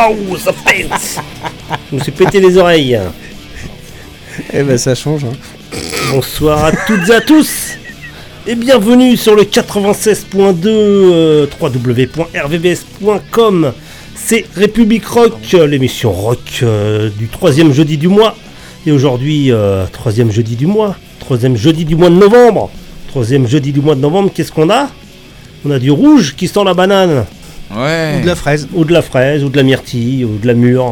Waouh, ça pète Je me suis pété les oreilles. Eh ben ça change. Hein. Bonsoir à toutes et à tous et bienvenue sur le 96.2 euh, www.rvbs.com C'est République Rock, l'émission rock euh, du troisième jeudi du mois. Et aujourd'hui, euh, troisième jeudi du mois, troisième jeudi du mois de novembre. Troisième jeudi du mois de novembre, qu'est-ce qu'on a? On a du rouge qui sent la banane, Ouais. Ou de la fraise. ou de la fraise, ou de la myrtille, ou de la mûre,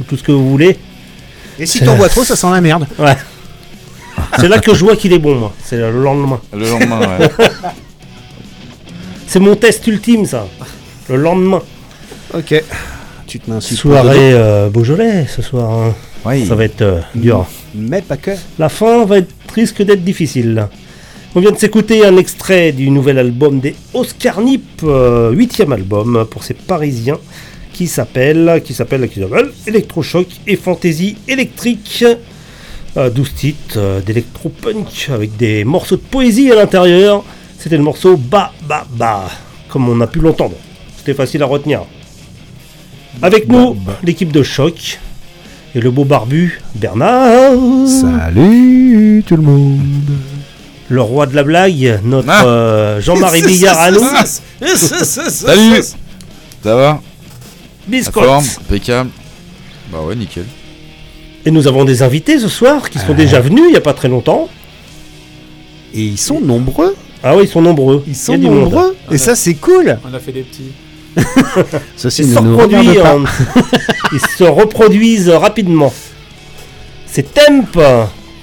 ou tout ce que vous voulez. Et si t'en bois trop, ça sent la merde. Ouais. C'est là que je vois qu'il est bon, moi. C'est le lendemain. Le lendemain, ouais. C'est mon test ultime, ça. Le lendemain. Ok. Tu te mets un support Soirée euh, Beaujolais ce soir. hein. Oui. Ça va être euh, dur. Mais pas que. La fin va être, risque d'être difficile. On vient de s'écouter un extrait du nouvel album des Oscar Nip, euh, huitième album pour ces Parisiens, qui s'appelle, qui s'appelle, qui s'appelle Electrochoc et Fantaisie électrique. Euh, 12 titres euh, d'électro-punk avec des morceaux de poésie à l'intérieur. C'était le morceau Ba Ba Ba, comme on a pu l'entendre. C'était facile à retenir. Avec nous, l'équipe de choc et le beau barbu Bernard. Salut tout le monde. Le roi de la blague, notre Ah. euh, Jean-Marie Bigard à nous, Salut Ça va? Biscotte. forme Impeccable. Bah ouais, nickel. Et nous avons des invités ce soir qui sont déjà venus il n'y a pas très longtemps. Et ils sont nombreux. Ah oui, ils sont nombreux. Ils sont nombreux. Et ça, c'est cool. On a fait des petits. Ceci Ils se hein. ils se reproduisent rapidement. C'est Temp.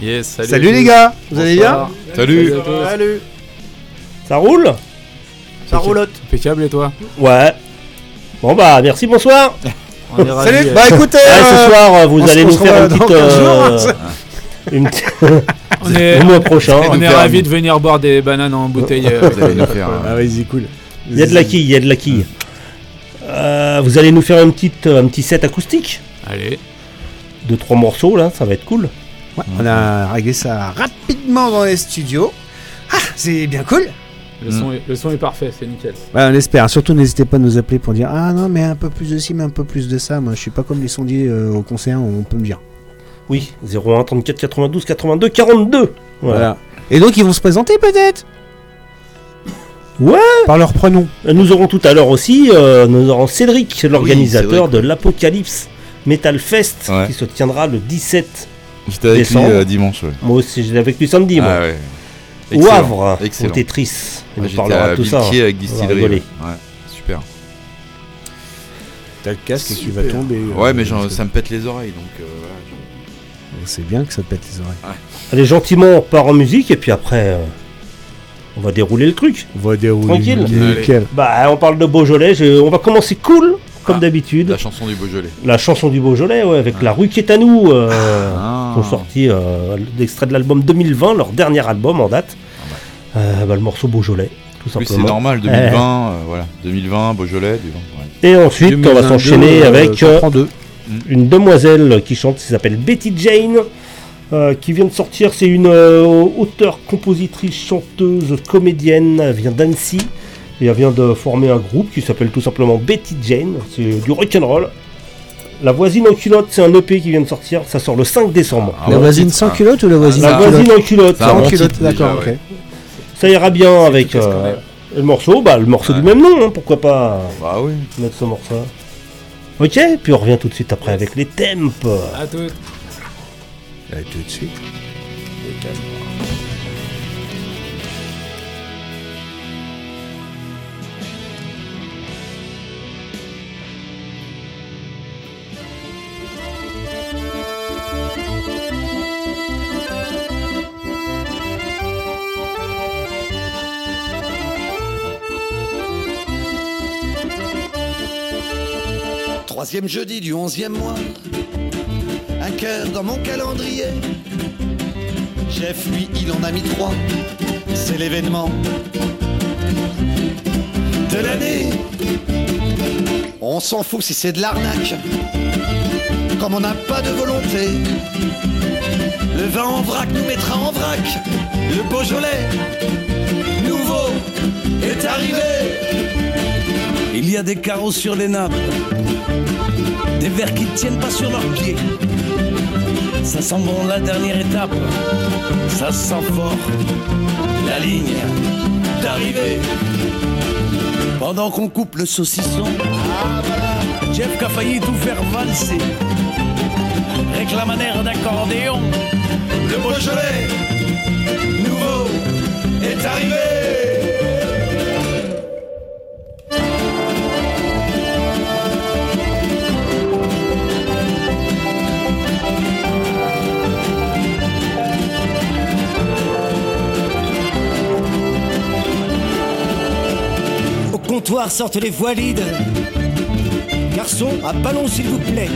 Yes, salut. Salut les gars. Vous allez bien. Salut. Salut. Ça roule Ça roulotte. Impeccable et toi Ouais. Bon bah merci, bonsoir. On est ravis, Salut. euh, Bah écoutez. Ah, ce euh, soir, euh, vous on allez nous faire une petite... 15 euh, jours. une petite- on est, le mois prochain. on est ravis de venir boire des bananes en bouteille. euh, Vous allez nous faire Ah un... ouais, c'est cool. Il y a de la quille, il y a de la quille. Euh, vous allez nous faire une petite, un petit set acoustique Allez. de trois morceaux là, ça va être cool. Ouais, on a réglé ça rapidement dans les studios. Ah, c'est bien cool. Le, son est, le son est parfait, c'est nickel. Ouais, on espère. Surtout, n'hésitez pas à nous appeler pour dire Ah non, mais un peu plus de ci, mais un peu plus de ça. Moi, je suis pas comme les sondiers euh, au concert, on peut me dire. Oui, 01 34 92 82 42. Voilà. Voilà. Et donc, ils vont se présenter peut-être? Ouais. Par leur prénom. Nous aurons tout à l'heure aussi, euh, nous aurons Cédric, l'organisateur de l'Apocalypse Metal Fest, Ouais. qui se tiendra le 17. J'étais avec lui euh, dimanche, ouais. Moi aussi, j'étais avec lui samedi, moi. Ah ouais. Au Excellent. Havre, au. Tetris. Nous J'étais parlera à de tout ça. Villequier hein. avec On va Distillery. rigoler. Ouais, Ouais, super. T'as le casque et tu vas tomber. euh, Ouais, mais ça me pète les oreilles, donc euh, voilà. je- C'est bien que ça te pète les oreilles. Allez, gentiment, on part en musique et puis après, euh, on va dérouler le truc. On va dérouler. Tranquille. Nickel. Bah, on parle de Beaujolais. je- On va commencer cool, comme Ah, d'habitude. La chanson du Beaujolais. La chanson du Beaujolais, ouais, avec La rue qui est à nous. euh, Ah. Ils ont sorti euh, l'extrait de l'album 2020, leur dernier album en date. Euh, bah, le morceau Beaujolais, tout Oui, c'est simplement. normal, 2020, euh, voilà. 2020, Beaujolais, du vent, ouais. Et ensuite, on va 2022, s'enchaîner euh, avec euh, deux. une demoiselle qui chante, qui s'appelle Betty Jane, euh, qui vient de sortir. C'est une euh, auteure, compositrice, chanteuse, comédienne. Elle vient d'Annecy et elle vient de former un groupe qui s'appelle tout simplement Betty Jane. C'est du rock'n'roll. La voisine en culotte, c'est un EP qui vient de sortir. Ça sort le 5 décembre. Ah la ouais, voisine sans ah. culotte ou la voisine La ça- en culotte voisine en culotte, culotte, d'accord, ok. ça ira bien avec euh, le morceau. Bah, le morceau du même nom, hein, pourquoi pas Bah oui. mettre ce morceau. Ok, puis on revient tout de suite après avec les temps. À toutes. Allez, tout de suite. Jeudi du onzième mois, un cœur dans mon calendrier. Chef, lui, il en a mis trois, c'est l'événement de l'année. On s'en fout si c'est de l'arnaque, comme on n'a pas de volonté. Le vin en vrac nous mettra en vrac, le Beaujolais nouveau est arrivé. Il y a des carreaux sur les nappes, des verres qui tiennent pas sur leurs pieds. Ça sent bon la dernière étape, ça sent fort la ligne d'arrivée. Pendant qu'on coupe le saucisson, Jeff a failli tout faire valser, réclame un air d'accordéon. Le Beaujolais, comptoir sortent les valides. Garçon, à ballon s'il vous plaît.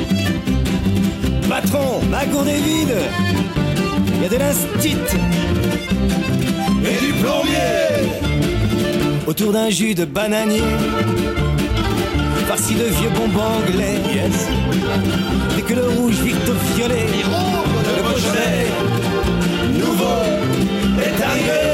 Patron, ma gourde est vide. Y a de l'instit. Et du plombier, Autour d'un jus de bananier. Farci de vieux bonbons anglais. yes, Dès que le rouge vire au violet. le Beaujolais, nouveau, est arrivé.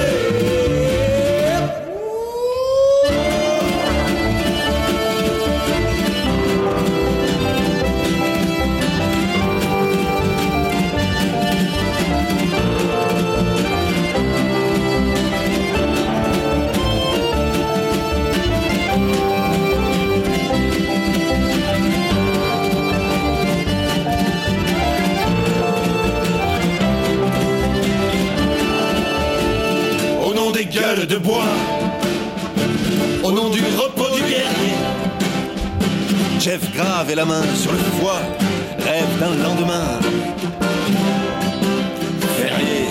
De bois, au nom du repos du guerrier, Jeff grave et la main sur le foie, rêve d'un lendemain férié.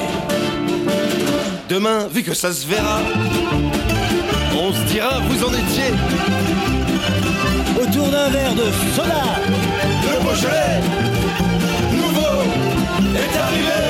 Demain, vu que ça se verra, on se dira vous en étiez. Autour d'un verre de soda. Le Beaujolais, nouveau, est arrivé.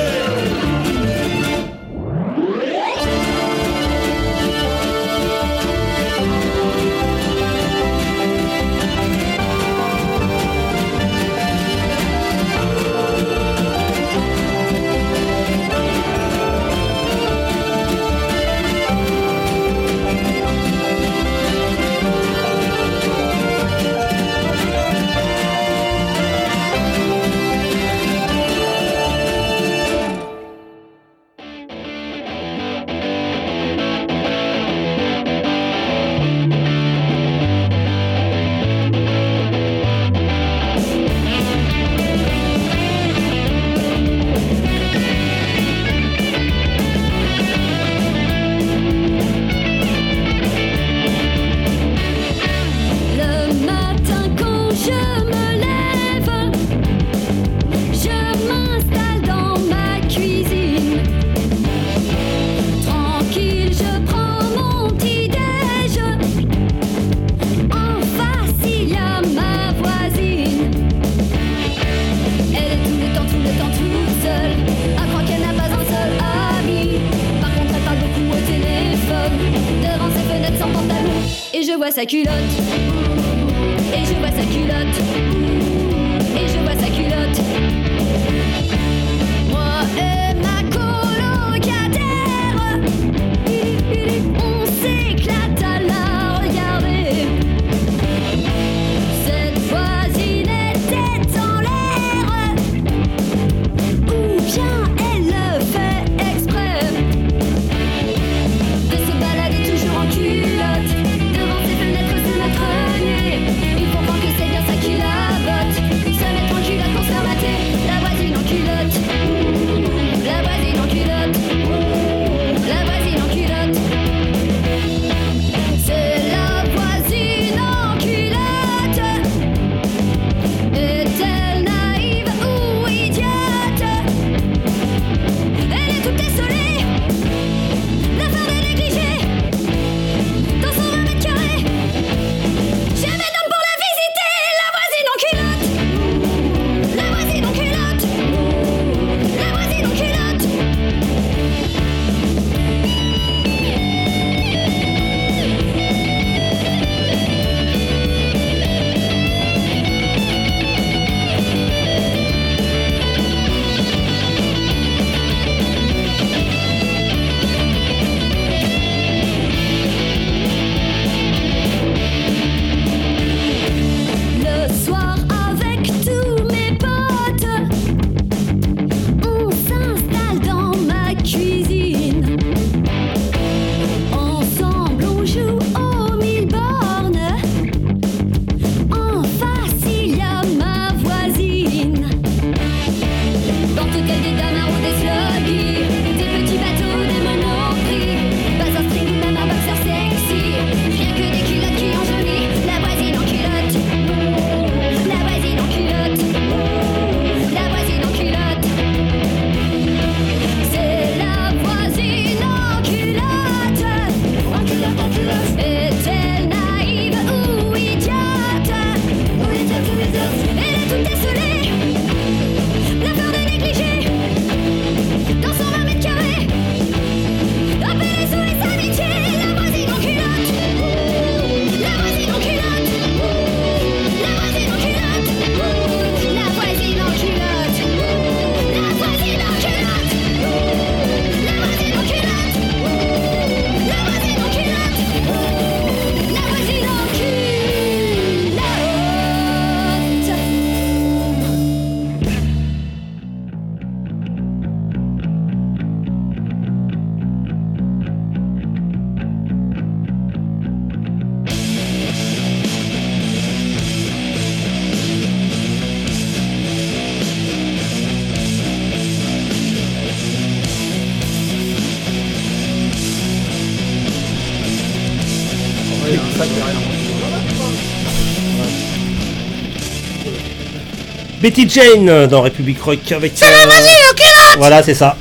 Betty Jane euh, dans République Rock avec. C'est la voisine en culotte Voilà, c'est ça.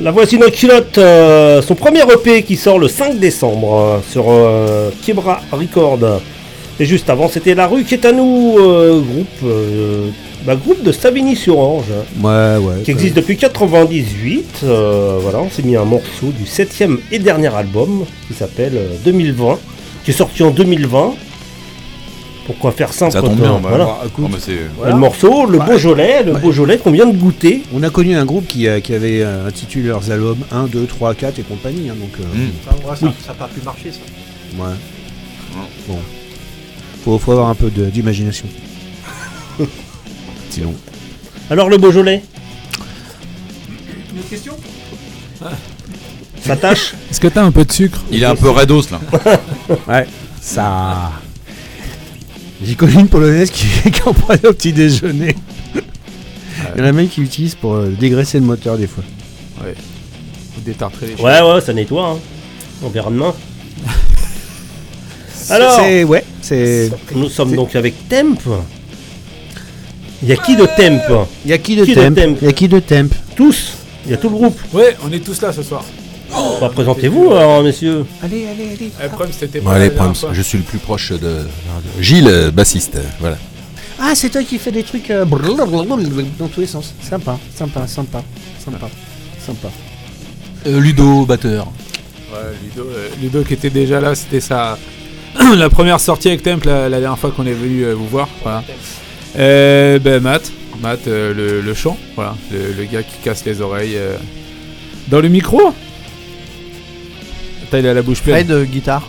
La voisine en culotte, euh, son premier EP qui sort le 5 décembre euh, sur euh, Kebra Record. Et juste avant, c'était La rue qui est à nous, euh, groupe, euh, bah, groupe de Savigny-sur-Orge, Ouais, ouais. qui existe depuis 98. Euh, voilà, on s'est mis un morceau du septième et dernier album qui s'appelle euh, 2020, qui est sorti en 2020. Pourquoi faire simple Ça tombe bien, bah, voilà. bah, écoute. non, mais c'est- Et Le morceau, le Ouais. Beaujolais, le. Beaujolais qu'on vient de goûter. On a connu un groupe qui, euh, qui avait euh, intitulé leurs albums 1, 2, 3, 4 et compagnie. hein, donc, euh, Mm. Enfin, ouais, ça n'a pas pu marcher ça. ouais. Bon. Faut, faut avoir un peu d'imagination. Sinon. Alors le Beaujolais, Une autre question? Ça tâche Est-ce que t'as un peu de sucre? Il est un peu redos là. Ouais, ça. J'ai connu une polonaise qui, qui en prenait au petit déjeuner. Il y en a même qui utilisent pour euh, dégraisser le moteur des fois. Ou détartrer les Ouais, ouais, ça nettoie. Hein. On verra demain. Alors, C'est. Ouais, c'est. nous sommes donc avec Temp. Il y a qui de Temp? Il y a qui de Qui de temp? Temp? Il y a qui de temp? Tous Il y a tout le groupe. Ouais, on est tous là ce soir. Bah, Présentez-vous, alors, messieurs. Allez, allez, allez. Eh, Prums, c'était pas Bon, allez, dernière Prums, fois. je suis le plus proche de, Gilles, euh, bassiste. euh, Voilà. Ah, c'est toi qui fais des trucs euh, dans tous les sens. Sympa, sympa, sympa, sympa, sympa. Euh, Ludo, batteur. Ouais, Ludo, euh, Ludo qui était déjà là, c'était sa la première sortie avec Temple la, la dernière fois qu'on est venu euh, vous voir. Voilà. Euh, ben Matt, Matt euh, le, le chant, voilà, le, le gars qui casse les oreilles euh, dans le micro. Il a la bouche pleine. Fred, euh, guitare.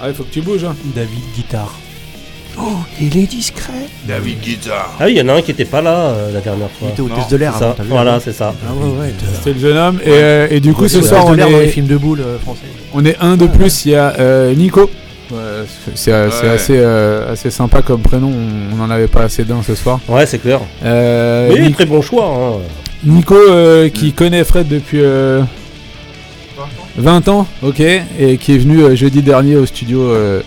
Ah, il faut que tu bouges. Hein. David, guitare. Oh, il est discret. David Guitar. Ah oui, il y en a un qui était pas là euh, la dernière fois. Il était hôtesse Non, de l'air C'est ça. avant, t'as vu Voilà, avant c'est ça. Ah ouais, ouais. C'était le jeune homme. Et, euh, et du coup, ce soir, on dans les est, films de boules euh, français. on est un de plus. Il y a euh, Nico. Ouais, c'est c'est Ouais. assez, euh, assez sympa comme prénom. On n'en avait pas assez d'un ce soir. Ouais, c'est clair. Euh, Oui, Ni- très bon choix. hein. Nico euh, qui Mm. connaît Fred depuis euh, 20 ans, ok, et qui est venu euh, jeudi dernier au studio, euh,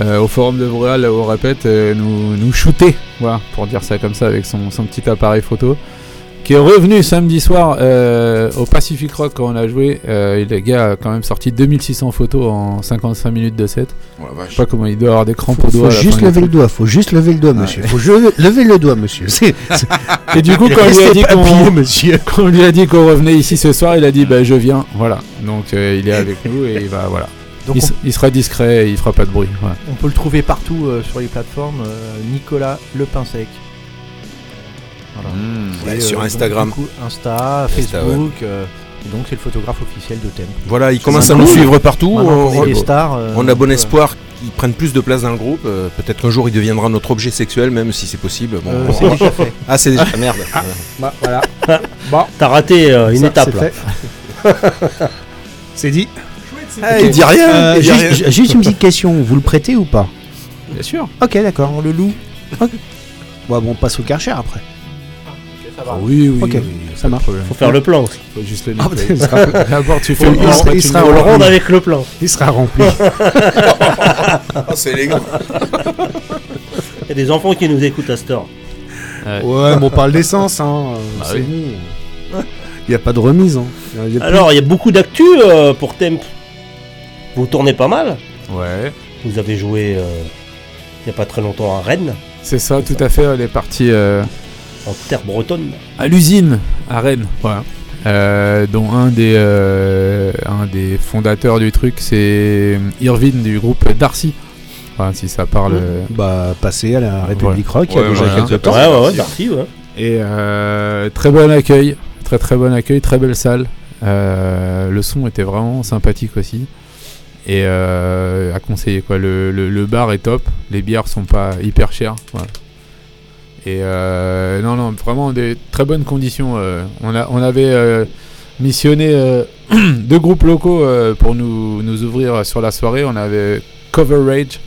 euh, au forum de Brual, au répète, nous, shooter, voilà, pour dire ça comme ça, avec son petit appareil photo. Qui est revenu samedi soir euh, au Pacific Rock quand on a joué. Euh, et le gars a quand même sorti 2600 photos en 55 minutes de set. Oh la Je sais pas comment il doit avoir des crampes Faut, au doigt. faut juste lever le doigt, faut juste lever le doigt, monsieur. Faut je- lever le doigt, monsieur. Et du coup, quand on lui a dit qu'on appuyé, monsieur. Quand on lui a dit qu'on revenait ici ce soir, il a dit bah je viens, voilà. Donc euh, il est avec nous et il va voilà. Donc il, sera discret, et il fera pas de bruit. on, peut le trouver partout euh, sur les plateformes. euh, Nicolas Le Pain Sec. Voilà. Mmh. Ouais, sur Instagram. du coup, Insta, Facebook. euh, et donc c'est le photographe officiel de Temp. Voilà, il commence à nous suivre partout. On, des stars. euh, on a bon euh, espoir qu'il prenne plus de place dans le groupe. euh, Peut-être qu'un jour il deviendra notre objet sexuel, même si c'est possible. Bon, euh, bon. c'est déjà fait. Ah, c'est déjà. Merde. Bah, voilà. T'as raté euh, une Ça, étape c'est là. C'est dit. Ah, il dit rien. Euh, il dit juste, rien. ju- juste une petite question. Vous le prêtez ou pas? Bien sûr. Ok, d'accord. On le loue. Ok. Bon, bon, on passe au Karcher après. Ça va. oui, oui, Ok, oui, ça marche. problème. Faut faire le plan aussi. Faut juste le Ah, nettoyer. il sera- D'abord tu fais Il le il sera le On le nettoies. rend avec le plan. Il sera rempli. Ah, c'est élégant. Il y a des enfants qui nous écoutent à cette heure. Ouais, mais on parle d'essence, hein. euh, Bah c'est oui. bon. Il n'y a pas de remise, hein. Y a Alors, il y a beaucoup d'actu euh, pour Temp. Vous tournez pas mal. Ouais. Vous avez joué euh, il y a pas très longtemps à Rennes, C'est ça, tout à fait. Elle est partie euh, en terre bretonne. à l'usine à Rennes, voilà. Euh, dont un des euh, un des fondateurs du truc, c'est Irvine du groupe Darcy. Voilà, si ça parle. euh, Bah, passé à la République Rock il y a déjà voilà. quelques temps. Ouais, ouais, ouais, Darcy, ouais. Et euh, très bon accueil, très très bon accueil, très belle salle. Euh, le son était vraiment sympathique aussi. Et euh, à conseiller quoi. Le, le- le bar est top, les bières sont pas hyper chères. voilà. Et euh, non, non, vraiment des très bonnes conditions. euh. on, a, on avait euh, missionné euh, deux groupes locaux euh, pour nous, nous ouvrir sur la soirée. On avait Cover Rage,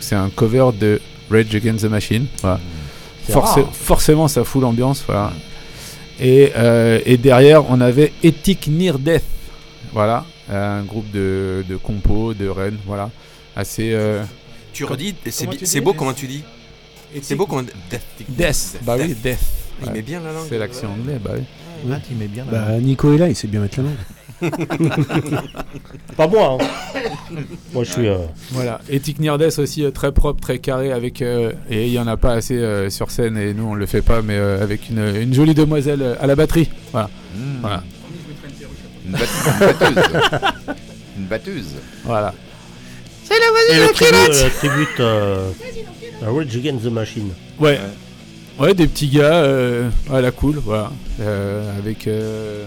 c'est un cover de Rage Against the Machine. Voilà. Rare. forcément, ça fout l'ambiance. Voilà. Et, euh, et derrière, on avait Ethic Near Death. Voilà, un groupe de, de compos de Rennes. Voilà, assez. euh, Tu redis, c'est beau comment tu dis? C'est beau comme Death. Death, bah oui, Death. Il met bien la langue. C'est l'accent anglais, bah oui. Ouais, il met bien. la- Bah, Nico est là, il sait bien mettre la langue. Pas moi. hein. moi, je suis. euh, Voilà. Et Death aussi euh, très propre, très carré avec euh, et il y en a pas assez euh, sur scène et nous on le fait pas mais euh, avec une, une jolie demoiselle euh, à la batterie. Voilà. Mmh. Voilà. Une, bat- une batteuse. une batteuse. Voilà. Et le tribut, euh, tribute euh, à Rage Against the Machine. Ouais. Ouais, des petits gars euh, à la cool, voilà. Euh, avec euh,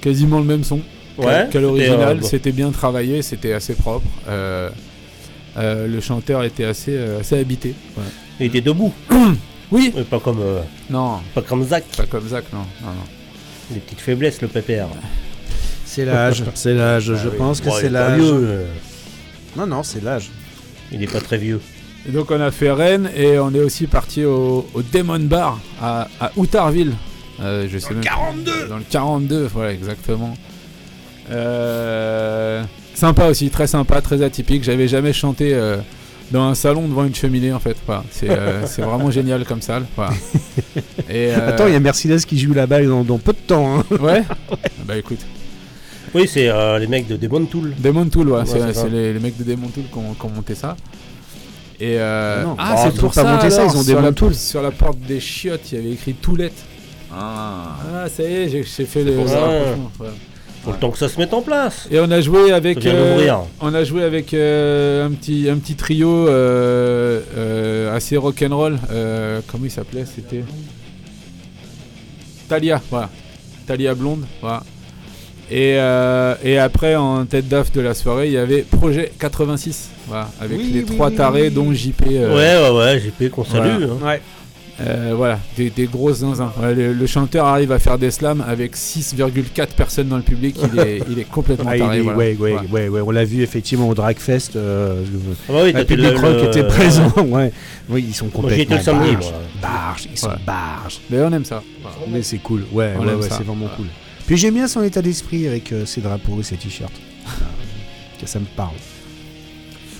quasiment le même son qu'à- Ouais, qu'à l'original. C'était bien travaillé, c'était assez propre. Euh, euh, le chanteur était assez, euh, assez habité. Il était debout. Oui. Et pas comme. euh, Non. Pas comme Zach. Pas comme Zach, non. non, non. Des petites faiblesses, le pépère. C'est l'âge, c'est l'âge. Je Ah oui. pense que c'est l'âge. Non, non, c'est l'âge. Il est pas très vieux. Et donc on a fait Rennes et on est aussi parti au, au Demon Bar à, à Outarville. Euh, je sais même 42 Dans le 42, voilà exactement. Euh, sympa aussi, très sympa, très atypique. J'avais jamais chanté euh, dans un salon devant une cheminée en fait. Voilà. C'est euh, c'est vraiment génial comme salle. Voilà. Et, euh, Attends, il y a Mercedes qui joue là-bas dans, dans peu de temps. hein. Ouais Bah écoute. Oui, c'est euh, les mecs de Demon Tool. Demon Tool, ouais, Ouais, c'est les, les mecs de Demon Tool qui ont, qui ont monté ça. Et euh, Non. ah, Oh, c'est pour ça, monté ça, ils ont sur Demon la, Tool. Sur la porte des chiottes, il y avait écrit Toulette. Ah. Ah, ça y est, j'ai fait le. pour ça. le temps que ça se mette en place. Et on a joué avec, euh, on a joué avec euh, un petit, un petit trio euh, euh, assez rock'n'roll. Euh, comment il s'appelait C'était? Talia, voilà. Talia blonde, voilà. Et, euh, et après, en tête d'af de la soirée, il y avait Projet 86, voilà, avec Oui, les oui, trois tarés, oui. dont JP. euh, Ouais, ouais, ouais, JP qu'on salue. voilà. hein. Euh, voilà, des, des grosses zinzins. Ouais, le, le chanteur arrive à faire des slams avec 6,4 personnes dans le public. Il est, il est complètement Ah, il taré. est- voilà. ouais, ouais, Voilà. ouais, ouais, on l'a vu effectivement au Dragfest. Euh, le, Ah bah oui, t'as le public le- rock le- était présent. ouais. Oui, ils sont Moi, complètement le samedi, barges. moi. Barges, ils sont Ouais. barges. Mais on aime ça. Voilà. Mais c'est cool. Ouais, ouais, ouais, c'est vraiment Voilà. cool. Puis j'aime bien son état d'esprit avec euh, ses drapeaux et ses t-shirts. que ça me parle.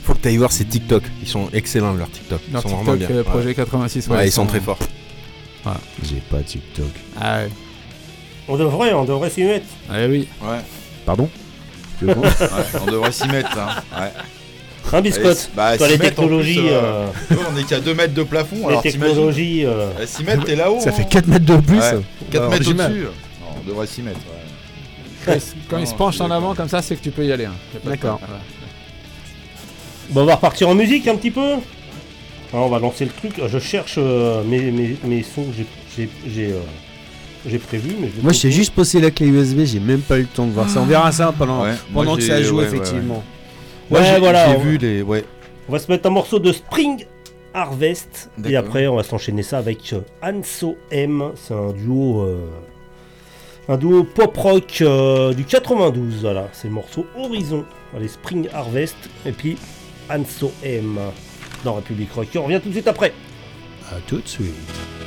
Faut que tu ailles voir ces TikTok. Ils sont excellents leurs TikTok. Ils Leur sont TikTok, vraiment bien. euh, Ouais. Projet 86. Ouais, ils sont très forts. Voilà. J'ai pas TikTok. Ah ouais. On devrait, on devrait s'y mettre. Ah oui. Ouais. Pardon? Ouais, on devrait s'y mettre. Hein. Ouais. Un biscotte. Bah, Toi, les technologies. plus, euh, euh, on est qu'à 2 mètres de plafond. les alors technologies. euh, S'y mettre, t'es là-haut. Ça hein. fait 4 mètres de plus. Ouais, 4 Alors, mètres au-dessus. Devrait s'y mettre. ouais. Quand il, se- quand il se Non, penche en avant comme ça, c'est que tu peux y aller. hein. D'accord. Bon, on va repartir en musique un petit peu. Ah, on va lancer le truc. Je cherche euh, mes, mes, mes sons que j'ai- j'ai j'ai, euh, j'ai prévus. Mais je Moi, j'ai juste posé la clé USB, j'ai même pas eu le temps de voir ça. On verra ça pendant, Ouais, pendant que ça joue, ouais, ouais, effectivement. Moi, Ouais, j'ai- voilà, J'ai on- vu les. Ouais. On va se mettre un morceau de Spring Harvest et après on va s'enchaîner ça avec euh, Anso M. C'est un duo, euh, un duo pop rock euh, du 92. Voilà, c'est le morceau Horizon. Allez, Spring Harvest et puis Anso M dans République Rock. On revient tout de suite après. À tout de suite.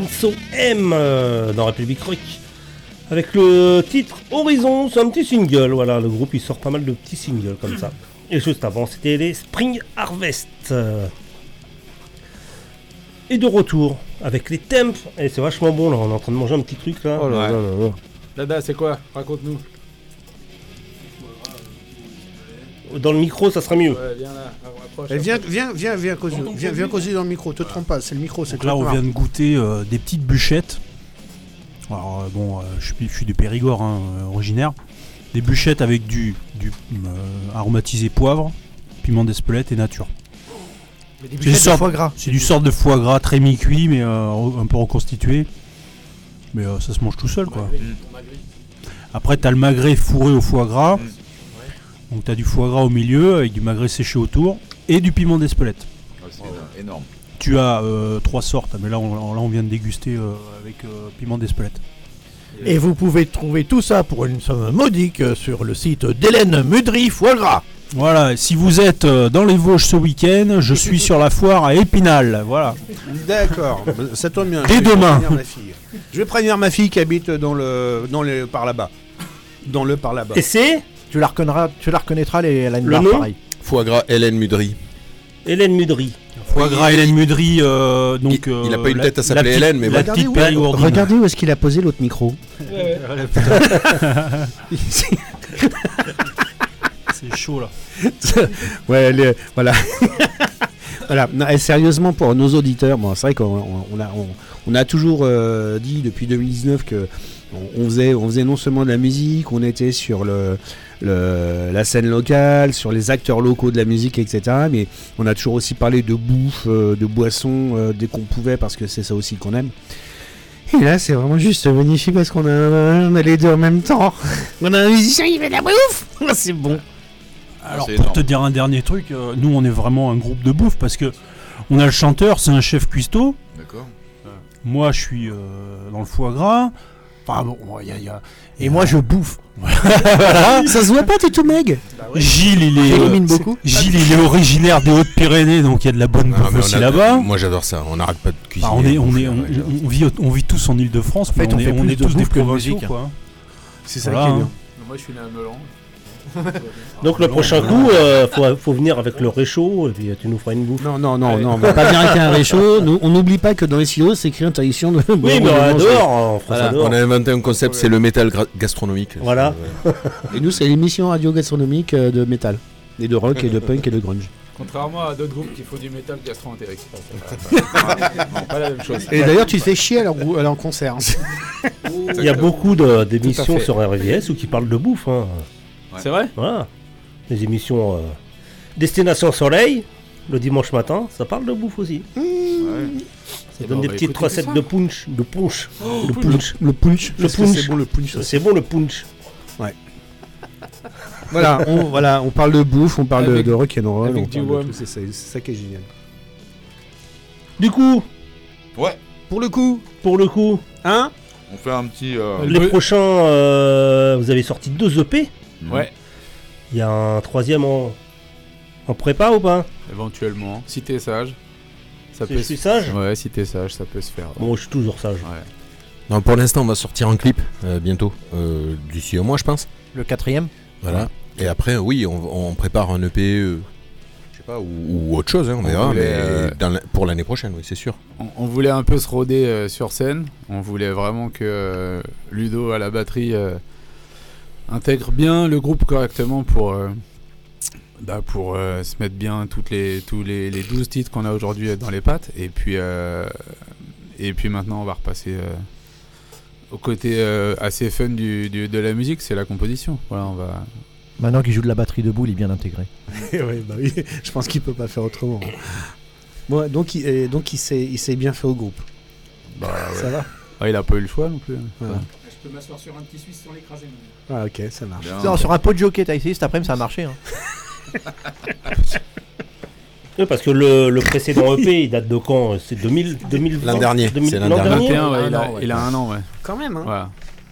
Anso M euh, dans République Rock. Avec le titre Horizon, c'est un petit single. Voilà, le groupe il sort pas mal de petits singles comme ça. Et juste avant, c'était les Spring Harvest. Et de retour avec les temps. Et c'est vachement bon là, on est en train de manger un petit truc là. Oh là là là là. Dada, c'est quoi? Raconte-nous. Dans le micro, ça sera mieux. Ouais, viens là, approche. Eh, viens, viens, viens, viens, causer, viens, viens causer dans le micro. Te trompe pas, c'est le micro, c'est Donc là, on vient de goûter euh, des petites bûchettes. Alors, euh, bon, euh, je, suis, je suis du Périgord, hein, originaire. Des bûchettes avec du, du euh, aromatisé poivre, piment d'Espelette et nature. Mais des C'est de sorte- foie gras. C'est du sort de foie gras très mi-cuit, mais euh, un peu reconstitué. Mais euh, ça se mange tout seul, quoi. Après, t'as le magret fourré au foie gras. Donc, t'as du foie gras au milieu avec du magret séché autour et du piment d'Espelette. Ouais, c'est énorme. Tu as euh, trois sortes, mais là on, là, on vient de déguster euh, avec euh, piment d'Espelette. Et vous pouvez trouver tout ça pour une somme modique euh, sur le site d'Hélène Mudry Foie Gras. Voilà, si vous êtes euh, dans les Vosges ce week-end, je suis sur la foire à Épinal. Voilà. D'accord, ça tombe bien. Dès vais demain. prévenir ma fille. Je vais prévenir ma fille qui habite dans le, dans le, par là-bas. Dans-le par là-bas. Et c'est? Tu la reconnaîtras, tu la reconnaîtras les, elle a une Le barre nom pareille. Foie gras Hélène Mudry. Hélène Mudry. Foie gras Hélène Mudry, euh, donc. Il- il a euh, pas une la- tête à s'appeler la petite- Hélène, mais la bon. petite Regardez où- périgourdine. Regardez où est-ce qu'il a posé l'autre micro. C'est chaud là. ouais, les- voilà. voilà. Non, et sérieusement, pour nos auditeurs, bon, c'est vrai qu'on on- on a, on, on a toujours euh, dit depuis 2019 que on, on faisait, on faisait non seulement de la musique, on était sur le, le- la scène locale, sur les acteurs locaux de la musique, etc. Mais on a toujours aussi parlé de bouffe, euh, de boissons euh, dès qu'on pouvait, parce que c'est ça aussi qu'on aime. Et là, c'est vraiment juste magnifique parce qu'on a, on a les deux en même temps. On a un musicien qui fait de la bouffe. c'est bon. Alors pour énorme. te dire un dernier truc, euh, nous on est vraiment un groupe de bouffe parce que on a le chanteur, c'est un chef cuistot. D'accord. Moi je suis euh, dans le foie gras. Enfin bon, y a, il y a- Et moi je bouffe. Voilà. Ça se voit pas, t'es tout meg. Gilles il est, J'élimine euh, beaucoup. Gilles il est originaire des Hautes-Pyrénées donc il y a de la bonne Ah, bouffe aussi là-bas. Moi j'adore ça, on n'arrête pas de cuisiner. Enfin, on est, on est, on, vit, on vit tous en Ile-de-France, En fait, mais on, on est, fait on plus est de tous des provinciaux. C'est ça Voilà, qui est bien. Moi, je suis né à Melan. Donc le prochain coup, euh, faut, faut venir avec le réchaud et puis euh, tu nous feras une bouffe. Non, non, non, non, on va pas venir avec un réchaud. Nous, on n'oublie pas que dans les silos, c'est écrit interdiction de. Oui, mais euh, dehors, on fera ça Voilà, dehors. on a inventé un concept, c'est le métal gastronomique. Voilà. C'est, Et nous, c'est l'émission radio gastronomique euh, de métal. Et de rock, et de punk, et de grunge. Contrairement à d'autres groupes qui font du métal gastro-entérique. pas la même chose. Et d'ailleurs, tu te fais chier à leur, grou- à leur concert. Il y a beaucoup d'émissions sur RVS où qui parlent de bouffe. hein. C'est vrai Voilà. Des émissions euh, Destination Soleil, le dimanche matin, ça parle de bouffe aussi. Ça Eh donne ben, des va petites recettes de punch. De punch. Oh, le punch. Le punch. Le punch. C'est bon le punch. C'est bon le punch. Voilà, on, voilà, on parle de bouffe, on parle de, Avec- de rock and roll. avec on du parle de wham. tout, C'est ça, c'est ça qui est génial. Du coup, Ouais, Pour le coup, pour le coup, hein? On fait un petit. euh, les Le- prochains, euh, vous avez sorti deux EP. Ouais, Il y a un troisième en, en prépa ou pas? Éventuellement. Si t'es sage, ça Si peut je suis sage? Ouais, si t'es sage, ça peut se faire. Bon, je suis toujours sage. Ouais. Non, pour l'instant, on va sortir un clip euh, bientôt, euh, d'ici un mois, je pense. Le quatrième? Voilà. Et après, oui, on, on prépare un EP, euh, je sais pas, ou, ou autre chose, hein, on On verra, voulait, mais euh, dans la- pour l'année prochaine, oui, c'est sûr. On, on voulait un peu se roder euh, sur scène. On voulait vraiment que euh, Ludo à la batterie euh, intègre bien le groupe correctement pour, euh, bah, pour euh, se mettre bien toutes les, tous les, les 12 titres qu'on a aujourd'hui dans les pattes. Et puis, euh, et puis maintenant, on va repasser euh, au côté euh, assez fun du, du- de la musique, c'est la composition. Voilà, on va. Maintenant qu'il joue de la batterie debout, il est bien intégré. bah oui, je pense qu'il peut pas faire autrement. Bon, donc, il, donc il s'est il s'est bien fait au groupe. Bah, Ça va? Ouais, il a pas eu le choix non plus. hein. Ouais. Je peux m'asseoir sur un petit suisse sans l'écraser. Ah, ok, ça marche. bien. Non, sur un pot de jockey, t'as essayé cet après-midi, ça a marché. hein. Oui, parce que le, le précédent EP, il date de quand? C'est 2000, 2020 L'an dernier, 2000 c'est l'an dernier. dernier 21, ouais, un il, a, il a un an, ouais. Quand même, hein Voilà.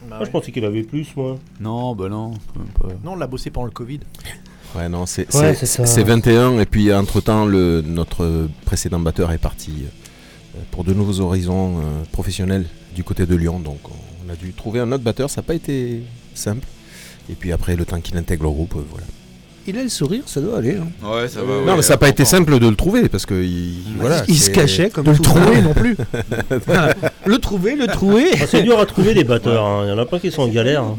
Moi, je pensais qu'il avait plus, moi. Non, bah non. pas- Non, on l'a bossé pendant le Covid. Ouais, non, c'est Ouais, c'est- c'est ça. c'est 21, et puis entre-temps, le, notre précédent batteur est parti euh, pour de nouveaux horizons euh, professionnels du côté de Lyon, donc on a dû trouver un autre batteur, ça n'a pas été simple. Et puis après, le temps qu'il intègre le groupe, euh, voilà. Il a le sourire, ça doit aller. hein. Ouais, ça va. non, ouais, mais ça n'a pas été simple de le trouver, parce que il, voilà, il se cachait comme De le trouver non plus. le trouver, le trouver. Ah, c'est dur à trouver des batteurs, hein. il y en a pas qui sont en galère. hein.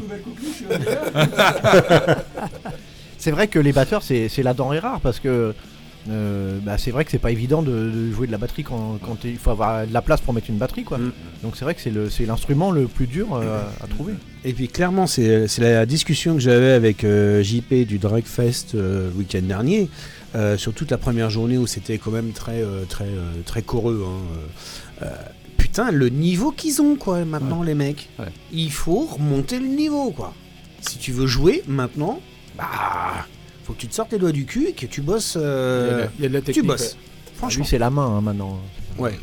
C'est vrai que les batteurs, c'est c'est la denrée rare parce que euh, bah, c'est vrai que c'est pas évident de, de jouer de la batterie quand, quand il faut avoir de la place pour mettre une batterie. quoi. Mm. Donc c'est vrai que c'est l'instrument le plus dur euh, à trouver. Et puis clairement, c'est la discussion que j'avais avec euh, JP du Dragfest le week-end dernier, sur toute la première journée où c'était quand même très, très, très coreux. hein, putain, le niveau qu'ils ont, quoi, maintenant, les mecs. Ouais. Il faut remonter le niveau, quoi. Si tu veux jouer maintenant, bah, faut que tu te sortes les doigts du cul et que tu bosses. Il y a de euh, la- il y a de la tu technique. bosses. Franchement. Lui, c'est la main hein, maintenant. Ouais.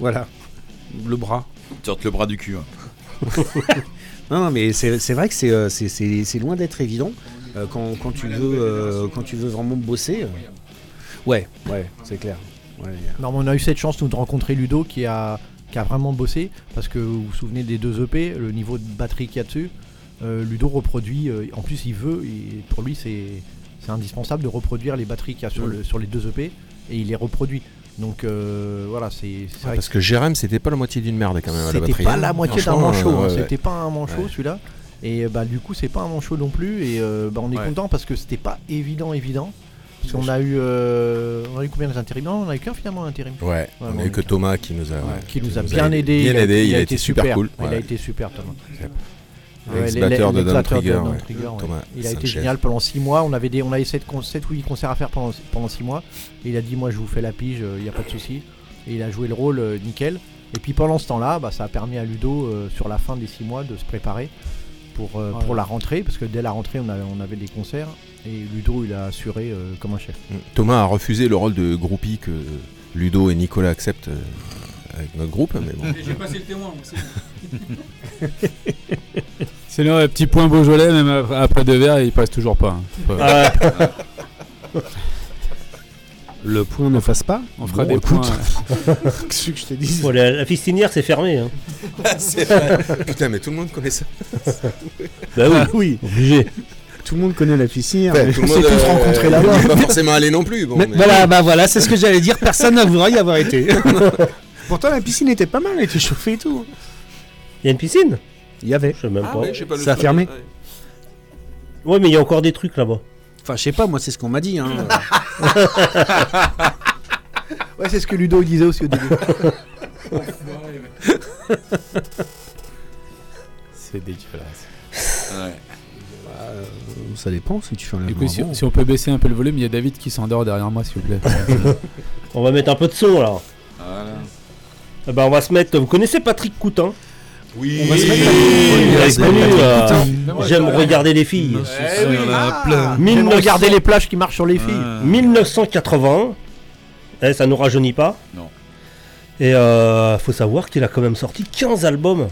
Voilà. Le bras. Sorte le bras du cul. hein. Non, non, mais c'est vrai que c'est euh, c'est- loin d'être évident euh, quand, quand tu veux, euh, quand tu veux vraiment bosser. euh. Ouais, ouais, c'est clair. Ouais, Non, mais on a eu cette chance nous de rencontrer Ludo qui a, qui a vraiment bossé parce que vous vous souvenez des deux EP, le niveau de batterie qu'il y a dessus. Euh, Ludo reproduit. euh, en plus, il veut. pour lui, c'est indispensable de reproduire les batteries qu'il y a sur, Mm. le, sur les deux EP et il les reproduit. Donc euh, voilà, c'est vrai Parce que Jérém, c'était pas la moitié d'une merde quand même à la batterie. c'était pas hein. la moitié d'un manchot, hein, ouais, ouais. c'était pas un manchot Ouais. celui-là. Et bah du coup c'est pas un manchot non plus et euh, bah, on est content parce que c'était pas évident évident. Parce qu'on a eu euh, on a eu combien on a eu qu'un finalement intérim. Ouais, on a eu que Thomas qui nous a, qui nous a bien aidé. Bien aidé, il, a été super cool. Il a été super Thomas. De l'ex-batteur Trigger, Dan ouais. Trigger, ouais. Thomas Il a été génial pendant 6 mois. On avait des, on avait 7, 7 ou 8 concerts à faire pendant, pendant 6 mois. Et il a dit Moi, je vous fais la pige, il n'y a pas de souci. Et il a joué le rôle euh, nickel. Et puis pendant ce temps-là, bah, ça a permis à Ludo, euh, sur la fin des 6 mois, de se préparer pour, euh, Ouais. pour la rentrée. Parce que dès la rentrée, on, a- on avait des concerts. Et Ludo, il a assuré euh, comme un chef. Thomas a refusé le rôle de groupie que Ludo et Nicolas acceptent euh, avec notre groupe, mais bon. J'ai passé le témoin. Sinon, un petit point Beaujolais, même après- deux verres, il passe toujours pas. hein. Ah. Le point ne fasse pas. On fera Bon, des écoute. points. Qu'est-ce que je te dis Bon, la, la fistinière, c'est fermé. hein. C'est vrai. Putain, mais tout le monde connaît ça. Bah oui, Ah oui. obligé. Tout le monde connaît la piscine. Mais- tout le monde, euh, il est pas forcément allé non plus. Bon, Mais mais- Voilà, bah voilà, c'est ce que j'allais dire. Personne ne voudra y avoir été. Pourtant, la piscine était pas mal, elle était chauffée et tout. Il y a une piscine? Il y avait. Je sais même Ah pas. le Ça a fermé. Ouais. Ouais, mais il y a encore des trucs là-bas. Enfin, je sais pas, moi, c'est ce qu'on m'a dit. Hein. Ouais, c'est ce que Ludo disait aussi au début. C'est dégueulasse. Ouais. Euh, ça dépend si tu fais un Du coup, si, si on peut baisser un peu le volume, il y a David qui s'endort derrière moi, s'il vous plaît. On va mettre un peu de son là. Voilà. Eh ben, on va se mettre. Vous connaissez Patrick Coutin? Oui. On va se mettre. Oui, euh, Coutin. J'aime regarder les filles. Eh oui, il y en a plein. Même 1900 regarder les plages qui marchent sur les filles. 1980. Eh, ça nous rajeunit pas. Non. Et euh, faut savoir qu'il a quand même sorti 15 albums.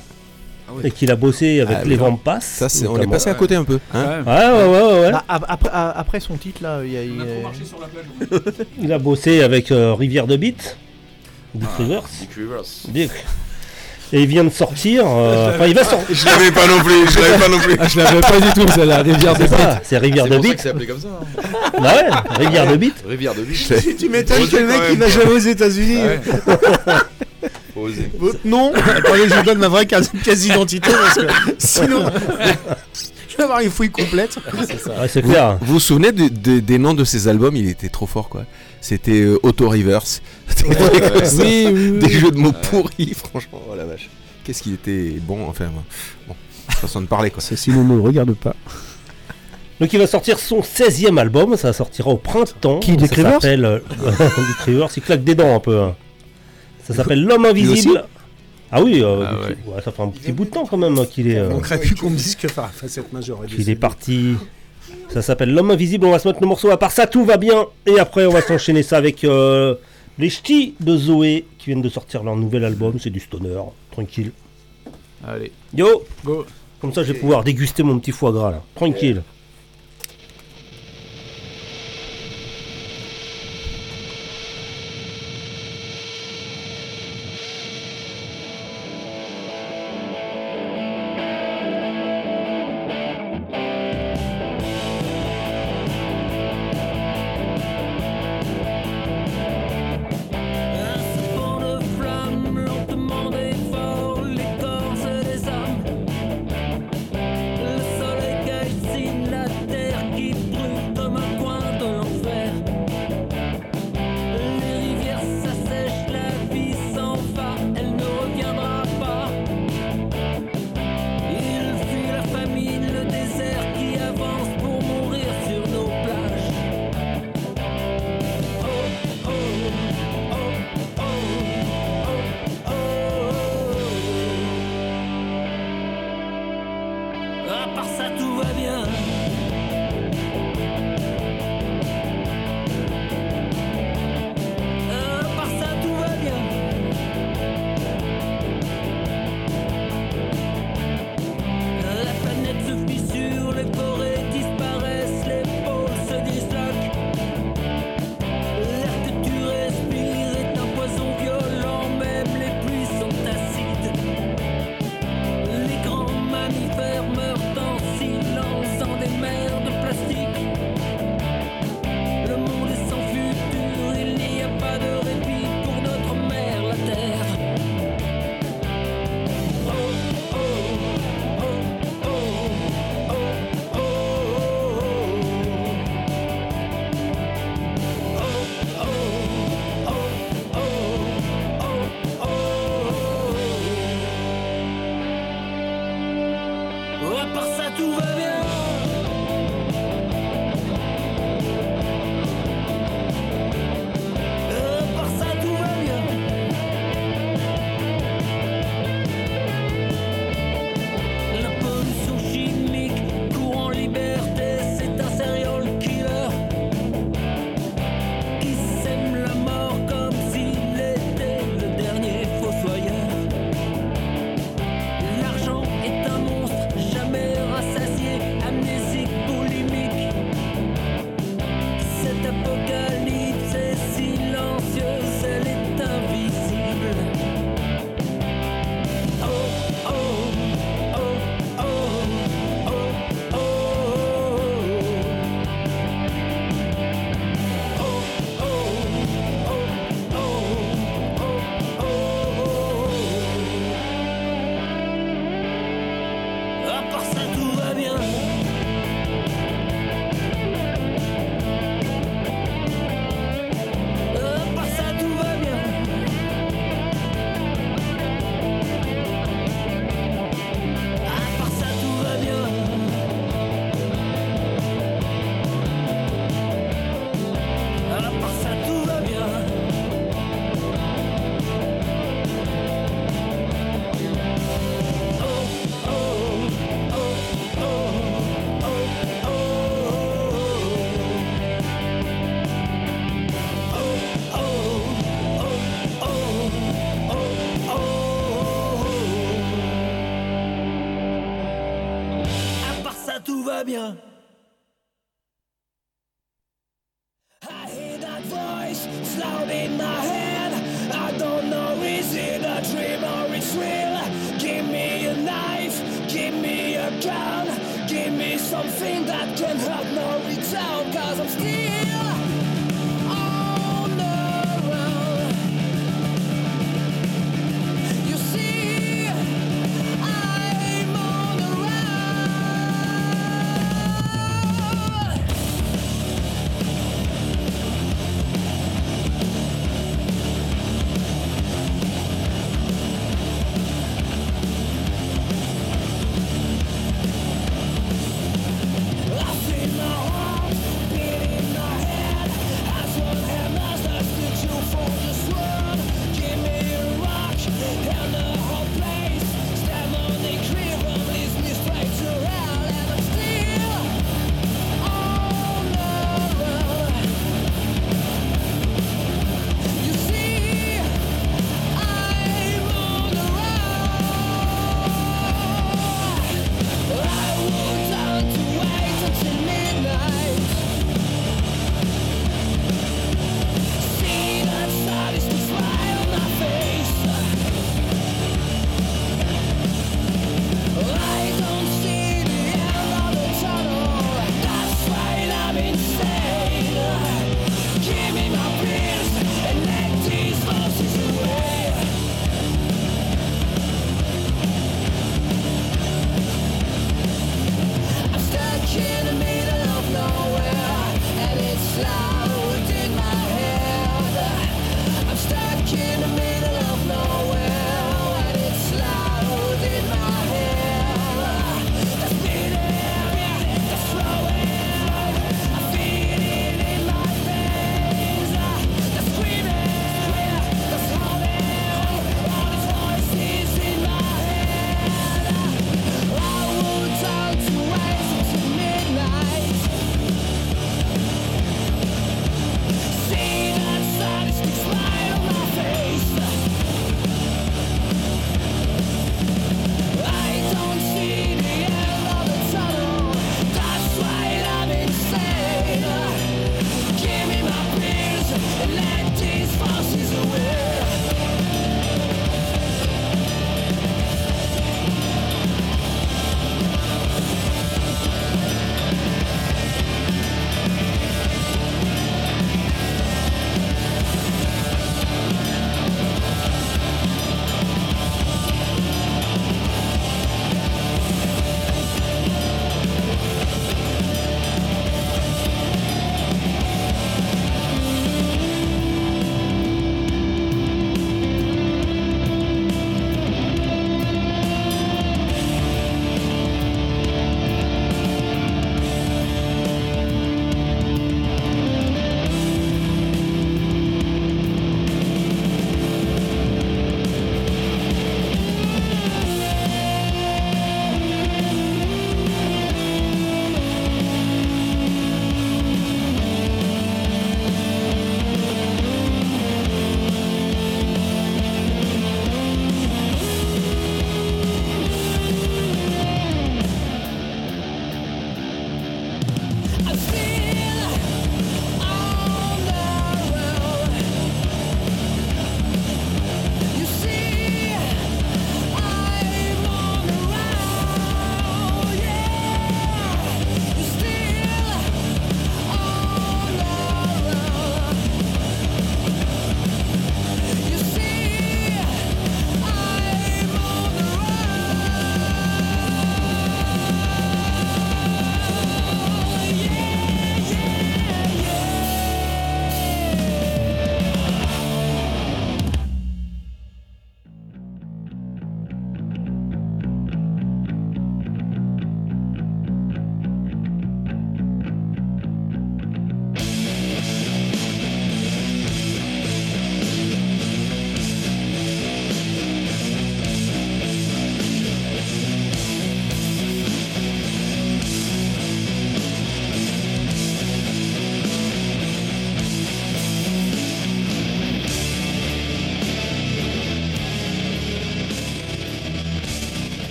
Ah ouais. Et qu'il a bossé avec Ah, les Vents Passe. Ça, c'est, on est passé à côté un peu. Hein Ouais. Ouais, ouais, ouais. Bah, ap- après, son titre là, il y a, il a a- trop marché sur la plage. Il a bossé avec euh, Rivière de Beat. Dick Ah, Rivers. Dick Rivers. Dick. Et il vient de sortir. euh, Enfin, il va sortir. Je l'avais pas non plus, je l'avais pas non plus. Ah, je l'avais pas du tout, ça, la rivière C'est ça, c'est Rivière C'est de ça que c'est appelé comme ça. hein. Bah ouais, Rivière de Beat. Rivière de Biche. Tu m'étonnes que le mec il quoi. jamais aux États-Unis. Ouais. Faut oser. Votre nom Attendez, je vous donne ma vraie carte- pièce d'identité parce que sinon je vais avoir une fouille complète. Ouais, c'est clair. Vous vous souvenez de- de- des noms de ces albums? Il était trop fort quoi. C'était euh, Auto Reverse. Des. Oui, oui. Jeux de mots pourris, franchement. Oh la vache. Qu'est-ce qu'il était bon, enfin. Bon, façon de parler quoi. Ceci ne me regarde pas. Donc il va sortir son 16e album, ça sortira au printemps. Qui, Rivers s'appelle, euh, Dick Rivers, il claque des dents un peu. hein. Ça s'appelle L'homme invisible. Ah oui, euh, Ah ouais, ça fait un petit bout de temps quand même hein, qu'il est, euh, On manquerait plus qu'on me dise que facette majeure. est qu'il est parti. Ça s'appelle L'homme invisible, on va se mettre le morceau. À part ça, tout va bien. Et après, on va s'enchaîner ça avec euh, les ch'tis de Zoé qui viennent de sortir leur nouvel album. C'est du stoner, tranquille. Allez, Yo, go. comme ça je vais pouvoir déguster mon petit foie gras là, tranquille.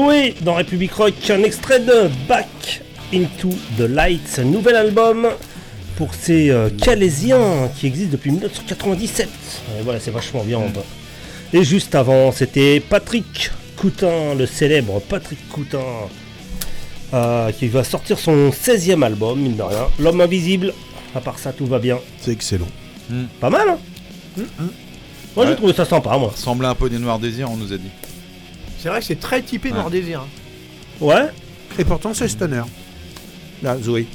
Zoé dans République Rock, un extrait de Back into the Lights, un nouvel album pour ces euh, Calaisiens qui existent depuis 1997. Et voilà, c'est vachement bien. Et juste avant, c'était Patrick Coutin, le célèbre Patrick Coutin, euh, qui va sortir son 16e album, mine de rien. L'homme invisible. À part ça, tout va bien. C'est excellent. Pas mal, hein? Moi, j'ai Ouais. trouvé ça sympa, moi. Ressemblait un peu des Noirs Désirs, on nous a dit. C'est vrai que c'est très typé Ouais. Noir Désir. hein. Ouais. Et pourtant, c'est Stoner. Là, Zoé.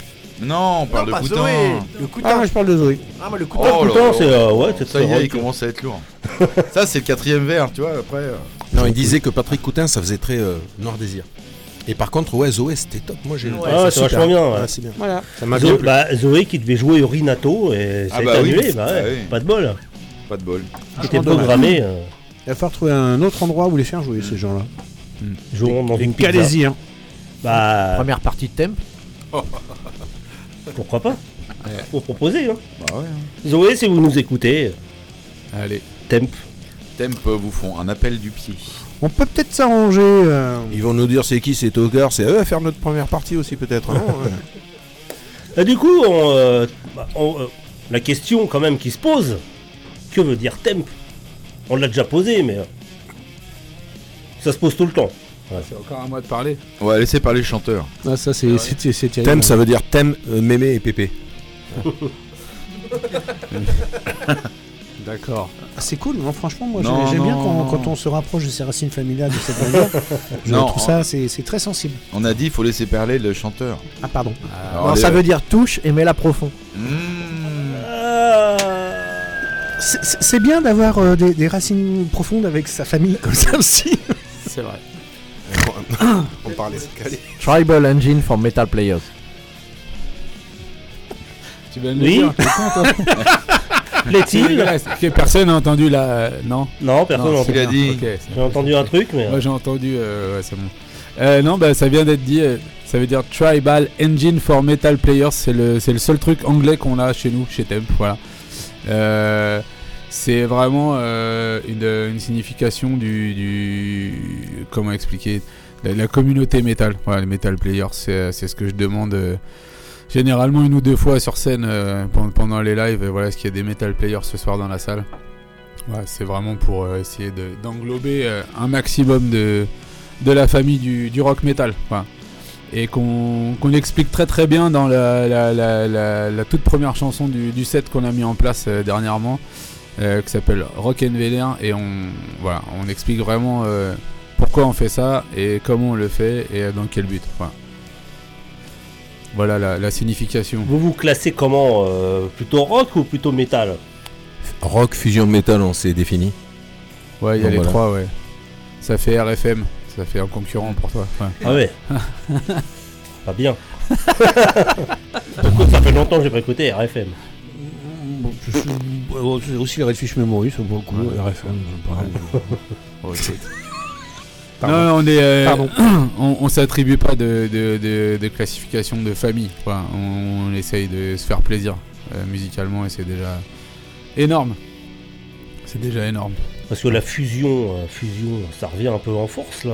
Non, on parle Non, de Coutin. Zoé, le Coutin. Ah, moi, je parle de Zoé. Ah, moi, le Oh Coutin. là Coutin, là. c'est, euh, ouais, c'est Ça y est, il commence à être lourd. ça, c'est le quatrième verre, tu vois. Après, euh, Non, il disait que Patrick Coutin, ça faisait très euh, Noir Désir. Et par contre, ouais, Zoé, c'était top. Moi, j'ai. Ouais, Ah, ça c'est vachement bien. ouais. Ouais, c'est bien. Voilà. Ça m'a Zo- bien plu. bah, Zoé qui devait jouer au Rinato et ça Ah a bah été oui. annulé. Bah, ouais, Ah oui. Pas de bol. pas de bol. C'était dommage. programmé. euh, Il va falloir trouver un autre endroit où les faire jouer, ces gens-là. jouons dans Les une pizza. Calaisiens. Bah, Première partie de thème. pourquoi pas? Faut proposer. Hein. Bah ouais. Zoé, si vous nous écoutez, Allez. temp. Temp vous font un appel du pied. On peut peut-être s'arranger. euh, Ils vont nous dire c'est qui, c'est Toker, c'est eux à faire notre première partie aussi, peut-être. Ouais. Et du coup, on, euh, bah, on, euh, la question quand même qui se pose, que veut dire temp On l'a déjà posé, mais euh, ça se pose tout le temps. C'est encore à moi de parler. Ouais, laissez parler le chanteur. Ah, ça, c'est c'est- c'est terrible. Thème, ça veut dire thème, euh, mémé et pépé. D'accord. Ah, c'est cool, non, franchement, moi j'aime bien quand, on se rapproche de ses racines familiales de cette manière. Je Non, trouve ça, c'est c'est très sensible. On a dit, il faut laisser parler le chanteur. Ah, pardon. Alors, Non, les- ça veut dire touche et mets-la profond. Mmh. C'est- C'est bien d'avoir euh, des, des racines profondes avec sa famille comme ça aussi. C'est vrai. On parlait de Calais. Tribal Engine for Metal Players. Tu vas me Oui. dire, Plaît-il personne n'a entendu la. euh, Non? Non, personne n'a entendu. Dit. J'ai entendu un truc, mais. Moi j'ai entendu, euh, ouais, c'est bon. Euh, non, bah ça vient d'être dit, euh, ça veut dire Tribal Engine for Metal Players, c'est le, c'est le seul truc anglais qu'on a chez nous, chez Temp, voilà. Euh, c'est vraiment euh, une, signification du, Comment expliquer la, la communauté métal, voilà, les Metal Players, c'est ce que je demande euh, généralement une ou deux fois sur scène pendant, les lives, voilà, est-ce qu'il y a des Metal Players ce soir dans la salle. C'est vraiment pour essayer de- d'englober un maximum de, de la famille du, du rock metal. Et qu'on qu'on explique très très bien dans la, la- la- la- la toute première chanson du, du set qu'on a mis en place euh, dernièrement, euh, qui s'appelle Rock and Vénère. Et on, voilà, on explique vraiment euh, pourquoi on fait ça et comment on le fait et dans quel but. Voilà, Voilà la, la signification. Vous vous classez comment euh, Plutôt rock ou plutôt métal? Rock, fusion, métal, on s'est défini. Ouais, il y a Donc les voilà. trois, ouais. Ça fait RFM, ça fait un concurrent pour toi. ouais. Ah ouais Pas bien. Écoute, ça fait longtemps que j'ai pas écouté RFM. C'est aussi les Redfish Memory, ça vaut le coup. RFM. Pardon. Non, on est, euh, Pardon. on, on s'attribue pas de, de, de- de classification de famille. On essaye de se faire plaisir euh, musicalement et c'est déjà énorme. C'est déjà énorme. Parce que la fusion, euh, fusion, ça revient un peu en force là.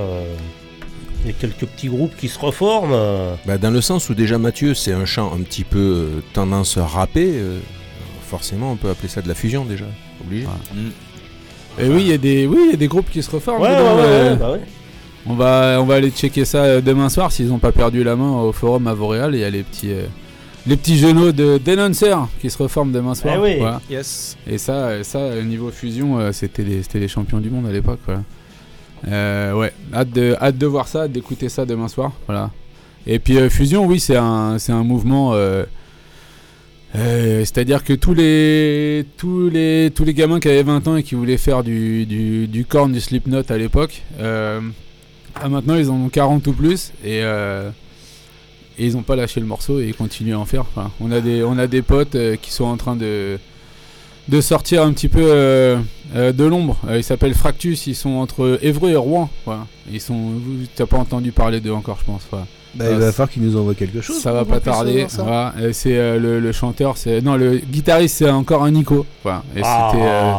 Il y a quelques petits groupes qui se reforment. euh. Bah, dans le sens où déjà Mathieu, c'est un chant un petit peu euh, tendance râpée. euh, forcément, on peut appeler ça de la fusion déjà. Obligé. Et oui, il y a des, oui, il y a des groupes qui se reforment. Ouais, dedans, ouais, ouais, euh, ouais, bah ouais. On va, on va aller checker ça euh, demain soir s'ils n'ont pas perdu la main au forum à Vauréal. Il y a les petits, euh, les petits genoux de Denoncer qui se reforment demain soir. Eh oui. Voilà. Yes. Et ça, ça, niveau fusion, euh, c'était les, c'était les champions du monde à l'époque. Voilà. Euh, ouais, hâte de, hâte de voir ça, d'écouter ça demain soir. Voilà. Et puis euh, fusion, oui, c'est un, c'est un mouvement. euh, euh, C'est-à-dire que tous les, tous les, tous les gamins qui avaient 20 ans et qui voulaient faire du, du, du corn, du slipknot à l'époque, maintenant ils en ont 40 ou plus et, euh, et ils n'ont pas lâché le morceau et ils continuent à en faire. Enfin, on, a des, on a des potes euh, qui sont en train de, de sortir un petit peu euh, euh, de l'ombre. Euh, ils s'appellent Fractus, ils sont entre Évreux et Rouen. Voilà. Ils sont, vous n'avez pas entendu parler d'eux encore, je pense. Voilà. Bah, il va falloir qu'il nous envoie quelque chose. Ça va pas tarder. Voilà. C'est euh, le, le chanteur, c'est non le guitariste, c'est encore un Nico. Voilà. Et Ah. c'était euh,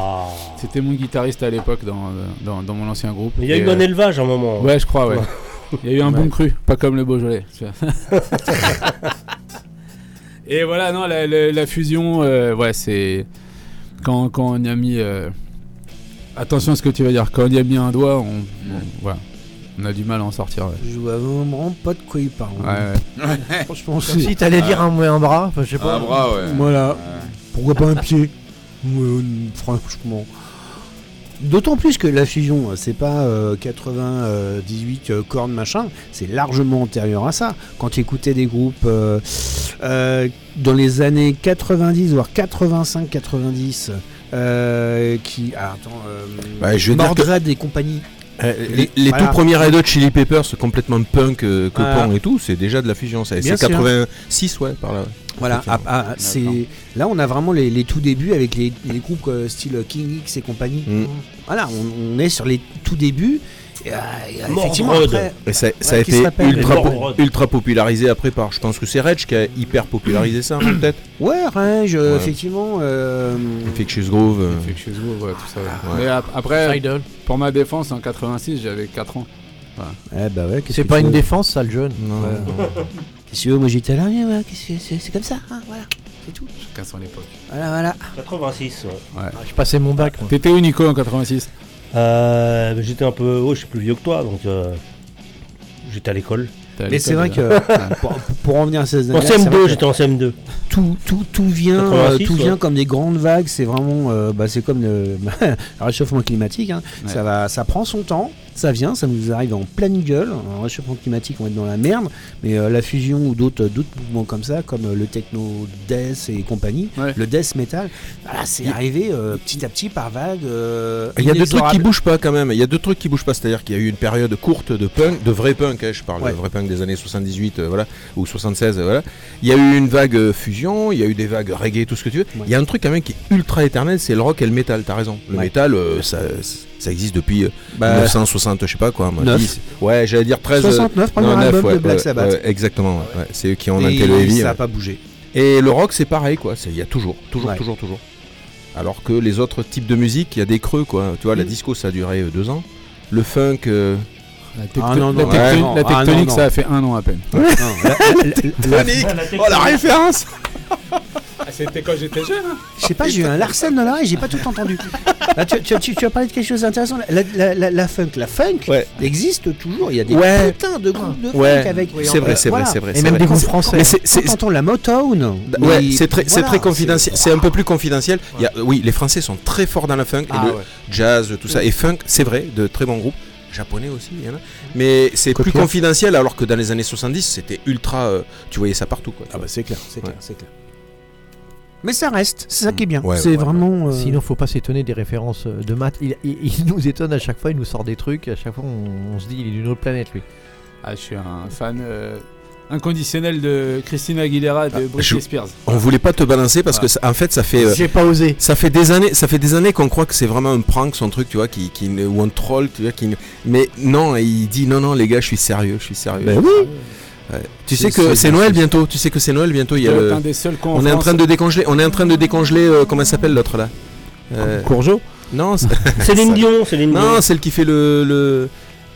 c'était mon guitariste à l'époque dans, dans, dans mon ancien groupe. Mais il y a eu un euh, élevage à un moment. Ouais, je crois, ouais. Il y a eu un Ouais. bon cru, pas comme le Beaujolais. tu vois. Et voilà, non, la, la- la fusion, euh, ouais, c'est. Quand, quand on y a mis. euh, Attention à ce que tu vas dire. Quand on y a mis un doigt, on, on- voilà. on a du mal à en sortir. ouais. Je vois vraiment pas de quoi il parle. Ouais, ouais. Franchement, Comme si t'allais dire un, un bras, enfin, je sais pas. Un bras, ouais. Voilà. Pourquoi pas un pied? Ouais, Franchement. D'autant plus que la fusion, c'est pas euh, 98 euh, cornes machin, c'est largement antérieur à ça. Quand tu écoutais des groupes euh, euh, dans les années 90 voire 85-90 euh, qui ah, attends Ouais, je dire Mordred et compagnie. Les les Voilà. tout premiers Red Hot Chili Peppers, complètement punk que Voilà. punk et tout, c'est déjà de la fusion. C'est sûr. 86, ouais, par là. Voilà, ah, ah, c'est là on a vraiment les, les tout débuts avec les, les groupes euh, style King X et compagnie. Mm. Voilà, on, on est sur les tout débuts. Et, euh, euh, effectivement, après, Et ça, a été ultra, po- popularisé après par. Je pense que c'est Reg qui a hyper popularisé ça, non, peut-être. ouais, Ouais. effectivement. euh, Infectious Groove. euh, je suis ouais, tout ça. ouais. Ouais. Mais ap- après, Idol. pour ma défense, en 86, j'avais 4 ans. eh bah ouais, C'est pas une défense, ça, le jeune. Non, Ouais. non. Qu'est-ce que moi j'étais là, ouais, c'est comme ça, hein, voilà, c'est tout. Chacun son époque. Voilà, voilà. 86, ouais. Ouais. Ah, Je passais mon bac. moi. T'étais où, Nico, en 86 Euh, j'étais un peu. Oh, je suis plus vieux que toi, donc. euh, j'étais à l'école. Mais c'est vrai que pour, pour en venir à ces En années, vrai CM2, que j'étais en CM2. tout, tout, tout vient, 86, euh, tout ouais. vient comme des grandes vagues. C'est vraiment, euh, bah, c'est comme le, le réchauffement climatique. hein. Ouais. Ça va, ça prend son temps. Ça vient, ça nous arrive en pleine gueule. En réchauffement climatique, on va être dans la merde. Mais euh, la fusion ou d'autres, mouvements comme ça, comme euh, le techno death et compagnie, Ouais. le death metal, voilà, c'est Il- arrivé euh, petit à petit par vague. Il y a deux trucs qui bougent pas quand même. Il y a deux trucs qui bougent pas. C'est-à-dire qu'il y a eu une période courte de punk, de vrai punk. hein, je parle Ouais. de vrai punk des années 78, euh, voilà, ou 76, euh, voilà. Il y a eu une vague fusion. Il y a eu des vagues reggae, tout ce que tu veux. Ouais. Il y a un truc quand même qui est ultra éternel, c'est le rock et le métal. T'as raison. Le métal, ça, ça existe depuis euh, Bah, 1960, je sais pas quoi. moi, Neuf. 10. Ouais, j'allais dire 13. euh, 69, premier non, neuf, album ouais, de Black Sabbath. exactement. ouais. C'est eux qui ont inventé le heavy. ça n'a pas bougé. Et le rock, c'est pareil, quoi. Il y a toujours, toujours, toujours, toujours. Alors que les autres types de musique, il y a des creux, quoi. Tu vois, la Mm. disco, ça a duré euh, deux ans. Le funk, euh, La, tecto- Ah non, non, la, ouais, tectonique- non, la ah tectonique, ça a fait un an à peine. Non, la- la- la- Oh, la référence Ah, C'était quand j'étais jeune. hein. Je sais pas, j'ai eu un Larsen dans l'oreille, j'ai pas tout entendu. Là, tu, tu- tu- tu as parlé de quelque chose d'intéressant. La, la- la- la funk, la funk Ouais. existe toujours. Il y a des Ouais. putains de groupes de Ouais, funk avec. c'est vrai, c'est vrai, c'est vrai. Et même vrai. des groupes français. Mais c'est- t'entends la Motown, Ouais, mais c'est très, confidentiel. C'est un peu plus confidentiel. Il y a, oui, les Français sont très forts dans la funk, Ah et le ouais. jazz, tout ça. Et funk, c'est vrai, de très bons groupes. Japonais aussi, il y en a. Mais c'est plus confidentiel, alors que dans les années 70, c'était ultra. euh, tu voyais ça partout, quoi. Ah bah c'est clair, c'est clair, Ouais. c'est clair. Mais ça reste, c'est ça qui est bien. Ouais, c'est ouais, vraiment. euh, Sinon, faut pas s'étonner des références euh, de maths. Il, il- il nous étonne à chaque fois, il nous sort des trucs. À chaque fois, on, on se dit, il est d'une autre planète, lui. Ah, je suis un fan euh, inconditionnel de Christina Aguilera et de Britney je- Spears. On voulait pas te balancer parce que ça- en fait ça fait euh, J'ai pas osé. ça fait des années ça fait des années qu'on croit que c'est vraiment un prank son truc tu vois qui, qui ou un troll tu vois qui mais non il dit non non les gars je suis sérieux je suis sérieux. Ben oui. Ouais. Tu sais que c'est Noël bientôt tu sais que c'est Noël bientôt il y a le- des seuls on est en train de décongeler on est en train de décongeler euh, comment elle s'appelle l'autre là? Euh, Courgeot? Non c'est- Céline Dion, Céline Dion. non celle qui fait le, le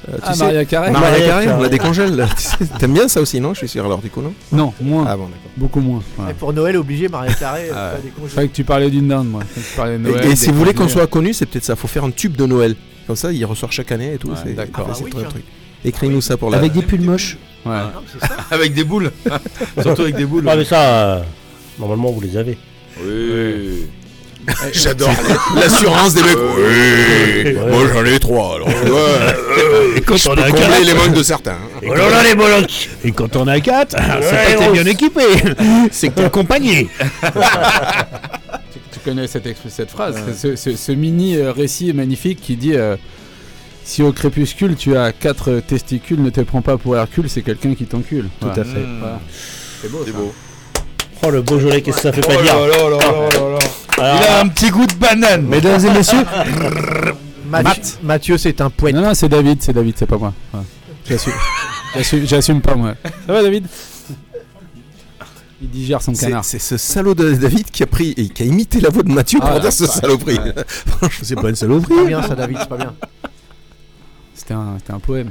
euh, tu Ah, sais- Maria Carré Maria Maria Carré, on la décongèle. T'aimes bien ça aussi, non? Je suis sûr, alors du coup, non? Non, moins. Ah bon, d'accord. Beaucoup moins. ouais. Et pour Noël, obligé, Maria Carré, Ah. pas des congés. Fallait que tu parlais d'une dinde, moi. Fallait que tu parlais de Et- Noël, et, si vous voulez qu'on soit connu, c'est peut-être ça. Faut faire un tube de Noël. Comme ça, il ressort chaque année et tout. Ouais, d'accord. c'est Ah oui, très tiens. truc. Écris-nous ça pour la. Avec des pulls moches. Ouais. Non, ça. Avec des boules. Surtout avec des boules. Ah, mais ça, euh, normalement, vous les avez. Oui. J'adore l'assurance des mecs. Oui, moi j'en ai trois. Alors, ouais, quand je on peux a combler quatre. les manques de certains. Et on a les bolocs Et quand on a 4, c'est pas que t'es on- bien équipé, c'est que t'es accompagné. Tu connais cette, phrase, ce, ce- ce mini euh, récit magnifique qui dit euh, Si au crépuscule tu as quatre testicules, ne te prends pas pour Hercule, c'est quelqu'un qui t'encule. Tout à fait. Mmh. Voilà. C'est beau. C'est ça. beau. Oh, le Beaujolais, qu'est-ce que ça fait Oh pas là dire là là là là là. Alors, Il a un petit goût de banane. Mesdames et messieurs, Mathieu, Mathieu, c'est un poète. Non, non, c'est David, c'est David, c'est pas moi. Ouais. J'assume. J'assume- J'assume pas moi. Ça va, David? Il digère son C'est canard. c'est ce salaud de David qui a pris et qui a imité la voix de Mathieu Ah, pour dire là, ce ouais. saloperie. Ouais. Franchement, c'est pas une saloperie. C'est pas bien ça, David, c'est pas bien. C'était un, c'était un poème.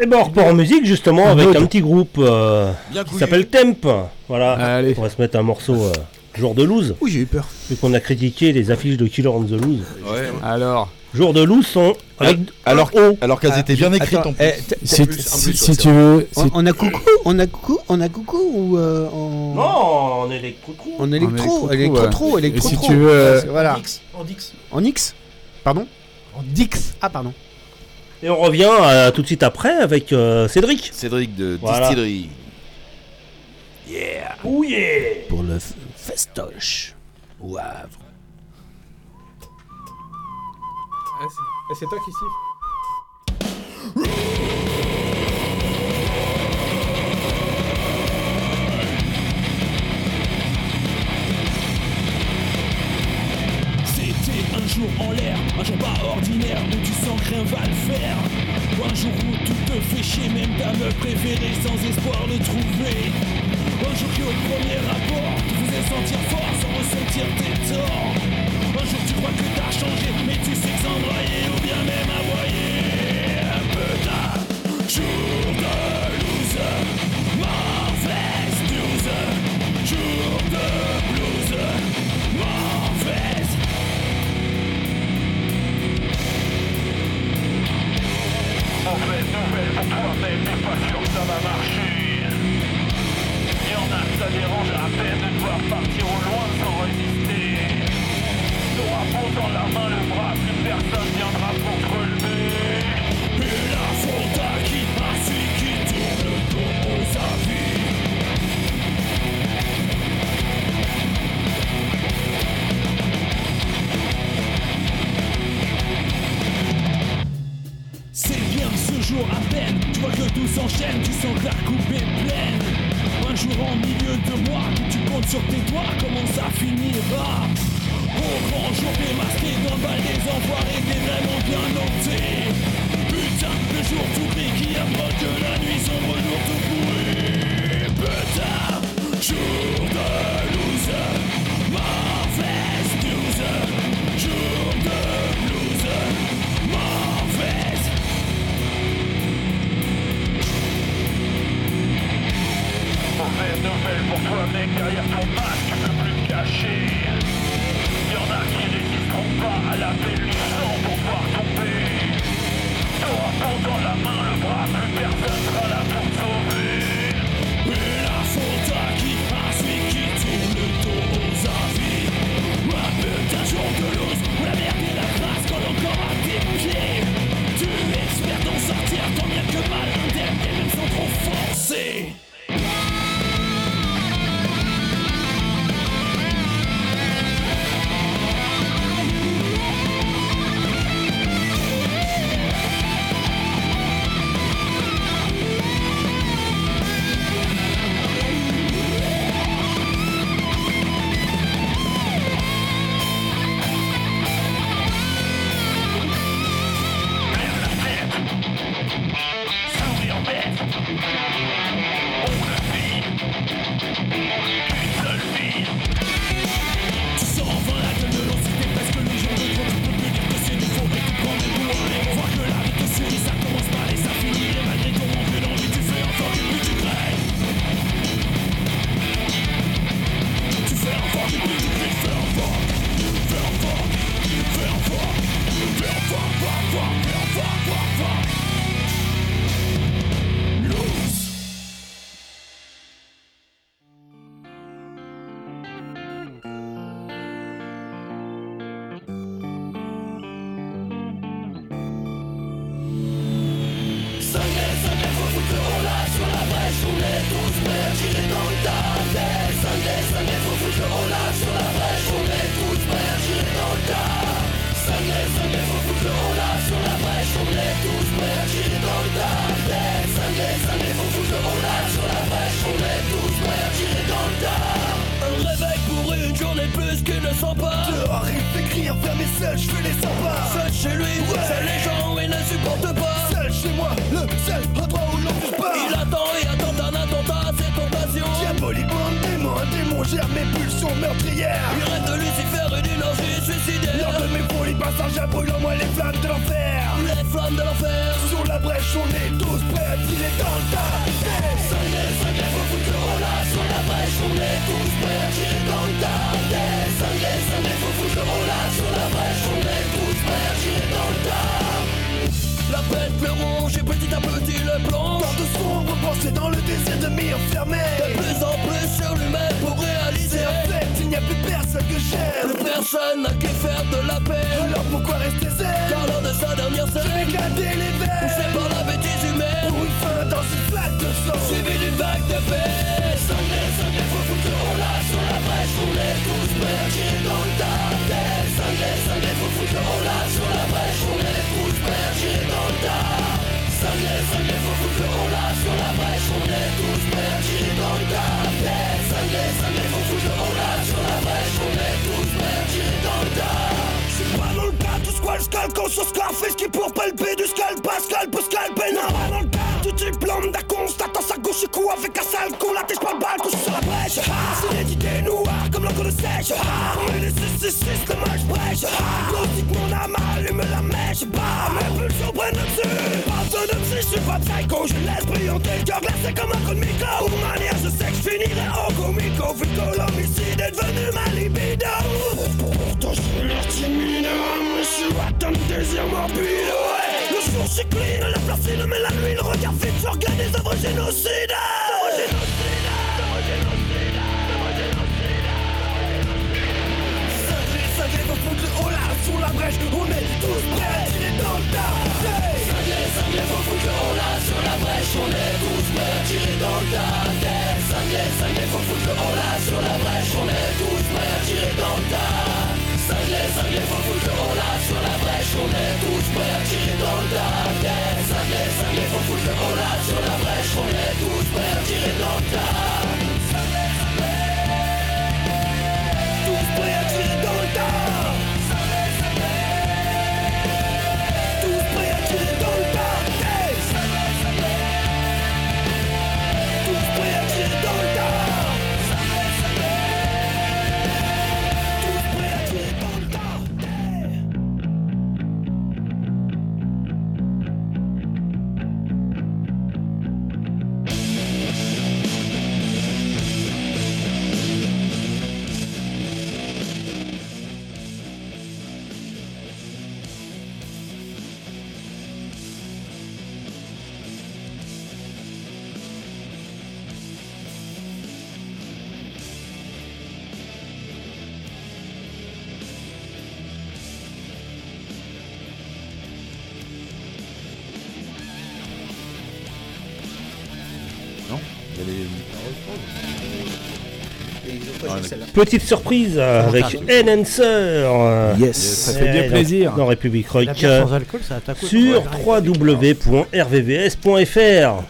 Et ben on repart en musique justement En avec un petit groupe euh, qui s'appelle Temp. Voilà. Allez. On va se mettre un morceau euh, Jour de loose. Oui, j'ai eu peur. Vu qu'on a critiqué les affiches de Killer on the Loose. Ouais. Alors. Jour de loose sont avec Alors, alors qu'elles étaient bien écrites en plus. eh, t- Si, t- si- si tu veux. On, on a coucou, on a coucou, on a coucou ou euh, en... Non, en électro En électro, électro-trou, électro-tro, ouais. électro Et si tu veux, euh, Voilà. En Dix. En Dix. En X Pardon En Dix. Ah, pardon. Et on revient euh, tout de suite après avec euh, Cédric. Cédric de Voilà. Distillerie. Yeah. Oh yeah. Pour le f- festoche. Au Havre. Ah, c'est ah, c'est toi qui siffle. Jour en l'air, un jour pas ordinaire où tu sens que rien va le faire. Un jour où tout te fait chier, même ta meuf préférée sans espoir de trouver. Un jour qui au premier rapport te faisait sentir fort sans ressentir tes torts. Un jour tu crois que t'as changé, mais tu sais que sans brailler Mauvaise nouvelle pour toi, mais t'es pas sûr que ça va marcher. Y'en a que ça dérange à peine de devoir partir au loin sans résister. T'auras beau la main le bras, plus personne viendra pour te relever. Bien ce jour à peine, tu vois que tout s'enchaîne, tu sens que la coupe est pleine. Un jour en milieu de que tu comptes sur tes doigts, comment ça finira? Au grand jour démasqué dans le bal des enfoirés, t'es vraiment bien noté. Putain, le jour tout gris qui approche de la nuit, sombre jour tout pourri. Putain, jour de pour toi, mec, derrière ton masque, tu peux plus te cacher. Y'en a qui résisteront pas à l'appel du sang pour voir tomber. T'auras beau dans la main le bras, plus personne sera là pour te sauver. Et la faute à qui À celui qui tourne le dos aux avis Un putain jour de loose Où la merde et la crasse collent encore à tes pieds Tu espères t'en sortir tant bien que mal et même sans trop forcer Sanglé, sanglé, faut foutre le rola sur la brèche On est tous dans le le rola sur la brèche On est tous dans le pas le tout scalp, scarface Qui pour palper du scalp, pas scalp, scalper Non, tu diplôme d'un constat Dans sa gauche, coup avec un sale coup La tête, pas le couche sur la brèche Ah, C'est l'idée noire comme l'encre de sèche. On est les 666, le match brèche Ah, mon âme allume la mèche. Bah, mes pulsions prennent le dessus. Pas de psy, je suis pas psycho. Je laisse briller le cœur glacé comme un coup de micro je sais que je finirai au comico. Vu que est devenu ma libido. Pourtant je suis je suis atteint de désir jour clean, la placide Mais la nuit, le regard Œuvres génocides Cinglé, cinglé, faut foutre le là la brèche, on est tous prêts à tirer dans le tas faut foutre le haut Sur la brèche, on est tous prêts. À tirer dans le tas faut foutre le Sur la brèche, on est tous prêts. À tirer dans le tas Cinglé, cinglé, faut foutre le haut là Sur la brèche, on est tous prêts à tirer dans le tas Cinglé, cinglé, faut foutre le haut là Sur la brèche, on est tous prêts à tirer dans le tas Petite surprise euh, avec Enhancer. euh, Yes. Ça fait bien euh, plaisir. Dans République Rock. La bière sans alcool, ça attaque aussi. Sur Ouais. www.rvvs.fr.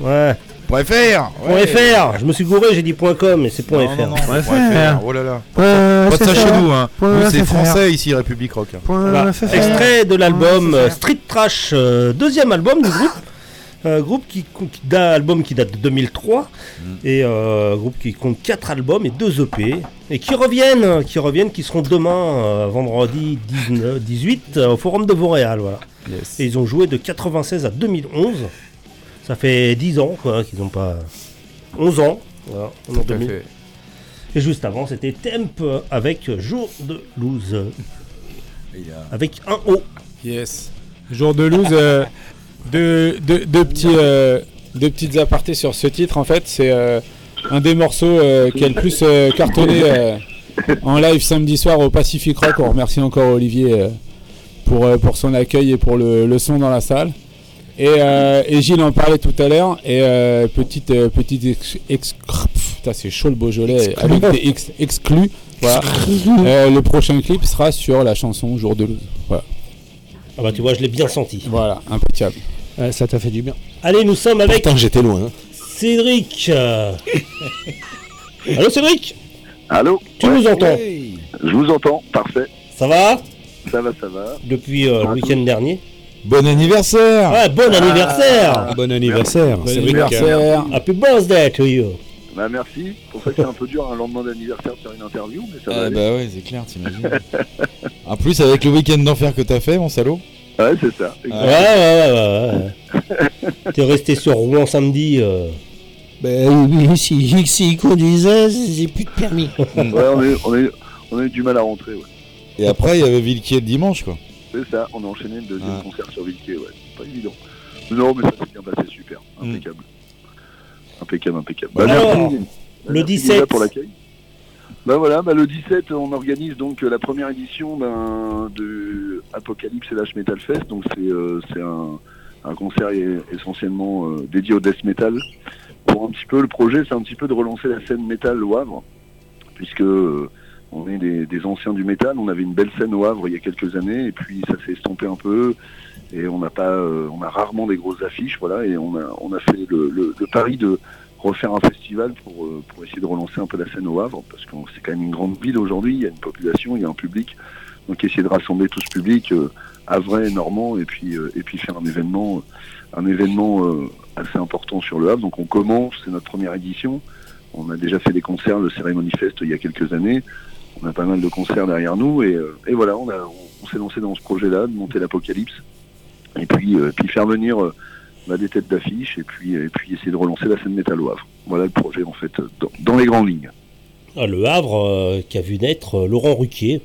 Ouais. Point .fr Point .fr. Je me suis gouré, j'ai dit point .com, mais c'est point Non, .fr. non, non, Point point .fr. .fr. Oh là là. Point Pas de ça chez nous, hein. Point Nous, c'est FR. français ici, République Rock. Point Voilà. FR. Extrait de l'album euh. Street Trash, euh, deuxième album du groupe. Euh, groupe qui, qui d'un album qui date de 2003 et euh, groupe qui compte 4 albums et 2 EP et qui reviennent, qui reviennent, qui seront demain euh, vendredi 19, 18 euh, au Forum de Vauréal, voilà. Yes. Et ils ont joué de 96 à 2011. Ça fait 10 ans quoi qu'ils n'ont pas 11 ans. Voilà, en Tout à 2000. fait. Et juste avant, c'était Temp avec Jour de Lose avec un O. Yes. Jour de loose, euh, deux, deux- deux petits, euh, deux petites apartés sur ce titre. En fait, c'est euh, un des morceaux euh, qui a le plus euh, cartonné euh, en live samedi soir au Pacific Rock. On remercie encore Olivier euh, pour, euh, pour son accueil et pour le, le son dans la salle. Et, euh, et Gilles en parlait tout à l'heure. Et euh, petite, euh, petite ex, ex- putain, c'est chaud le Beaujolais Exclu. avec des ex- exclus. Voilà. Euh, le prochain clip sera sur la chanson Jour de loose. Voilà. Ah bah tu vois, je l'ai bien senti. Voilà, impeccable. Ça t'a fait du bien. Allez, nous sommes avec Pourtant, j'étais loin. hein. Cédric. Allô Cédric? Allô? Tu nous entends? Je vous entends, parfait. Ça va? Ça va, ça va. Depuis euh, le week-end dernier Bon anniversaire Ah, bon anniversaire Bon anniversaire. Bon Cédric, anniversaire Happy birthday to you Bah merci. Pour ça c'est un peu dur un lendemain d'anniversaire de faire une interview, mais ça va. Ah aller. bah ouais, c'est clair, t'imagines. en plus, avec le week-end d'enfer que t'as fait, mon salaud. Ouais, c'est ça. Ouais, ouais, ouais, ouais, ouais. T'es resté sur Rouen samedi. euh. Ben oui, si, si conduisait, j'ai plus de permis. ouais, on, est, on, est, on a eu du mal à rentrer, ouais. Et après, il y avait Villequier le dimanche, quoi. C'est ça, on a enchaîné le deuxième concert sur Villequier, ouais. Pas évident. Non, mais ça s'est bien passé, super. Impeccable. Impeccable, impeccable. Bah, Alors, merci. le Merci 17. déjà pour l'accueil. Bah voilà, bah le 17, on organise donc euh, la première édition ben, de Apocalypse et Lash Metal Fest. Donc c'est euh, un, un concert essentiellement euh, dédié au death metal. Pour un petit peu, le projet, c'est un petit peu de relancer la scène métal au Havre, puisque euh, on est des, anciens du métal. On avait une belle scène au Havre il y a quelques années, et puis ça s'est estompé un peu. Et on n'a pas, on a rarement des grosses affiches, voilà. Et on a, on a fait le- le pari de refaire un festival pour, euh, pour essayer de relancer un peu la scène au Havre, parce que c'est quand même une grande ville aujourd'hui, il y a une population, il y a un public. Donc essayer de rassembler tout ce public euh, havrais, normand, et puis, euh, et puis faire un événement, euh, un événement assez important sur le Havre. Donc on commence, c'est notre première édition. On a déjà fait des concerts, le Cérémonie Fest, il y a quelques années. On a pas mal de concerts derrière nous, et, et voilà, on, on, s'est lancé dans ce projet-là, de monter l'Apocalypse, et puis, puis faire venir euh, bah, des têtes d'affiche, et puis, et puis essayer de relancer la scène métal au Havre. Voilà le projet, en fait, dans, dans les grandes lignes. Ah, le Havre euh, qui a vu naître euh, Laurent Ruquier.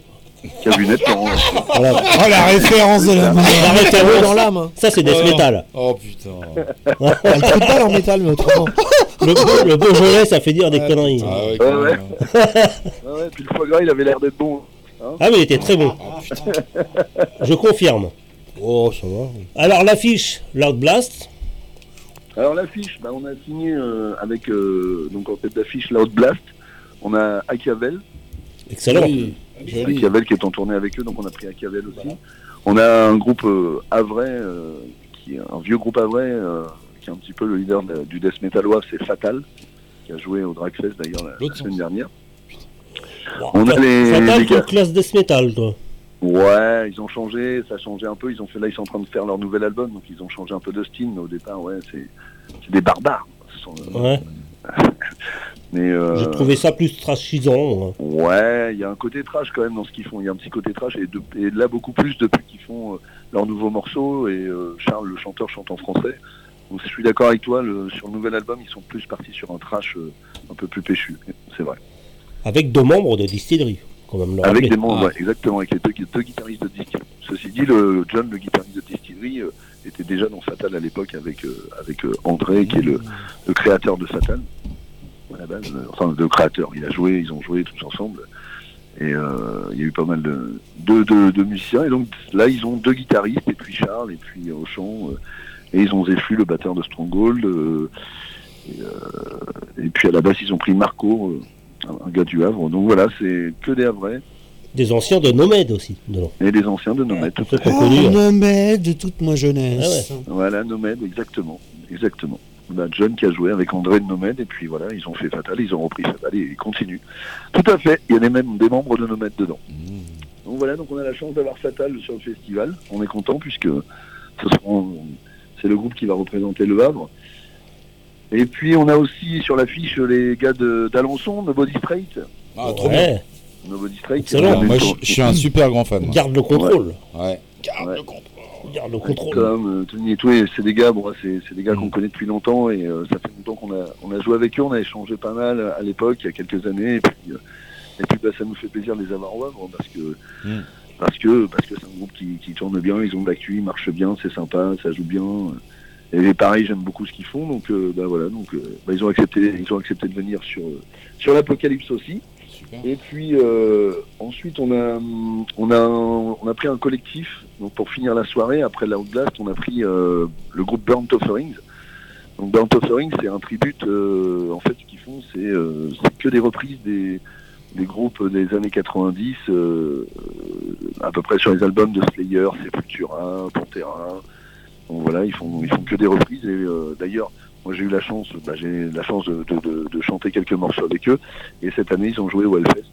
Qui a vu naître Laurent Voilà. Oh, la référence de la mort. La référence. Dans l'âme. Ça, c'est death Oh. metal. Oh putain. Elle trouve pas en métal, mais autrement. Le, Beau- le Beaujolais, ça fait dire des conneries. Ah ouais, Ouais. Ah puis le foie gras, il avait l'air d'être bon. hein. Ah, mais il était très bon. Je confirme. Oh, ça va. Alors, l'affiche Loud Blast. Alors l'affiche, bah, on a signé euh, avec euh, donc en tête d'affiche Loud Blast. On a Achiavel, Excellent. Oui. Achiavel qui est en tournée avec eux, donc on a pris Achiavel aussi. On a un groupe euh, havrais, euh, qui est un vieux groupe euh, qui est un petit peu le leader de- du death metal wave, c'est Fatal, qui a joué au Dragfest d'ailleurs la, semaine dernière. Wow. On a les- Fatal les comme gars. classe death metal, toi. Ouais, ils ont changé, ça a changé un peu. Ils ont fait là, ils sont en train de faire leur nouvel album, donc ils ont changé un peu de style. Mais au départ, ouais, c'est des barbares. Ce sont, euh, Ouais. mais euh, J'ai trouvé ça plus trashisant. Ouais, il y a un côté trash quand même dans ce qu'ils font. Il y a un petit côté trash et, de- et là beaucoup plus depuis qu'ils font euh, leur nouveau morceau et euh, Charles le chanteur chante en français. Donc je suis d'accord avec toi, le- sur le nouvel album ils sont plus partis sur un trash euh, un peu plus péchu, c'est vrai. Avec deux membres de distillerie, quand même. le Avec rappeler. des membres, Ah. ouais, exactement, avec les deux, deux guitaristes de distillerie. Ceci dit, le John, le guitariste de distillerie, euh, était déjà dans Fatal à l'époque avec, euh, avec euh, André, qui est le, le créateur de Fatal. À la base, euh, enfin, le créateur, il a joué, ils ont joué tous ensemble. Et euh, il y a eu pas mal de, de, de- de musiciens. Et donc là, ils ont deux guitaristes, et puis Charles, et puis au chant. euh, et ils ont Zéfu, le batteur de Stronghold. euh, et, euh, et puis à la base, ils ont pris Marco, euh, un, gars du Havre. Donc voilà, c'est que des Havrais. Des anciens de Nomad aussi. Et les anciens de Nomad. tout à fait. a Oh, hein. Nomade de toute ma jeunesse. Voilà, Nomad, exactement. Exactement. Bah, John qui a joué avec André de Nomad, et puis voilà, ils ont fait Fatal, ils ont repris Fatal et ils continuent. Tout à fait, il y a des, même des membres de Nomad dedans. Donc voilà, donc on a la chance d'avoir Fatal sur le festival. On est content puisque ce seront- c'est le groupe qui va représenter le Havre. Et puis on a aussi sur l'affiche les gars de- d'Alençon, Nobody Straight. Ah, trop Ouais. bien. Nobody Straight. Excellent. Moi, je, suis un super grand fan. Garde le contrôle. Ouais. Ouais. Garde le contrôle. Tom, euh, Tony et tout, c'est des gars, bon, c'est c'est des gars qu'on connaît depuis longtemps et euh, ça fait longtemps qu'on a, on a joué avec eux, on a échangé pas mal à l'époque, il y a quelques années, et puis, euh, et puis bah, ça nous fait plaisir de les avoir au Havre parce que Mm. parce que parce que c'est un groupe qui, qui tourne bien, ils ont de l'actu, ils marchent bien, c'est sympa, ça joue bien. Et pareil, j'aime beaucoup ce qu'ils font, donc euh, bah voilà, donc euh, bah, ils ont accepté, ils ont accepté de venir sur euh, sur l'Apocalypse aussi. Super. Et puis euh, ensuite on a on a on a pris un collectif donc pour finir la soirée après la Blast on a pris euh, le groupe Burnt Offerings. Donc Burnt Offerings c'est un tribute euh, en fait ce qu'ils font c'est euh, c'est que des reprises des des groupes des années 90 euh, euh, à peu près sur les albums de Slayer, Sepultura, Pantera. Donc voilà ils font ils font que des reprises et euh, d'ailleurs moi j'ai eu la chance bah, j'ai la chance de, de- de- de chanter quelques morceaux avec eux et cette année, ils ont joué au Hellfest.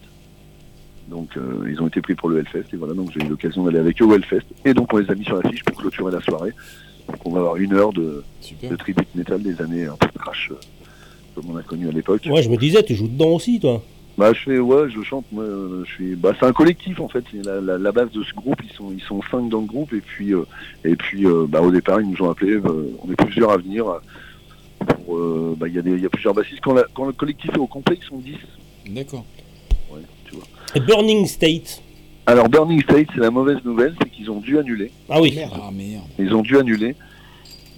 Donc, euh, ils ont été pris pour le Hellfest. Et voilà, donc j'ai eu l'occasion d'aller avec eux au Hellfest. Et donc, on les a mis sur l'affiche pour clôturer la soirée. Donc, on va avoir une heure de, de tribute metal des années un peu trash, euh, comme on a connu à l'époque. Ouais, je me disais, tu joues dedans aussi, toi. Bah je fais ouais je chante moi euh, je suis bah c'est un collectif en fait c'est la, la, la base de ce groupe ils sont ils sont cinq dans le groupe et puis euh, et puis euh, bah au départ ils nous ont appelé euh, on est plusieurs à venir pour euh, bah il y a des il y a plusieurs bassistes quand, la- quand le collectif est au complet ils sont 10 D'accord. ouais tu vois Et Burning State. alors Burning State c'est la mauvaise nouvelle c'est qu'ils ont dû annuler Ah oui. Ah merde. ils ont dû annuler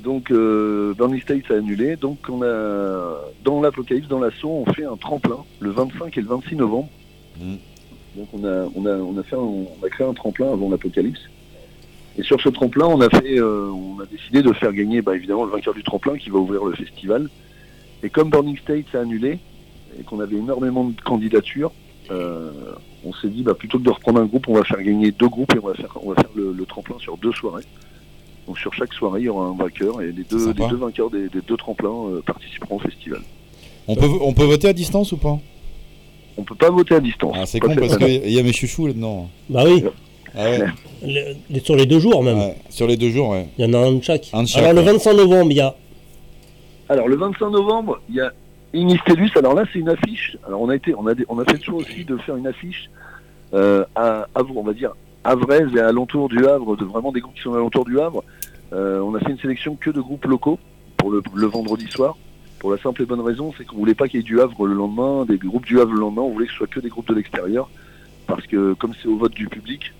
donc euh, Burning State a annulé donc on a dans l'Apocalypse dans l'assaut on fait un tremplin le 25 et le 26 novembre Donc on a, on a, on a fait, un- on a créé un tremplin avant l'apocalypse. Et sur ce tremplin, on a fait, euh, on a décidé de faire gagner, bah, évidemment, le vainqueur du tremplin qui va ouvrir le festival. Et comme Burning State s'est annulé et qu'on avait énormément de candidatures, euh, on s'est dit, bah, plutôt que de reprendre un groupe, on va faire gagner deux groupes et on va faire, on va faire le, le tremplin sur deux soirées. Donc sur chaque soirée, il y aura un vainqueur et les deux, Sympa. les deux vainqueurs des, des deux tremplins euh, participeront au festival. On peut, on peut voter à distance ou pas? On peut pas voter à distance. Ah, c'est con parce qu'il y a mes chouchous là-dedans. Bah oui. Ah ouais. Le- les- sur les deux jours même. Ouais, Sur les deux jours, ouais. Il y en a un de chaque. Un de chaque, Alors le ouais. 25 novembre, il y a. Alors le 25 novembre, il y a Inistellus. Alors là, c'est une affiche. Alors on a été, on a, des- on a fait le choix aussi de faire une affiche euh, à Havre, on va dire Havrez et à l'entour du Havre, de vraiment des groupes qui sont à l'entour du Havre. Euh, on a fait une sélection que de groupes locaux pour le, le vendredi soir. Pour la simple et bonne raison, c'est qu'on voulait pas qu'il y ait du Havre le lendemain, des groupes du Havre le lendemain. On voulait que ce soit que des groupes de l'extérieur, parce que comme c'est au vote du public,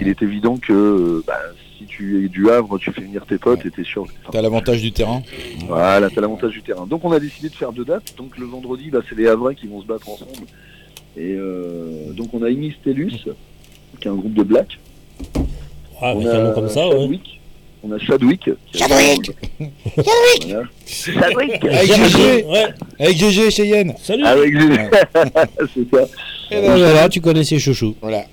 il est évident que euh, bah, si tu es du Havre, tu fais venir tes potes et t'es sûr. T'as l'avantage du terrain. Voilà, t'as l'avantage du terrain. Donc on a décidé de faire deux dates. Donc le vendredi, bah, c'est les Havrais qui vont se battre ensemble. Et euh, donc on a Inistellus, qui est un groupe de black. Ah, avec on un nom comme ça, ouais. Chadwick. On a Chadwick. qui est- Chadwick Voilà. Chadwick Avec GG Avec GG Cheyenne Salut Avec GG C'est ça. Et ben voilà, tu connais ses chouchous. Voilà.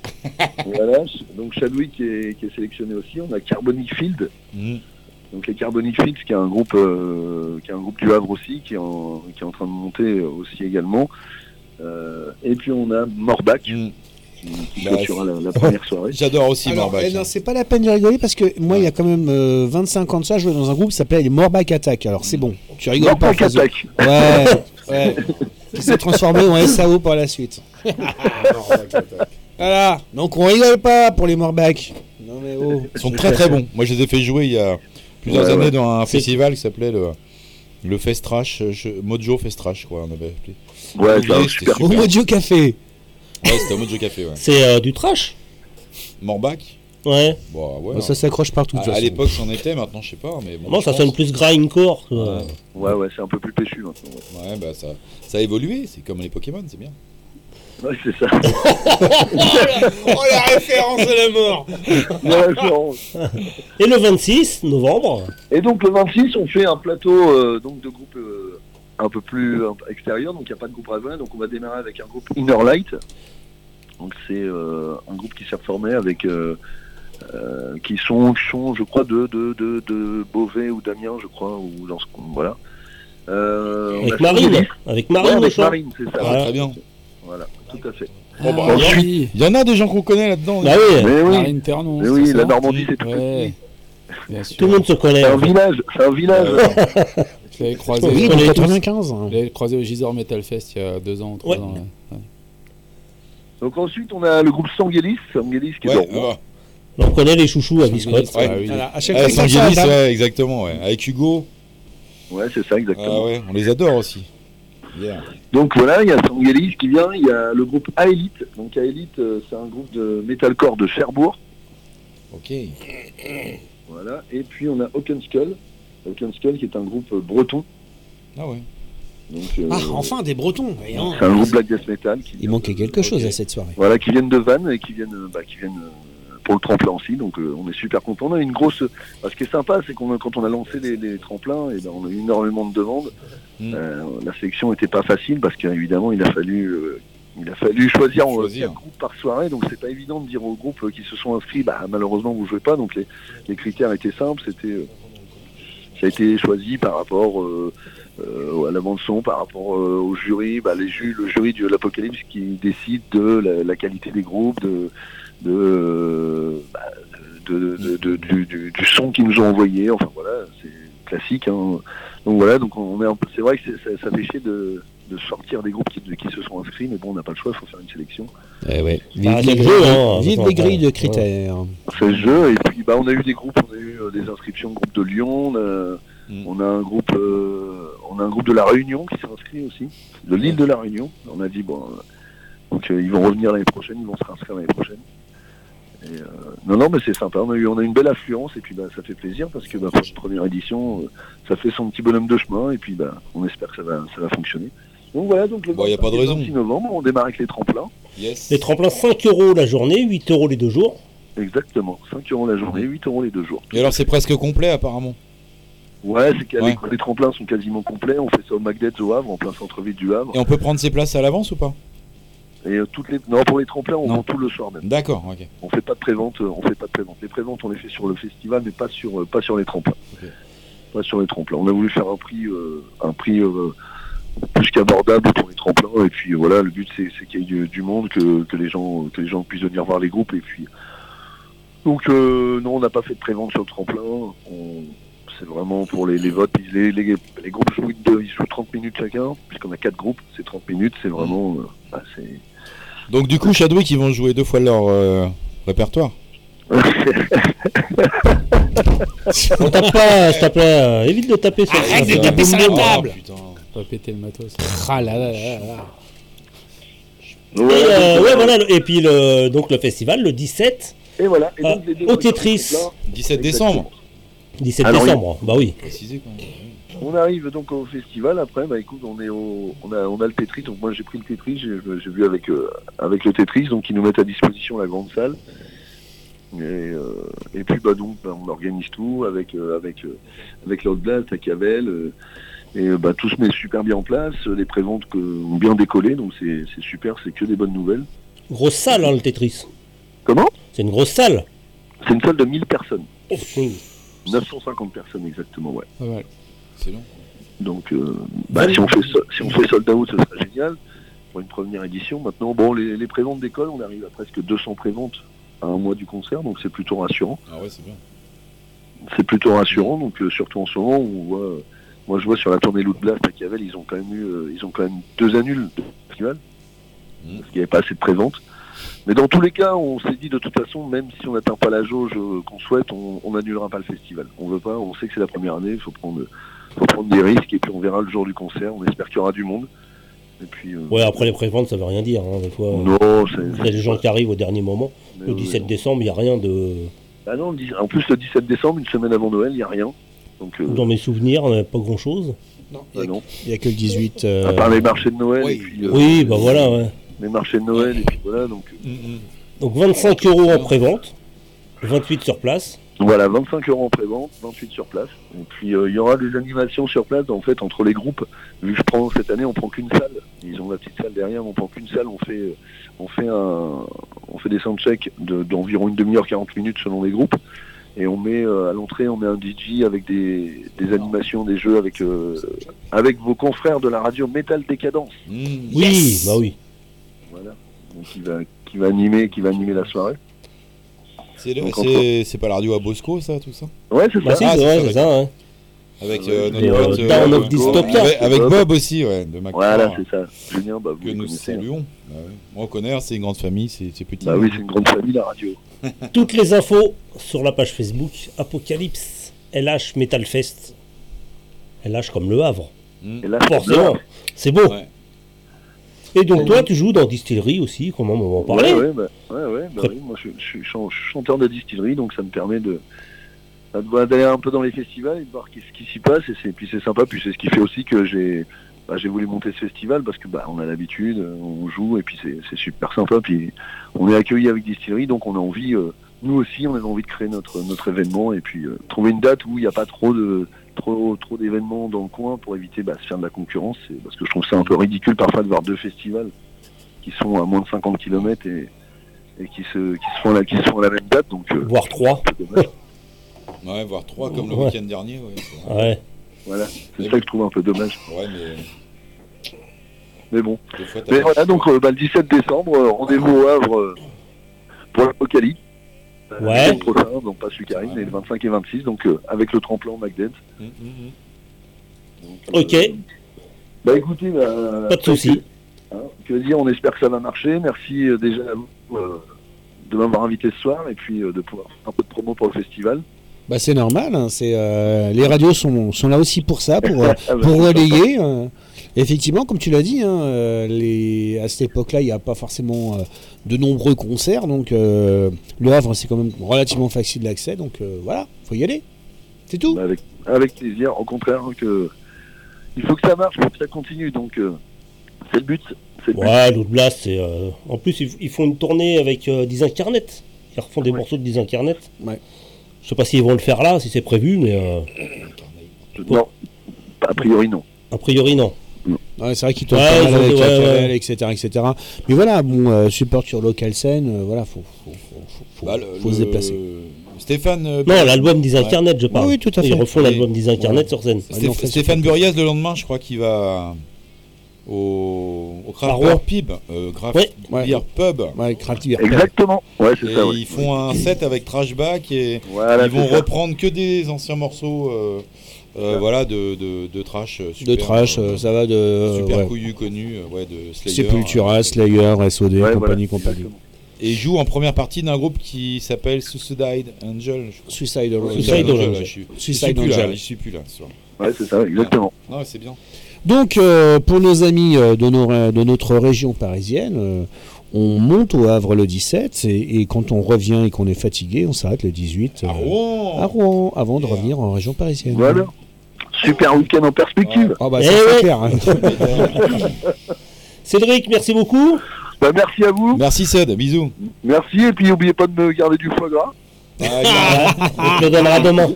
voilà, donc Chadwick qui est, qui est sélectionné aussi. On a Carbonic Field. Mhm. Donc les Carbonic Fields, qui est un groupe, euh, qui est un groupe du Havre aussi, qui est en, qui est en train de monter aussi également. Euh, et puis on a Morbach, qui, Bah, clôturera la, la première soirée. J'adore aussi Alors, Morbach. eh non, c'est pas la peine de rigoler parce que moi, il y a quand même euh, 25 ans de ça, je jouais dans un groupe qui s'appelait les Morback Attack. Alors c'est bon, tu rigoles pas. Morback Fazo. Attack. Ouais, ouais. Qui s'est transformé en SAO par la suite. voilà, donc on rigole pas pour les Morback. Non mais oh. Ils sont très très bons. Moi, je les ai fait jouer il y a plusieurs Ouais, années ouais. dans un festival qui s'appelait le, le Fest Trash, euh, je- Mojo Fest Trash, quoi, on avait appelé. Ouais, super- Au Mojo Café. Ouais, c'était au Mojo Café, ouais. C'est euh, du trash? Morbach Ouais. Bon, ouais. Bah, ça s'accroche partout, de À, toute à façon. l'époque, c'en était, maintenant, je sais pas. Mais bon, Non, je ça pense- sonne plus grindcore. Ouais. Ouais, ouais, c'est un peu plus péchu maintenant. Ouais, bah ça, ça a évolué, c'est comme les Pokémon, c'est bien. Ouais, c'est ça. oh la référence de la mort La référence. Et le 26 novembre? Et donc le 26, on fait un plateau euh, donc de groupe euh, un peu plus extérieur, donc il n'y a pas de groupe Raven, donc on va démarrer avec un groupe Inner Light. Donc c'est euh, un groupe qui s'est reformé avec euh, euh, qui sont, qui sont je crois de, de, de, de Beauvais ou d'Amiens je crois ou dans ce voilà. Euh, Avec fait Marine. Avec Marine Ouais, avec. Marine, c'est ça. Voilà. Très bien. Voilà, tout à fait. Bon, bah, Ensuite, il y en a des gens qu'on connaît là-dedans. Bah oui. mais oui, Marine Ternon, mais oui la Normandie c'est tout Ouais. Tout le monde se connaît. C'est un village, c'est un village. Je l'avais croisé, Oui, On en connaît tous. 95. je l'avais croisé au Gisors Metal Fest il y a deux ans, trois Ouais. ans. ouais. Donc ensuite on a le groupe Sanguelis, Sanguelis qui est Ouais, ouais. On connaît les chouchous à Biscotte. Ouais. Ah oui. Voilà, à chaque Ouais, fois ça, ouais, exactement, ouais. Avec Hugo, Ouais, c'est ça exactement. ah ouais, on les adore aussi. Yeah. Donc voilà, il y a Sangelis qui vient, il y a le groupe Aelite. Donc Aelite, euh, c'est un groupe de metalcore de Cherbourg. Ok. Voilà. Et puis on a Oaken Skull. Oaken Skull qui est un groupe breton. Ah ouais. Donc, euh, Ah, enfin des Bretons. c'est un groupe black death metal. Qui Il manquait de- quelque chose à cette soirée. Voilà, qui viennent de Vannes et qui viennent, euh, bah, qui viennent euh, pour le tremplin aussi. Donc euh, on est super contents. On a une grosse. bah, ce qui est sympa, c'est qu'on quand on a lancé les, les tremplins, et ben, on a eu énormément de demandes. Mm. Euh, la sélection n'était pas facile parce qu'évidemment il a fallu. euh, il a fallu choisir, quatre groupes par soirée, donc c'est pas évident de dire aux groupes qui se sont inscrits, bah malheureusement vous jouez pas, donc les, les critères étaient simples, c'était euh, ça a été choisi par rapport euh, euh, à la bande son, par rapport euh, au jury, bah, les ju le jury de l'Apocalypse qui décide de la, la qualité des groupes, de, de, euh, bah, de- de- de- du, du- du son qu'ils nous ont envoyé. Enfin voilà, c'est classique. hein. Donc voilà, donc on est un peu. C'est vrai que ça, ça fait chier de, de sortir des groupes qui, qui se sont inscrits, mais bon, on n'a pas le choix, il faut faire une sélection. Eh ouais. Ah, Vive c'est les grilles- hein, vive attends, les grilles de ouais. critères. C'est le jeu, et puis bah, on a eu des groupes, on a eu euh, des inscriptions de groupe de Lyon, on a, on a un groupe euh, on a un groupe de la Réunion qui s'est inscrit aussi, de l'île de la Réunion. On a dit bon euh, donc euh, ils vont revenir l'année prochaine, ils vont se réinscrire l'année prochaine. Et, euh, non non mais c'est sympa, on a eu on a une belle affluence et puis bah, ça fait plaisir parce que bah, pour une première édition, euh, ça fait son petit bonhomme de chemin et puis bah, on espère que ça va ça va fonctionner. Donc voilà, donc le Bon, y a pas de 25 et raison. 26 novembre, on démarre avec les tremplins. Les tremplins 5 euros la journée, 8 euros les deux jours. Exactement, 5 euros la journée, 8 euros les deux jours. Et alors c'est presque complet apparemment. Ouais, c'est que Ouais. les, les tremplins sont quasiment complets. On fait ça au Magdet au Havre, en plein centre-ville du Havre. Et on peut prendre ses places à l'avance ou pas? Et euh, toutes les non pour les tremplins, on vend tout le soir même. D'accord, ok. On fait pas de prévente, euh, on fait pas de prévente. Les préventes, on les fait sur le festival, mais pas sur euh, pas sur les tremplins. Pas sur les tremplins. On a voulu faire un prix un prix plus qu'abordable pour les tremplins. Et puis voilà, le but c'est c'est qu'il y ait du, du monde, que, que les gens que les gens puissent venir voir les groupes. Et puis donc euh, non, on n'a pas fait de prévente sur le tremplin. On- c'est vraiment pour les, les votes. Les, les, les groupes jouent, de- ils jouent 30 minutes chacun, puisqu'on a 4 groupes, c'est 30 minutes, c'est vraiment. euh, bah, c'est- Donc du coup Chadwick ils vont jouer deux fois leur euh, répertoire. On tape pas, s'il te plaît, euh, évite de taper sur Arrête de taper sur la table Pas péter le matos. Ah là là là là. Et, euh, ouais, voilà, et puis le, donc le festival le 17 Et voilà, et euh, donc les deux au Tetris. 17 décembre. 17 Alors, décembre, bah oui. On arrive donc au festival. Après, bah écoute, on est au, on a, on a le Tetris. Donc moi, j'ai pris le Tetris. J'ai j'ai vu avec euh, avec le Tetris, donc ils nous mettent à disposition la grande salle. Et, euh, et puis bah donc, bah, on organise tout avec euh, avec euh, avec Lord Blast, Cavel. euh, et bah tout se met super bien en place. Les préventes que- ont bien décollé, donc c'est c'est super. C'est que des bonnes nouvelles. Grosse salle, hein, le Tetris. Comment? C'est une grosse salle. C'est une salle de 1000 personnes. Oh, oui. 950 personnes exactement, ouais. Pas mal. C'est long. Donc, euh, bah, si, on fait, so- si on fait sold out, ce serait génial pour une première édition. Maintenant, bon, les, les préventes d'école, on arrive à presque 200 préventes à un mois du concert, donc c'est plutôt rassurant. Ah ouais c'est bien. C'est plutôt rassurant, donc euh, surtout en ce moment, on voit, euh, moi je vois sur la tournée Loot Blast à Cavel, ils ont quand même eu, euh, ils ont quand même deux annuls de festival, parce qu'il n'y avait pas assez de préventes. Mais dans tous les cas, on s'est dit de toute façon, même si on n'atteint pas la jauge euh, qu'on souhaite, on, on annulera pas le festival. On veut pas, on sait que c'est la première année, il faut prendre, faut prendre des risques et puis on verra le jour du concert. On espère qu'il y aura du monde. Et puis, euh, Ouais, après les préventes, ça veut rien dire. Hein, des fois, Non, c'est- il y a des gens qui arrivent au dernier moment. Mais Le oui, 17 non. décembre, il n'y a rien de. bah non, en plus le 17 décembre, une semaine avant Noël, il n'y a rien. Donc, euh, Dans mes souvenirs, pas grand chose. Non, bah non. Il n'y a que le 18. euh, À part les marchés de Noël. et puis, euh, Oui, bah voilà, ouais. Les marchés de Noël, et puis voilà. Donc, euh, Donc 25 euros en pré-vente, 28 sur place. Voilà, 25 euros en prévente, 28 sur place. Et puis euh, il y aura des animations sur place, en fait, entre les groupes. Vu que je prends cette année, on prend qu'une salle. Ils ont la petite salle derrière, on prend qu'une salle. On fait, euh, on fait un, on fait des soundchecks de- d'environ une demi-heure, 40 minutes selon les groupes. Et on met euh, à l'entrée, on met un DJ avec des, des animations, des jeux avec, euh, avec vos confrères de la radio Metal Décadence. Oui, bah oui. Qui va, qui va animer, qui va animer la soirée. C'est le- Donc, c'est c'est pas la radio à Bosco ça tout ça? Ouais, c'est Bah si, c'est vrai, c'est ça, ouais. Avec Ouais, euh, notre euh, pote, Down euh, of Dystopia. Avec, avec Bob. Bob aussi, ouais, de Macron. Voilà, c'est ça. Julien, bah, vous Que le nous hein. saluons. Bah ouais. Moi, on connaît, c'est une grande famille, c'est c'est petit. Bah oui, c'est une grande famille, la radio. Toutes les infos sur la page Facebook Apocalypse LH Metal Fest. LH comme le Havre. C'est Forcément, c'est beau. Et donc toi, tu joues dans Distillerie aussi, comment on va en parler Ouais, ouais, bah, ouais, ouais, bah oui, moi je, je suis chan- je suis chanteur de distillerie, donc ça me permet de bah, d'aller un peu dans les festivals et de voir ce qui s'y passe. Et puis c'est sympa, puis c'est ce qui fait aussi que j'ai bah, j'ai voulu monter ce festival parce que bah, on a l'habitude, on joue et puis c'est, super sympa. Puis on est accueilli avec distillerie, donc on a envie, euh, nous aussi, on avait envie de créer notre notre événement et puis euh, trouver une date où il n'y a pas trop de trop trop d'événements dans le coin pour éviter bah, de se faire de la concurrence. Parce que je trouve ça un peu ridicule parfois de voir deux festivals qui sont à moins de 50 km et, et qui, se, qui, se font à la, qui se font à la même date. Donc, euh, Voire trois. Ouais, voire trois comme le week-end dernier. Ouais. Voilà, c'est ça que je trouve un peu dommage. Ouais, mais Mais bon. fois, Mais voilà, donc euh, bah, le 17 décembre, euh, rendez-vous au Havre euh, pour l'Apocalypse. Le Ouais. prochain, donc pas celui qui arrive, mais le 25 et 26, donc euh, avec le tremplin McDead. Hum, hum, hum. Donc, euh, Ok. Bah écoutez, bah, Pas de souci. hein, que dire, on espère que ça va marcher. Merci euh, déjà à vous de m'avoir invité ce soir et puis de pouvoir faire un peu de promo pour le festival. Bah, c'est normal, hein, c'est, les radios sont, sont là aussi pour ça, pour, Ah bah, pour relayer. Effectivement, comme tu l'as dit, hein, euh, les, à cette époque-là, il n'y a pas forcément euh, de nombreux concerts, donc euh, le Havre, c'est quand même relativement facile d'accès, donc euh, voilà, faut y aller. C'est tout. Avec, avec plaisir, au contraire, hein, que il faut que ça marche, il faut que ça continue, donc euh, c'est le but. Le but. Ouais, l'autre blast, c'est. euh, En plus, ils, ils font une tournée avec euh, Disincarnet. Ils refont des morceaux de Disincarnet. Ouais. Je sais pas s'ils vont le faire là, si c'est prévu, mais. euh, Non, a priori non. A priori, non. Ouais, c'est vrai Ouais, pas mal avec des- la Cavell, ouais. etc., etc. Mais voilà, bon, euh, support sur local scène, euh, voilà, faut, faut, faut, Bah, le- faut se déplacer. Stéphane. euh, Non, l'album Disincarnet, je parle. Oui, oui, tout à fait. Ils refont l'album sur scène. Stéph- Stéphane Burias, le lendemain, je crois qu'il va au, au Craft Pub. euh, Craft Ouais. Beer Pub. Ouais, Craft Beer. Exactement, ouais, c'est Et ça. ouais. ils font un set avec Trashback et Voilà, ils vont reprendre que des anciens morceaux euh, euh, voilà, de, de, de trash. euh, De super, trash, euh, ça va de. super ouais. connus, euh, ouais, de Slayer. Sepultura, euh, Slayer, SOD, Ouais, compagnie, voilà, compagnie. Et jouent en première partie d'un groupe qui s'appelle Suicide Angel. Suicide Angel. Suicide Angel. je suis- Suicide plus là, Angel. Je suis plus là. ce soir. Ouais, c'est ça, exactement. Non, c'est bien. Donc, euh, pour nos amis de, nos- de notre région parisienne, euh, on monte au Havre le 17 et, et quand on revient et qu'on est fatigué, on s'arrête le 18 euh, À Rouen à Rouen, avant de revenir en région parisienne. Voilà. Super week-end en perspective. Ah bah Eh ça, c'est ouais. clair. hein. Cédric, merci beaucoup. Bah, merci à vous. Merci Ced, bisous. Merci, et puis n'oubliez pas de me garder du foie gras. On te le donnera demain.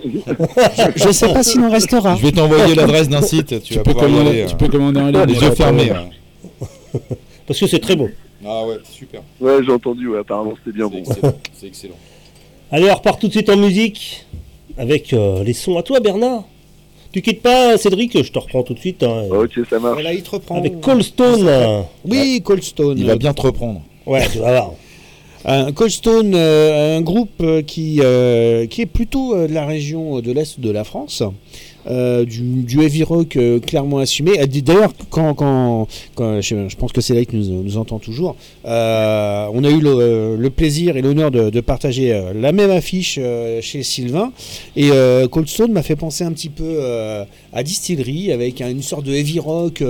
Je sais pas s'il en restera. Je vais t'envoyer l'adresse d'un site, tu, Tu vas peux, commander, aller. tu euh, peux commander en ligne. les yeux fermés. ouais. Parce que c'est très bon. Ah ouais, super. Ouais, j'ai entendu, ouais, apparemment c'était bien C'est bon. excellent. C'est excellent. Allez, on repart tout de suite en musique avec euh, les sons à toi, Bernard. Tu quittes pas, Cédric, je te reprends tout de suite. hein, Ok, ça marche. Voilà, il te reprend. avec Cold Stone. Oui, Cold Stone. Il va bien te reprendre. Ouais, tu vas voir. Un Cold Stone, euh, un groupe euh, qui, euh, qui est plutôt euh, de la région de l'Est de la France. Euh, du, du heavy rock euh, clairement assumé. D'ailleurs, quand, quand, quand- je, je pense que c'est là qui nous, nous entend toujours, euh, on a eu le, le plaisir et l'honneur de, de partager la même affiche chez Sylvain. Et euh, Cold Stone m'a fait penser un petit peu à Distillery avec un- une sorte de heavy rock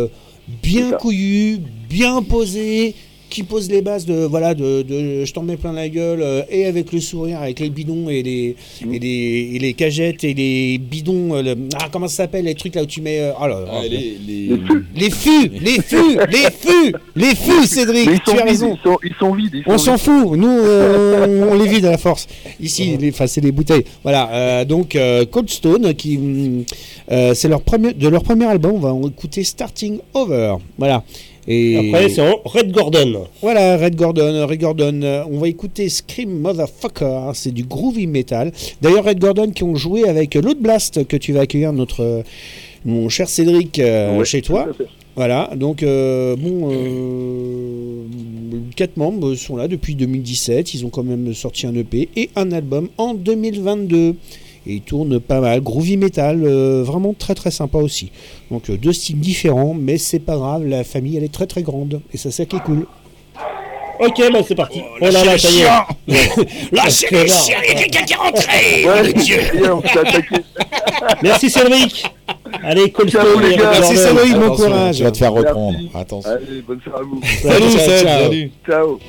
bien couillu, bien posé qui pose les bases de voilà de, de je t'en mets plein la gueule euh, et avec le sourire avec les bidons et les Mm. et les, et les cagettes et les bidons euh, le- ah comment ça s'appelle les trucs là où tu mets euh, oh là Ah, les, les... Les fûts. les fûts les fûts les fûts les fûts Cédric ils tu sont as vides, raison ils sont, ils sont vides. ils on s'en fout, nous euh, on les vide à la force. Ici, les, enfin, c'est les bouteilles. Voilà, euh, donc euh, Cold Stone, qui, euh, c'est leur premier, de leur premier album, on va écouter Starting Over. Voilà. Et Après, c'est Red Gordon. voilà, Red Gordon, Red Gordon. euh, on va écouter Scream Motherfucker, hein, c'est du groovy metal. D'ailleurs, Red Gordon qui ont joué avec Load Blast que tu vas accueillir notre mon cher Cédric euh, Ouais, chez toi. Voilà, donc euh, bon, euh, quatre membres sont là depuis 2017. Ils ont quand même sorti un EP et un album en 2022. Et ils tournent pas mal, groovy metal, euh, vraiment très très sympa aussi. Donc euh, deux styles différents, mais c'est pas grave, la famille elle est très très grande et ça c'est qui est cool. Ok, bah c'est parti. Oh, là là, ça y est. Lâchez les chiens, il y a quelqu'un qui est rentré Ouais, bien, on s'est attaqué. Merci Cédric. Allez, Cold Ciao, Stone. les gars. Merci Cédric, bon courage. Tu vas te faire reprendre. Attention. Allez, bonne soirée à vous. Salut, Ciao, Seb, ciao. salut. Ciao.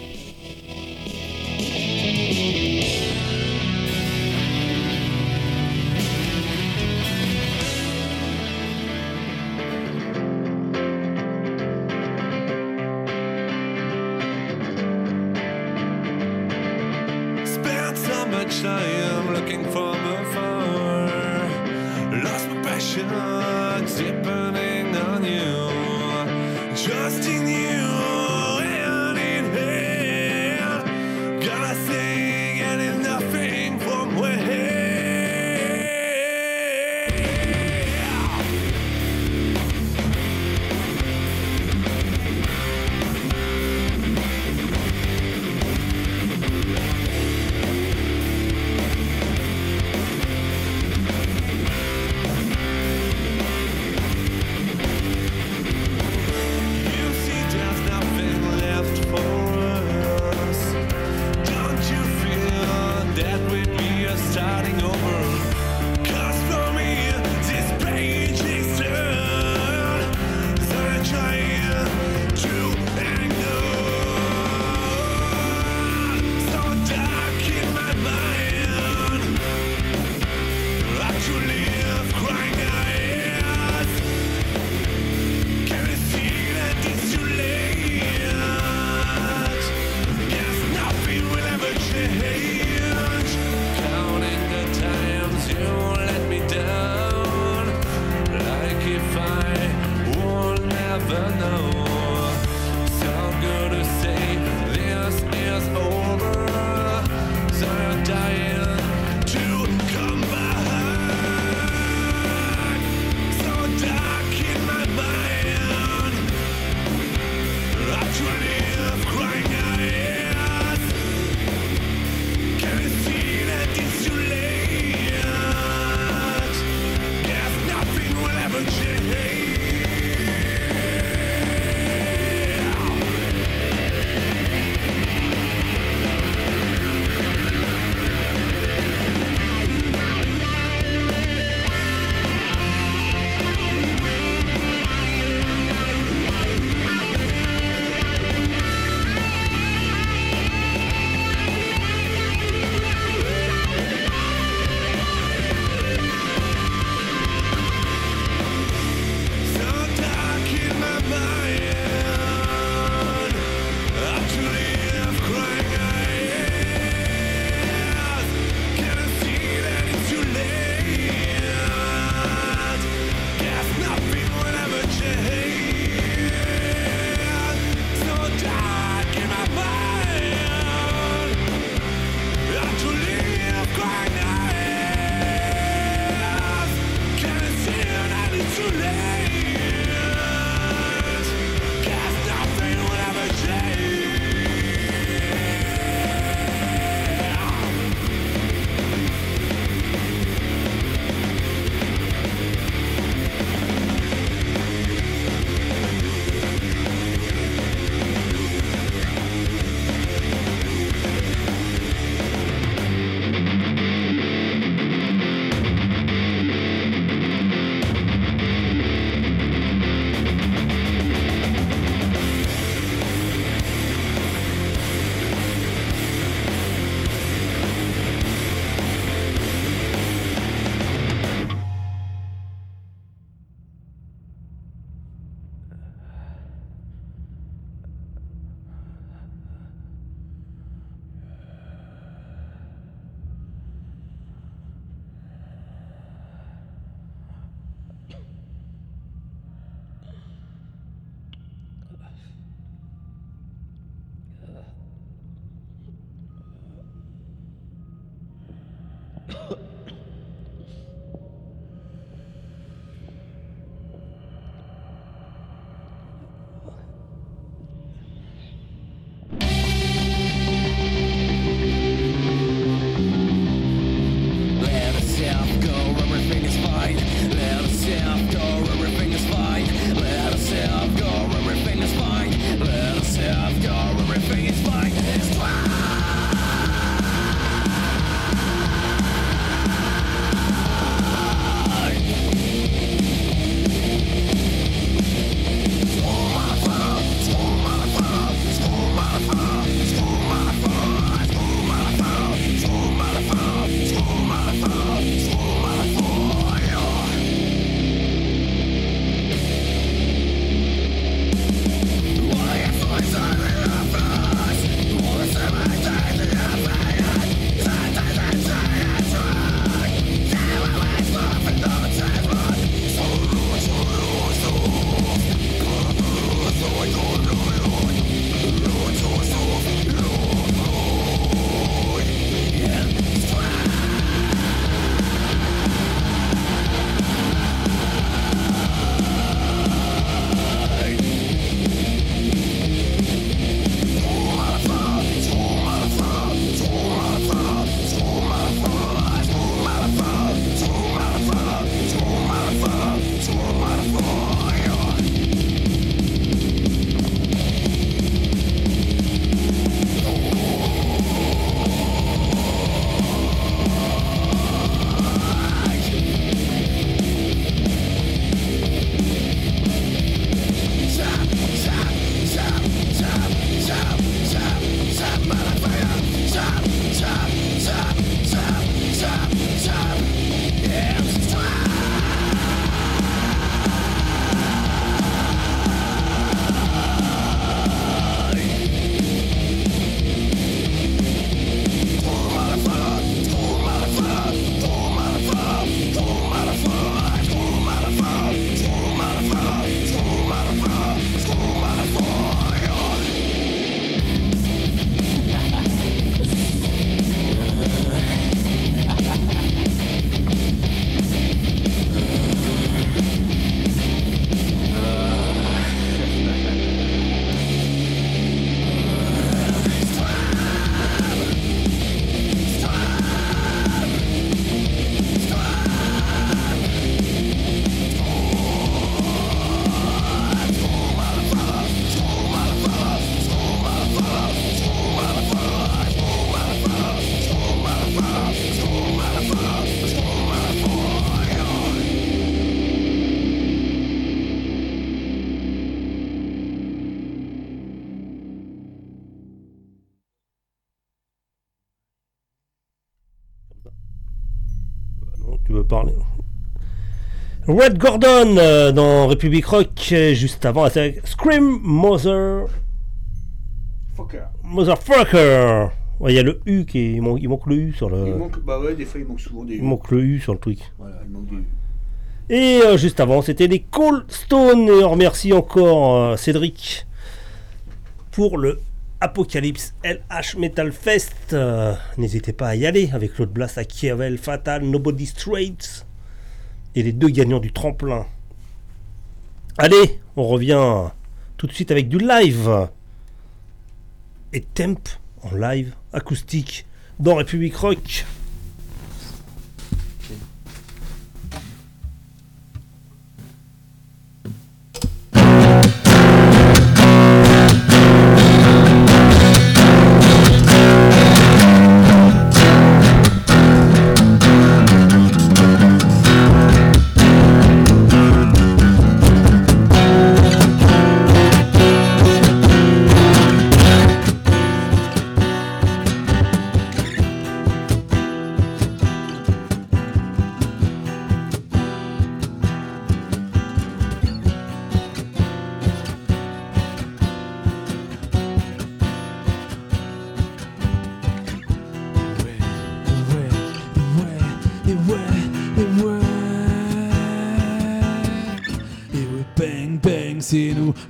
Red Gordon euh, dans Republic Rock, euh, juste avant, c'est Scream Mother. Motherfucker. Ouais, Il y a le U qui est- il, manque, il manque le U sur le. Il manque, bah ouais, des fois il manque souvent des. il manque le U sur le truc. Voilà, il manque des. Et euh, juste avant, c'était les Cold Stone. Et on remercie encore euh, Cédric pour le Apocalypse LH Metal Fest. Euh, N'hésitez pas à y aller avec l'autre blast à Kievel, Fatal, Nobody Straits et les deux gagnants du tremplin. Allez, on revient tout de suite avec du live. Et Temp en live acoustique dans République Rock.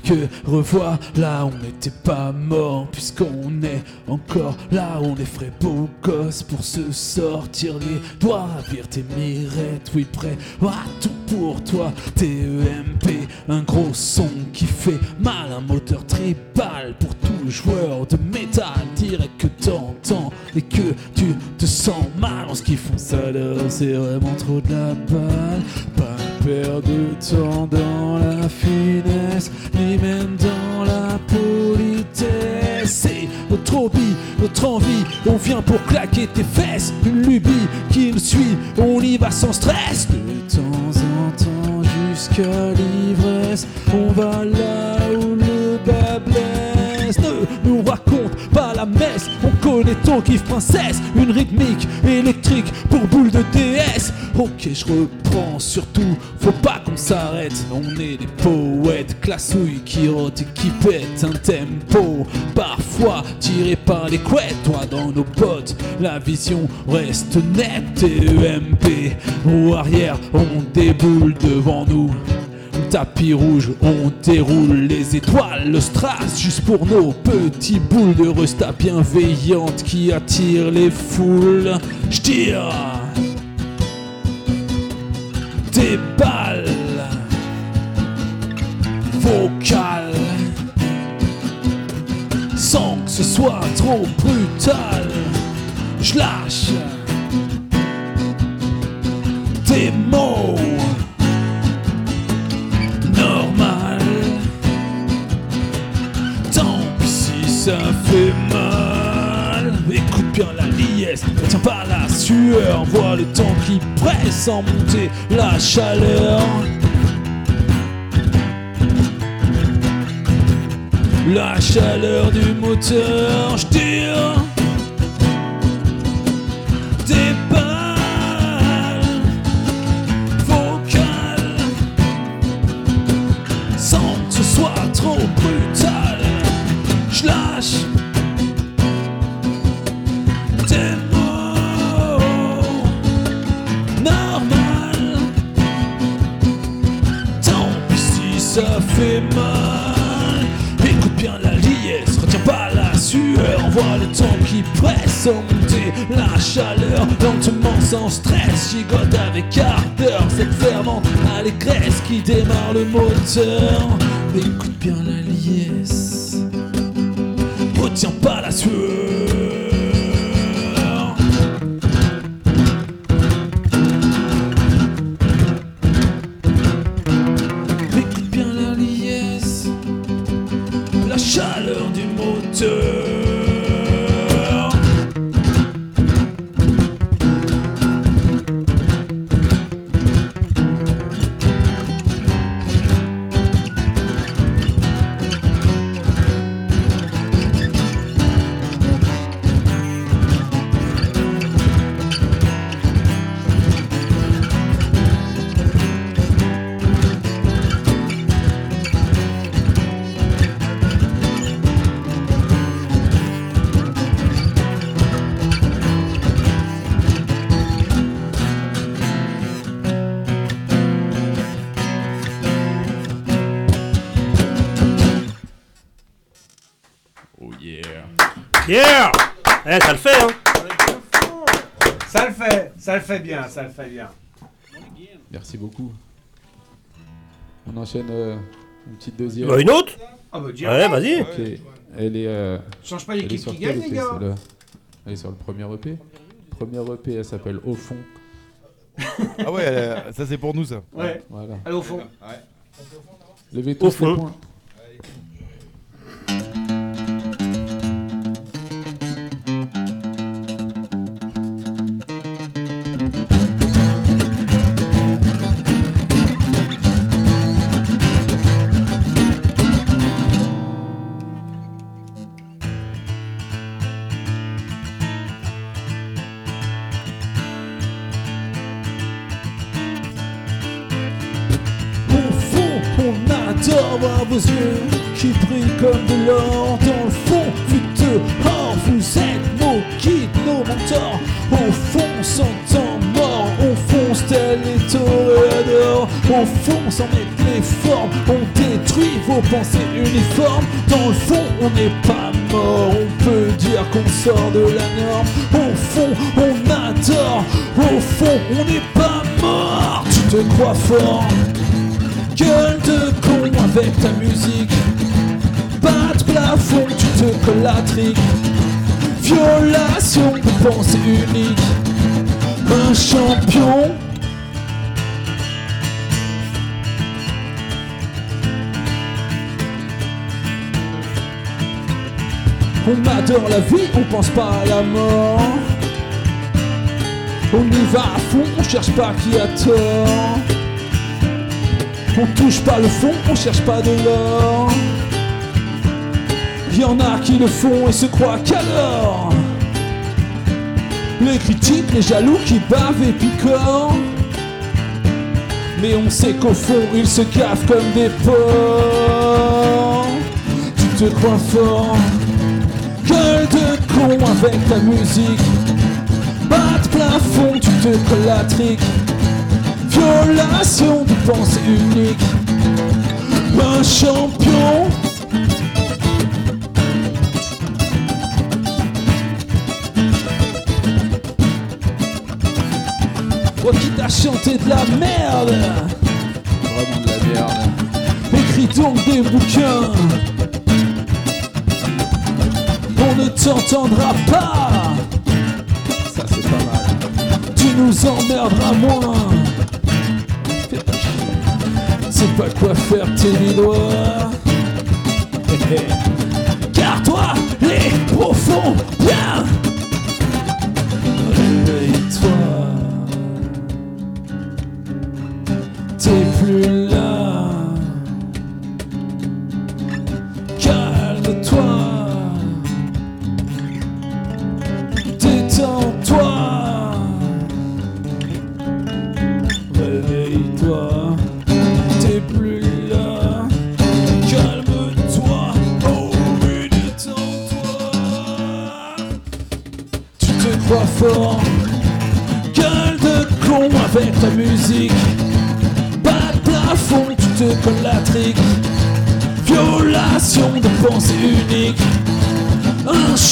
Que revoilà. On n'était pas mort puisqu'on est encore là. On est frais beaux gosses pour se sortir les doigts. Vire tes mirettes, oui, prêt à tout pour toi. TEMP, un gros son qui fait mal. Un moteur tribal pour tout joueur de métal. Direct que t'entends et que tu te sens mal en ce qu'ils font ça alors c'est vraiment trop de la balle. Pas perdre de temps dans la finesse ni même dans la politesse. C'est notre hobby notre envie on vient pour claquer tes fesses. Une lubie qui nous suit on y va sans stress. De temps en temps jusqu'à l'ivresse on va là où le bas blesse. Ne nous raconte la messe. On connaît ton kiff princesse. Une rythmique électrique pour boule de DS ok je reprends surtout. Faut pas qu'on s'arrête. On est des poètes classouilles qui rotent et qui pètent un tempo. Parfois tiré par les couettes. Toi dans nos potes la vision reste nette. TEMP au arrière on déboule devant nous Tapis rouge, on déroule les étoiles, le strass juste pour nos petits boules de resta bienveillante qui attirent les foules. J'tire des balles vocales sans que ce soit trop brutal. J'lâche des mots ça fait mal. Écoute bien la liesse, tiens pas la sueur. Vois le temps qui presse sans monter la chaleur. La chaleur du moteur, je tire sans la chaleur. Lentement sans stress, gigote avec ardeur. Cette fervente allégresse qui démarre le moteur. Écoute bien la liesse, retiens pas la sueur. Fait, ça le fait bien, ça le fait bien. Merci beaucoup. On enchaîne euh, une petite deuxième. Bah, une autre? Ah bah, direct. Ouais, vas-y. Ok. Elle est. euh, Change pas elle l'équipe sur qui quel gagne, les EP, gars. celle-là? Elle est sur le premier EP. Premier EP, elle s'appelle Au fond. Ah ouais, elle- ça c'est pour nous ça. Ouais. Voilà. Allez au fond. Levez Au tous les fond. poings. Pensées uniformes. Dans le fond, on n'est pas mort. On peut dire qu'on sort de la norme. Au fond, on adore. Au fond, on n'est pas mort. Tu te crois fort. Gueule de con avec ta musique Pas de plafond, tu te colles la trique Violation de pensée unique Un champion On adore la vie, on pense pas à la mort On y va à fond, on cherche pas qui a tort on touche pas le fond, on cherche pas de l'or. Y en a qui le font et se croient qu'alors. Les critiques, les jaloux qui bavent et picorent. Mais on sait qu'au fond, ils se cavent comme des porcs. Tu te crois fort. Gueule de con avec ta musique. Bas de plafond, tu te colles la trique. Violation de pensée unique Un champion Toi qui t'as chanté de la merde? Vraiment de la merde. Écris donc des bouquins T'entendra pas Ça c'est pas mal. Tu nous emmerderas moins. C'est pas quoi faire tes doigts Car toi, les profonds, bien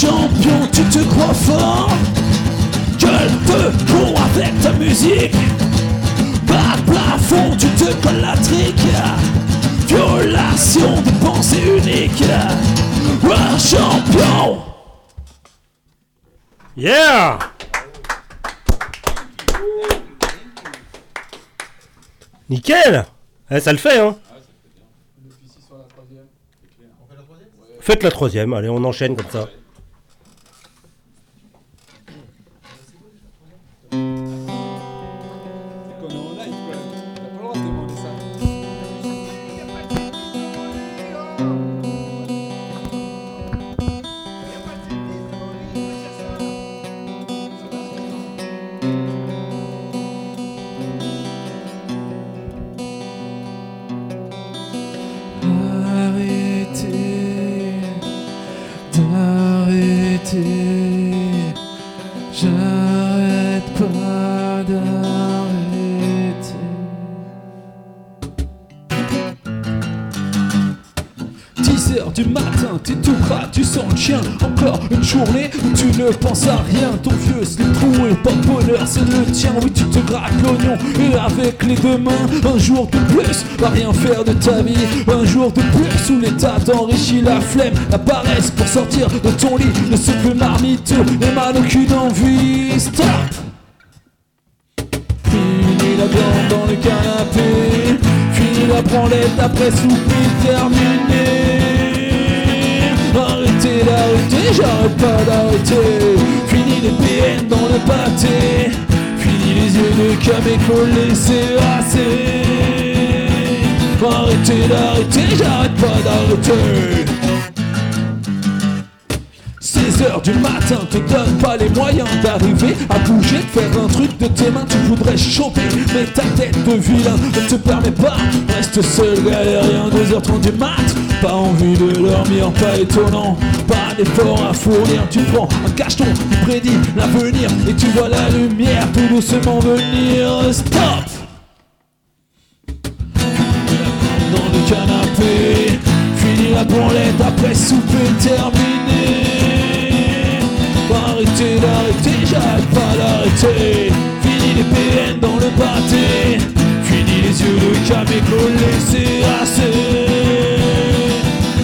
champion, tu te crois fort. Gueule de con avec ta musique. De plafond, tu te colles la trique. Violation de pensée unique. Un champion. Yeah Nickel Eh, Ça le fait, hein Faites la troisième, allez, on enchaîne comme ça. T'es tout gras, tu sens le chien. Encore une journée où tu ne penses à rien. Ton vieux slip troué, pas de bonheur, c'est le tien. Oui, tu te grattes l'oignon et avec les deux mains, un jour de plus, va rien faire de ta vie. Un jour de plus où l'état t'enrichit la flemme, la paresse pour sortir de ton lit. Se plus marmiteux, mal aucune envie. Stop! Fini la viande dans le canapé Fini la branlette après souper terminé J'arrête pas d'arrêter Fini les PN dans le pâté. Fini les yeux de camé collés, c'est assez Arrêtez d'arrêter, j'arrête pas d'arrêter 16 heures du matin te donne pas les moyens d'arriver à bouger, de faire un truc de tes mains, tu voudrais choper, mais ta tête de vilain ne te permet pas. Reste seul, galérien, 2h30 du mat, pas envie de dormir, pas étonnant, pas d'effort à fournir. Tu prends un cacheton qui prédit l'avenir et tu vois la lumière tout doucement venir. Stop! Dans le canapé, fini la branlette après souper terminé. Arrêtez d'arrêter, j'arrête pas d'arrêter Fini les PN dans le pâté. Fini les yeux de camé collés, c'est assez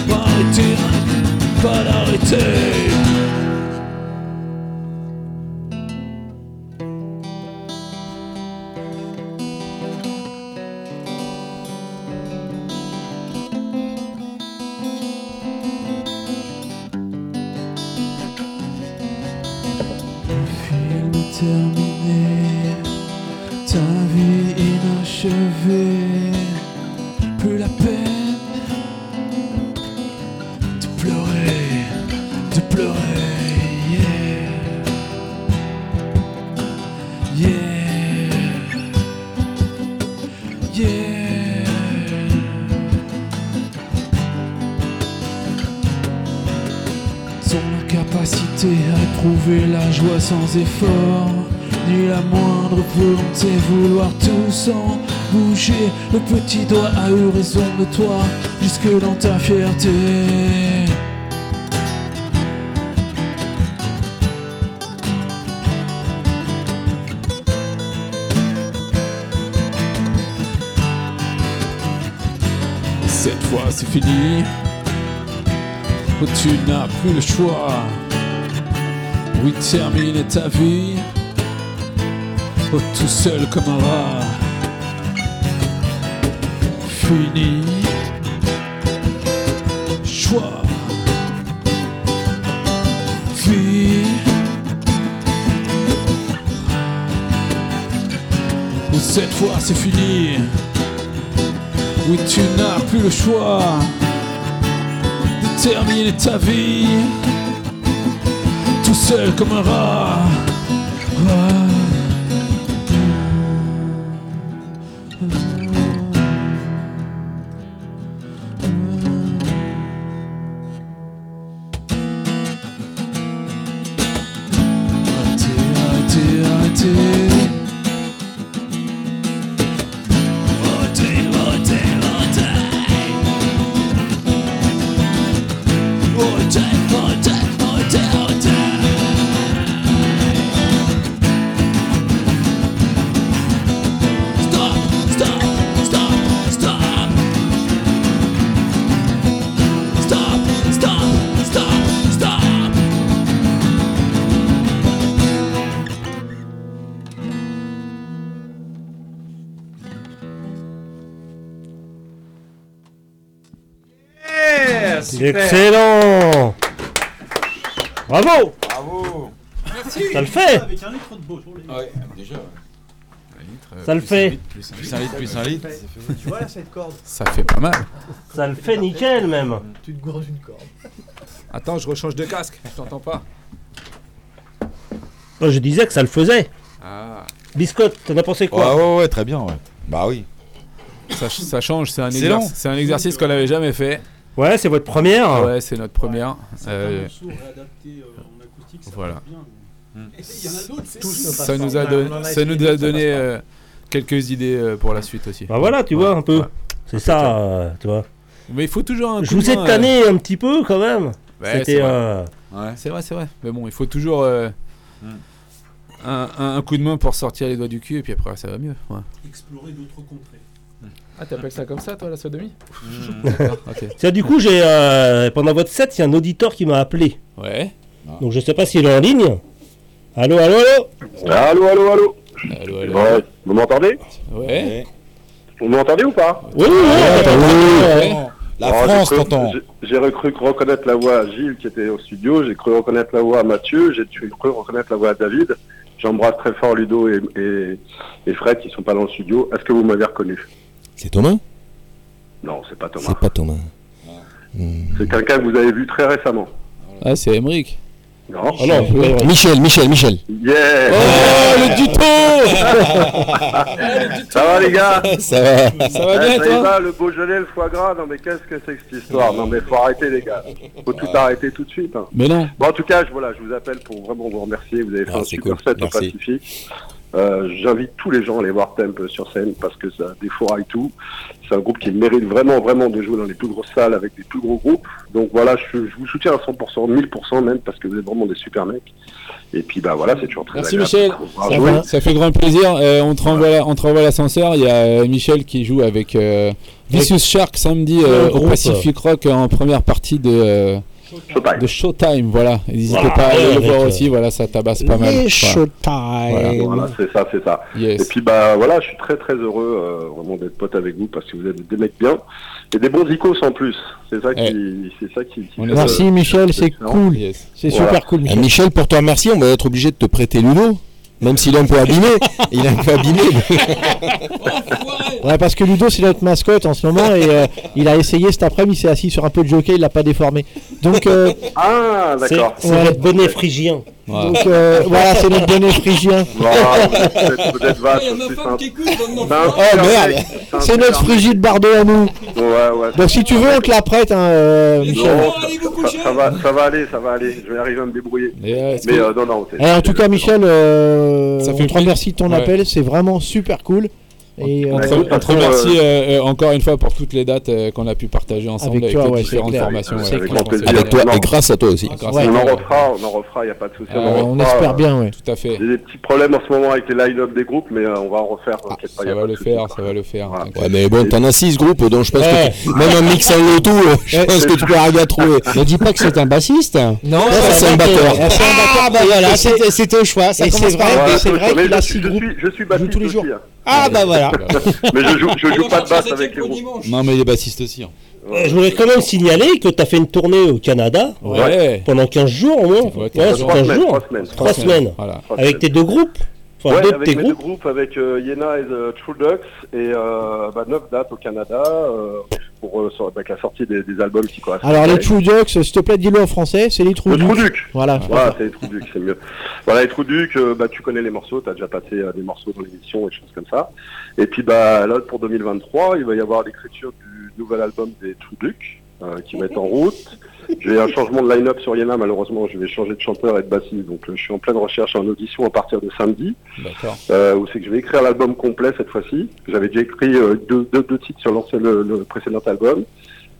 Arrêtez, pas d'arrêter sans effort, ni la moindre volonté vouloir tout sans bouger. Le petit doigt a eu raison de toi, jusque dans ta fierté. Cette fois c'est fini. Tu n'as plus le choix. Oui, termine ta vie. Oh, tout seul comme un rat. Fini. Choix. Vie. Oh, cette fois c'est fini. Oui, tu n'as plus le choix de terminer ta vie tout seul comme un rat. Ah. Excellent Bravo Bravo Ça le fait Avec un litre de beau sur les- Ouais, déjà. Ça le fait Plus un litre, plus un litre. Tu vois là cette corde Ça fait pas mal. Ça le fait nickel même Tu te gourges une corde. Attends, je rechange de casque, je t'entends pas. Je disais que ça le faisait. Ah. Biscotte, t'en as pensé quoi? Ouais, ouais, ouais, très bien, ouais. Bah oui. Ça, ch- ça change, un, c'est un exercice qu'on n'avait jamais fait. Ouais, c'est votre première Ouais, c'est notre première. Euh, morceaux réadaptés, euh, en acoustique, ça voilà. il y en a d'autres, ne Ça nous a, On don- a ça nous a donné euh, quelques idées euh, pour la suite aussi. Bah voilà, tu vois un peu. C'est ça, euh, tu vois. Mais il faut toujours un Je vous ai tanné un petit peu quand même. Ouais, C'était c'est vrai. Ouais, c'est vrai, c'est vrai. Mais bon, il faut toujours euh, un, un- un coup de main pour sortir les doigts du cul et puis après ça va mieux. ouais. Explorer d'autres contrées. Ah, t'appelles ça comme ça, toi, la sodomie D'accord, ok. Tiens, du coup, j'ai euh, pendant votre set, il y a un auditeur qui m'a appelé. Ouais. Donc je sais pas s'il est en ligne. Allô, allô, allô Allô, allô, allô Allô, allô. Ouais, Vous m'entendez Ouais. Vous m'entendez ou pas Oui, oui, oui. La France, t'entend. J'ai recru reconnaître la voix à Gilles qui était au studio, j'ai cru reconnaître la voix à Mathieu, j'ai cru reconnaître la voix à David. J'embrasse très fort Ludo et, et, et Fred qui sont pas dans le studio. Est-ce que vous m'avez reconnu? C'est Thomas? Non, c'est pas Thomas. C'est pas Thomas. C'est quelqu'un que vous avez vu très récemment. Ah, c'est Emmerich. Non. Ah non, Michel, Michel, Michel. Yeah Oh, le Ça va les gars? Ça va. Ça va bien, toi? va, le Beaujolais, le foie gras, non mais qu'est-ce que c'est que cette histoire? Non mais faut arrêter les gars. Faut tout arrêter tout de suite. hein. Mais non. Bon en tout cas, je, voilà, je vous appelle pour vraiment vous remercier. Vous avez fait Ah, un super cool. set au Merci. Pacifique. Euh, J'invite tous les gens à aller voir Temp sur scène parce que ça défouraille tout. C'est un groupe qui mérite vraiment, vraiment de jouer dans les plus grosses salles avec les plus gros groupes. Donc voilà, je, je vous soutiens à 100%, 1000% même parce que vous êtes vraiment des super mecs. Et puis bah voilà, c'est toujours très Merci agréable Michel, ça, fait- ça fait grand plaisir. Euh, on te renvoie, l'ascenseur. Il y a euh, Michel qui joue avec euh, Vicious Shark samedi euh, au. Pacific Rock en première partie de, euh, Showtime. de Showtime. Voilà, n'hésitez Voilà, pas à aller le voir aussi. Voilà, ça tabasse pas mal. Voilà. Showtime. Voilà, c'est ça, c'est ça. Yes. Et puis bah voilà, je suis très très heureux euh, vraiment d'être pote avec vous parce que vous êtes des mecs bien et des bons icos en plus. C'est ça qui, c'est ça qui. Merci Michel, c'est cool. Yes. C'est Voilà. super cool Ah, Michel. Michel, pour te remercier, on va être obligé de te prêter Ludo. Même s'il est un peu abîmé. il est un peu abîmé. Ouais, parce que Ludo c'est notre mascotte en ce moment et euh, il a essayé cet après-midi, il s'est assis sur un peu de jockey, il l'a pas déformé. Donc, euh, Ah C'est d'accord. c'est Ouais. votre bonnet phrygien. Voilà. donc euh, voilà, c'est notre bonnet phrygien. Vache, Oh merde, c'est notre frigide bardo à nous. Ouais, ouais. Donc si tu veux, on te la prête, hein, euh, Michel. Non, ça, va, ça va aller, ça va aller. Je vais arriver à me débrouiller. Euh, Mais que- euh, non, non. Eh, en tout cas, Michel, euh, Ça on te remercie de ton Ouais. appel, c'est vraiment super cool. Et on euh, te, on remercie euh, euh, encore une fois pour toutes les dates euh, qu'on a pu partager ensemble Avec avec, toi, les ouais, différentes clair. formations. Ouais, avec toi et grâce à toi aussi. Ouais. on en refera, on en refera, il n'y a pas de souci. Ah, on en euh, on refera, espère euh, bien, ouais. Tout à fait. J'ai des petits problèmes en ce moment avec les line-up des groupes, mais euh, on va en refaire. y Ça a va le faire, ça va le faire. Mais bon, t'en as 6 groupes, donc je pense que même en mixant le tout, euh, je pense que tu peux arriver à trouver. Ne dis pas que c'est un bassiste. Non, c'est un batteur. Ah, c'est un batteur. Ah bah voilà, c'était au choix. C'est vrai, c'est je- vrai a je, suis- bassiste tous les jours. Ah bah voilà. mais je joue, je joue pas de basse avec les groupes. Non, mais il est bassiste aussi. hein. Euh, Je voudrais quand même signaler que tu as fait une tournée au Canada Ouais. pendant 15 jours au moins. Ouais, Ouais, 15 sur jours. 15 Trois jours. semaines, trois semaines. Voilà. Avec semaines. tes deux groupes Enfin, Ouais, avec tes mes deux groupes groupes, avec euh, Yena et The True Ducks, et euh, bah, 9 dates au Canada euh, pour, euh, avec la sortie des, des albums qui correspondent. Alors les True Ducks, s'il te plaît, dis-le en français, c'est les True Le Trou Ducks. Duc Voilà. Voilà, c'est les Trous Ducs, c'est mieux. Voilà, les Trous Ducs, euh, bah, tu connais les morceaux, tu as déjà passé euh, des morceaux dans l'émission et des choses comme ça. Et puis bah, là, pour 2023, il va y avoir l'écriture du nouvel album des Trous Ducs euh, qui va être en route. J'ai un changement de line-up sur Yena, malheureusement, je vais changer de chanteur et de bassiste, donc euh, je suis en pleine recherche en audition à partir de samedi. Euh, où c'est que je vais écrire l'album complet cette fois-ci. J'avais déjà écrit euh, deux, deux, deux titres sur l'ancien, le, le précédent album.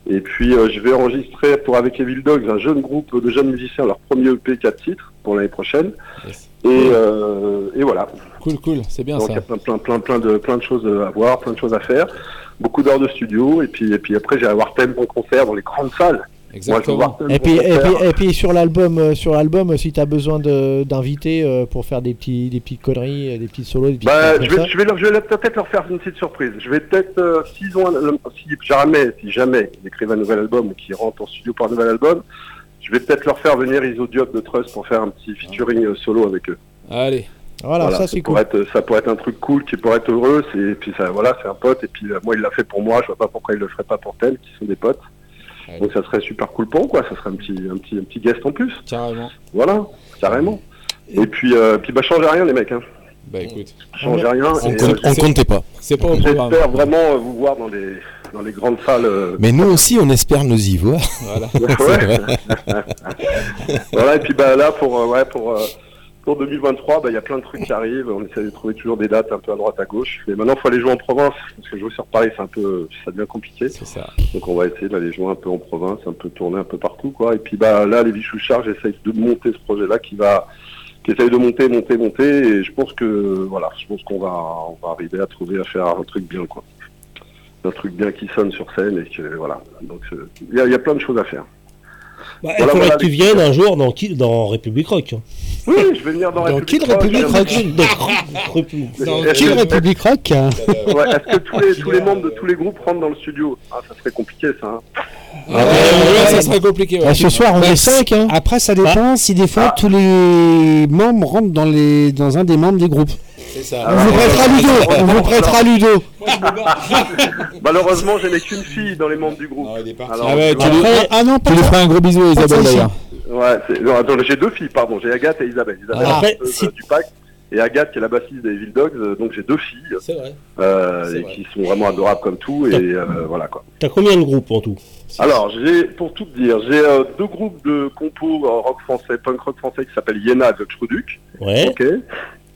Et puis euh, je vais enregistrer pour avec Evil Dogs un jeune groupe de jeunes musiciens, leur premier EP 4 titres pour l'année prochaine. Yes. Et, euh, et voilà. Cool, cool, c'est bien Donc il y ça. a plein, plein, plein, plein de, plein de choses à voir, plein de choses à faire. Beaucoup d'heures de studio. Et puis, et puis après, j'ai à voir thème en concert dans les grandes salles. Moi, je veux voir Exactement. Thème Et puis, et puis, et puis sur l'album, euh, sur l'album, si t'as besoin de- d'invités euh, pour faire des petits, des petites conneries, euh, des petits solos, des petites Bah, je vais, je vais, leur, je vais leur- peut-être leur faire une petite surprise. Je vais peut-être, euh, s'ils ont, un- si jamais, si jamais ils écrivent un nouvel album ou qu'ils rentrent en studio pour un nouvel album, je vais peut-être leur faire venir Iso Diop de Trust pour faire un petit featuring euh, solo avec eux. Allez. Voilà, ça c'est cool. pourrait être, ça pourrait être un truc cool qui pourrait être heureux. C'est, et puis ça, voilà, c'est un pote. Et puis euh, moi, il l'a fait pour moi. Je vois pas pourquoi il le ferait pas pour tel, qui sont des potes. Donc ça serait super cool pour eux, quoi. Ça serait un petit, un petit, un petit guest en plus. Carrément. Voilà, carrément. Et puis, euh, puis bah, changez rien, les mecs. Hein. Bah écoute. Changez rien. On et, compte- euh, on comptait pas. C'est pas. J'espère vraiment euh, vous voir dans les, dans les grandes salles. euh, Mais nous aussi, on espère nous y voir. Voilà. Et puis bah, là, pour, euh, ouais, pour, euh, pour 2023, bah, il y a plein de trucs qui arrivent. On essaie de trouver toujours des dates un peu à droite à gauche. Mais maintenant, il faut aller jouer en province. Parce que jouer sur Paris, c'est un peu, ça devient compliqué. C'est ça. Donc on va essayer d'aller jouer un peu en province, un peu tourner un peu partout, quoi. Et puis bah là, les Vichou Charges essayent de monter ce projet-là qui va, qui essaye de monter, monter, monter. Et je pense que voilà, je pense qu'on va, on va arriver à trouver à faire un truc bien, quoi. Un truc bien qui sonne sur scène et que voilà. Donc euh, il y, a- il y a plein de choses à faire. Bah, il Voilà, faudrait voilà, que tu viennes un jour dans, qui- dans République Rock. Oui, je vais venir dans, Dans République quelle République Rock, Rock Dans République- Dans Est-ce quelle que- République Rock hein Ouais, Est-ce que tous les, tous les membres de tous les groupes rentrent dans le studio? Ah, ça serait compliqué, ça. hein. ça serait compliqué. ouais. Ah, ce soir, on Bah, est 5. Après, ça Bah. dépend si des fois tous les membres rentrent dans, les... dans un des membres des groupes. C'est ça. On vous prêtera Ludo. On vous prêtera Ludo. Malheureusement, je n'ai qu'une fille dans les membres du groupe. Alors, Ah ouais, tu Ah non, pas tu lui feras un gros bisou Isabelle d'ailleurs. Ouais, c'est- non, attends, j'ai deux filles, pardon. J'ai Agathe et Isabelle. Isabelle, Ah. la Après, si- euh, du pack, et Agathe qui est la bassiste des Evil Dogs. euh, Donc j'ai deux filles C'est vrai. euh, et vrai. qui sont vraiment adorables comme tout. Et euh, voilà quoi. T'as combien de groupes en tout? Alors, j'ai, pour tout te dire, j'ai euh, deux groupes de compos euh, rock français, punk rock français qui s'appellent Yéna avec Truduc. Ouais. Ok.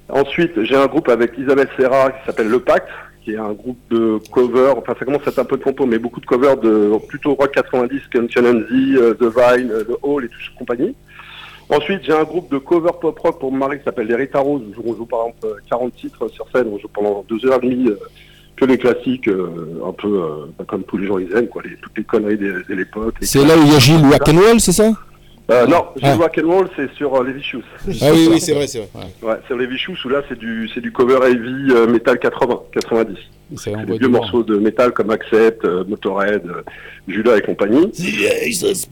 Ensuite, j'ai un groupe avec Isabelle Serra qui s'appelle Le Pacte, qui est un groupe de covers. Enfin, ça commence à être un peu de compo, mais beaucoup de covers de plutôt rock 90, comme Challenge euh, The Vine, euh, The Hall et tout ce compagnie. Ensuite, j'ai un groupe de cover pop rock pour mon mari qui s'appelle Les Rita Rose. où On joue par exemple euh, 40 titres sur scène. On joue pendant deux heures et demie euh, que les classiques, euh, un peu euh, comme tous les gens ils aiment, quoi. Les, toutes les conneries de, l'époque. C'est là où il y a Gilles Rock'n'Roll, c'est ça? Euh, non, Ah. le rock and roll, c'est sur euh, les Vicious. Ah oui, oui, c'est vrai, c'est vrai. Ouais, sur les Vicious où là c'est du c'est du cover heavy euh, metal 80, 90. C'est des vieux morceaux de métal comme Accept, euh, Motorhead, euh, Judas et compagnie.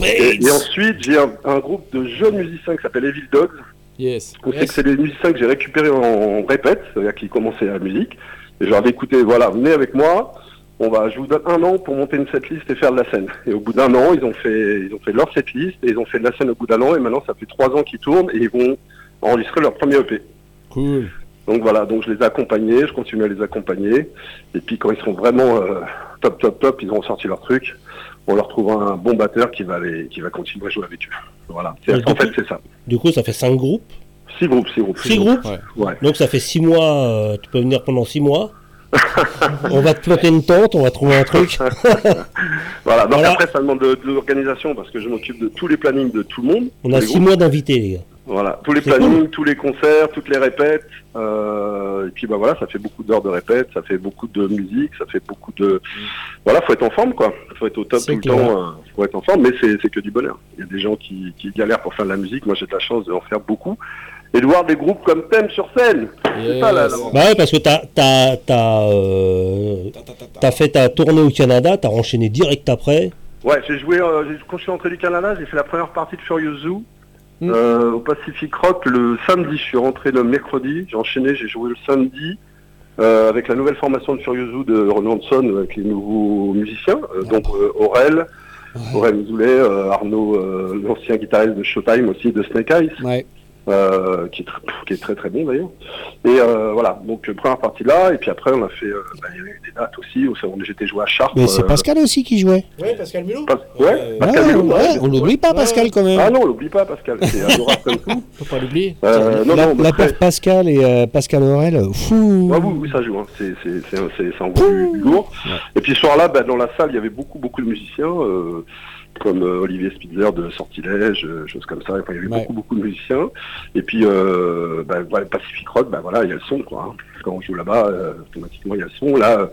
Et, et ensuite j'ai un, un groupe de jeunes musiciens qui s'appelle Evil Dogs. Yes. On sait que c'est des musiciens que j'ai récupérés en, en répète, c'est-à-dire qui commençaient la musique. Et je leur ai dit, écoutez, voilà, venez avec moi. On va, je vous donne un an pour monter une setlist et faire de la scène. Et au bout d'un an, ils ont fait, ils ont fait leur setlist et ils ont fait de la scène au bout d'un an. Et maintenant, ça fait trois ans qu'ils tournent et ils vont enregistrer leur premier EP. Cool. Donc voilà, donc je les ai accompagnés, je continue à les accompagner. Et puis quand ils seront vraiment euh, top, top, top, ils auront sorti leur truc. On leur trouvera un bon batteur qui va les, qui va continuer à jouer avec eux. Voilà. En fait, c'est ça. Du coup, ça fait 5 groupes? Six groupes, six groupes. Six groupes? Ouais. Donc ça fait 6 mois, euh, tu peux venir pendant 6 mois? On va te planter une tente, on va trouver un truc. Voilà, donc Voilà. après ça demande de, de l'organisation parce que je m'occupe de tous les plannings de tout le monde. On a les 6 groupes. mois d'invités, les gars. Voilà, tous les plannings, cool. tous les concerts, toutes les répètes. euh, et puis bah voilà, ça fait beaucoup d'heures de répètes, ça fait beaucoup de musique, ça fait beaucoup de. Voilà, faut être en forme quoi. Faut être au top tout clair. le temps. euh, faut être en forme, mais c'est c'est que du bonheur. Il y a des gens qui, qui galèrent pour faire de la musique. Moi j'ai de la chance d'en faire beaucoup et de voir des groupes comme Thème sur scène. C'est ça là. là. Bah ouais, parce que t'as t'as t'as euh, t'as fait ta tournée au Canada, t'as enchaîné direct après. Ouais, j'ai joué euh, j'ai- quand je suis rentré du Canada, j'ai fait la première partie de Furious Zoo Mm. euh, au Pacific Rock le samedi. Je suis rentré le mercredi, j'ai enchaîné, j'ai joué le samedi euh, avec la nouvelle formation de Furious Zoo de Renan Hanson euh, avec les nouveaux musiciens, euh, donc euh, Aurel, Aurel Mizoulet, euh, Arnaud, euh, l'ancien guitariste de Showtime aussi de Snake Eyes. Ouais. Euh, qui, est tr- qui est très très bon d'ailleurs. Et euh, voilà, donc euh, première partie là, et puis après on a fait, euh, bah, il y a eu des dates aussi, j'étais joué à Chartres. Mais c'est euh, Pascal aussi qui jouait. Oui, Pascal Mulot. Pas- ouais, Pascal Ouais, Mulot, ouais, ouais. on l'oublie pas, Pascal, quand même. Ah non, on l'oublie pas, Pascal. C'est adorable comme tout. Faut pas l'oublier. Euh, non, la, non, la très- paire Pascal et euh, Pascal Aurel, fou. Ouais, oui, oui, ça joue. Hein. C'est, c'est, c'est, lourd. Et puis ce soir-là, bah, dans la salle, il y avait beaucoup, beaucoup de musiciens, euh, comme euh, Olivier Spitzer de Sortilège, euh, choses comme ça. Enfin, il y avait Ouais. beaucoup, beaucoup de musiciens. Et puis, euh, bah, voilà, Pacific Rock, bah, voilà, il y a le son, quoi. hein. Quand on joue là-bas, euh, automatiquement, il y a le son. Là,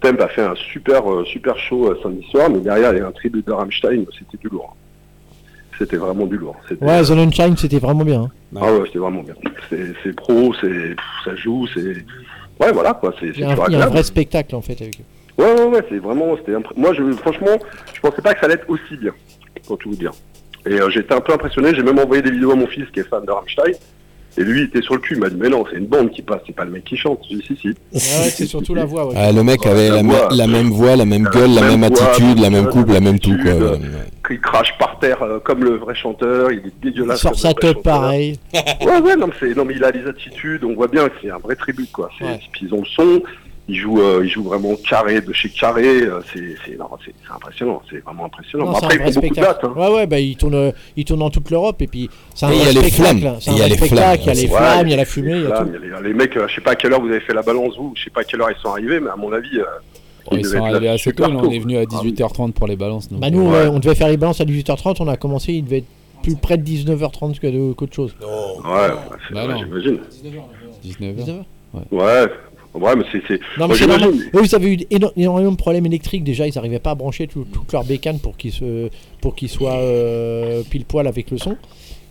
Temp a fait un super, super show samedi soir, mais derrière, il y a un tribut de Rammstein, c'était du lourd. C'était vraiment du lourd. Ouais, The Sunshine, c'était vraiment bien. hein. ah ouais, c'était vraiment bien. C'est, pro, c'est, ça joue, c'est, ouais, voilà, quoi. C'est, Il c'est y a un, vrai spectacle en fait avec eux. Ouais, ouais, ouais, c'est vraiment, c'était impré- Moi, je, franchement, je pensais pas que ça allait être aussi bien, pour tout vous dire. Et euh, j'étais un peu impressionné, j'ai même envoyé des vidéos à mon fils qui est fan de Rammstein. Et lui, il était sur le cul, il m'a dit, mais non, c'est une bande qui passe, c'est pas le mec qui chante. J'ai dit, si, si. Ouais, c'est surtout la voix. Ouais. Ah, le mec avait la la, voix. me- la même voix, la même gueule, la même même voix, attitude, la même coupe, la même tout quoi. ouais. Il crache par terre euh, comme le vrai chanteur, il est Il dégueulasse. sort comme sa teub pareil. Ouais, ouais, non, mais, c'est- non, mais il a des attitudes, on voit bien que c'est un vrai tribut, quoi. Ouais. Puis ils ont le son, il joue, euh, il joue vraiment carré de chez carré. euh, c'est, c'est, non, c'est, c'est impressionnant. C'est vraiment impressionnant. Non, après, ils font beaucoup de dates. hein. Ouais, ouais, bah, il tourne, euh, il tourne dans toute l'Europe et puis c'est un Et y vrai a les spectacle. flammes. C'est un Et il y a vrai les spectacle, flammes, il y a les ouais, flammes, il y a la les fumée, il y a tout. y a les, les mecs, euh, je sais pas à quelle heure vous avez fait la balance vous, je sais pas à quelle heure ils sont arrivés, mais à mon avis, euh, Bon, ils sont arrivés assez tôt, on est venu à 18h30 pour les balances. donc, Bah, nous, on devait faire les balances à 18h30, on a commencé, il devait être plus près de 19h30 que de- qu'autre chose. Ouais, ouais, c'est Bah vrai, non. j'imagine. 19h. Ouais, ouais, mais c'est, c'est. Non, moi, mais j'imagine. Eux, ils avaient eu éno- énormément de problèmes électriques. Déjà, ils n'arrivaient pas à brancher tout- toute leur bécane pour qu'ils se, pour qu'ils soient euh, pile poil avec le son.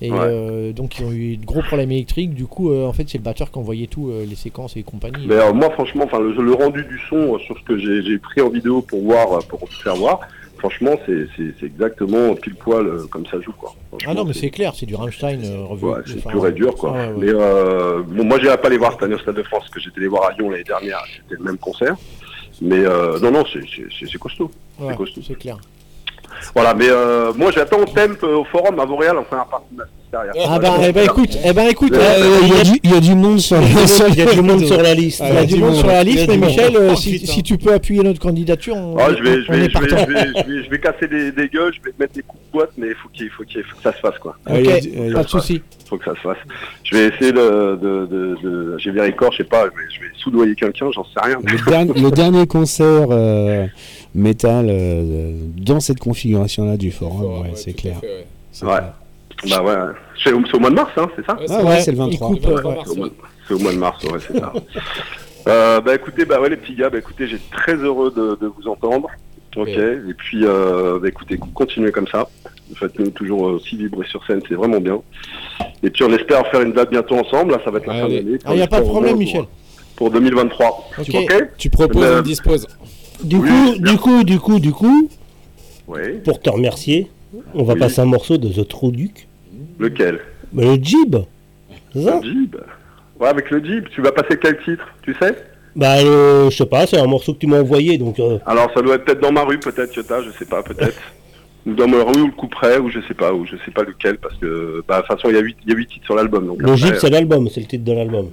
Et Ouais. euh, donc, ils ont eu de gros problèmes électriques. Du coup, euh, en fait, c'est le batteur qui envoyait tout, euh, les séquences et compagnie. Mais moi, franchement, enfin, le, le rendu du son euh, sur ce que j'ai, j'ai pris en vidéo pour voir, euh, pour vous faire voir, franchement, c'est, c'est, c'est exactement pile poil euh, comme ça joue, quoi. ah non, mais c'est clair, c'est du Rammstein euh, revu. Ouais, c'est pur et dur, quoi. ouais, ouais. Mais euh, bon, moi, j'irai pas les voir cette année au Stade de France, parce que j'étais les voir à Lyon l'année dernière, c'était le même concert. Mais euh, non, non, c'est, c'est, c'est, c'est costaud. C'est costaud. c'est clair. Voilà, mais euh, moi, j'attends Temp euh, au forum à Montréal en première partie de la derrière. Ah bah, eh ben, écoute, eh ben, écoute, Euh, euh, Il y, a du- il y a du monde sur Il il y a du monde la liste. Ah, Il y a du monde sur la liste, mais Michel, euh, Oh, si, tu peux appuyer notre candidature, on, Ah, je vais, je on vais, est je vais, partant. je vais, je vais, je vais casser des, des gueules, je vais mettre des coups de boîte, mais il faut qu'il faut qu'il faut que ça se fasse quoi. Ok, Faut que pas de souci. Faut que ça se fasse. Je vais essayer de, de, de, de j'ai des records, je sais pas, je vais, je vais soudoyer quelqu'un, j'en sais rien. Le, dernier- le dernier concert euh, métal euh, dans cette configuration-là du forum, ouais, c'est clair. C'est Ouais. clair. Bah ouais. C'est au, mois de mars, hein, c'est ça Ah ouais, c'est le 23. Il coupe, euh, ouais. C'est au, mois- c'est au mois de mars, ouais, c'est ça. Euh, bah écoutez, bah ouais les petits gars, bah écoutez, j'ai très heureux de, de vous entendre. Ok. Et puis euh, bah écoutez, continuez comme ça. Faites-nous toujours aussi vibrer sur scène, c'est vraiment bien. Et puis on espère faire une date bientôt ensemble. Là, ça va être la fin de l'année. Ah, y a pas de problème, Michel. Pour 2023. Ok. Tu proposes, on dispose. Du Oui, coup, du coup, du coup, du coup, Oui. pour te remercier, on va Oui. passer un morceau de The True Duke. Lequel? Le Jib. Le Jeep. Ouais, avec le Jeep, tu vas passer quel titre, tu sais? Bah, euh, je sais pas, c'est un morceau que tu m'as envoyé, donc. euh, Alors ça doit être peut-être dans ma rue, peut-être Yota, je sais pas, peut-être. ou dans ma rue ou le coup près, ou je sais pas, ou je sais pas lequel, parce que bah, de toute façon il y a 8 il y a huit titres sur l'album. donc le Jib, c'est euh, l'album, c'est le titre de l'album.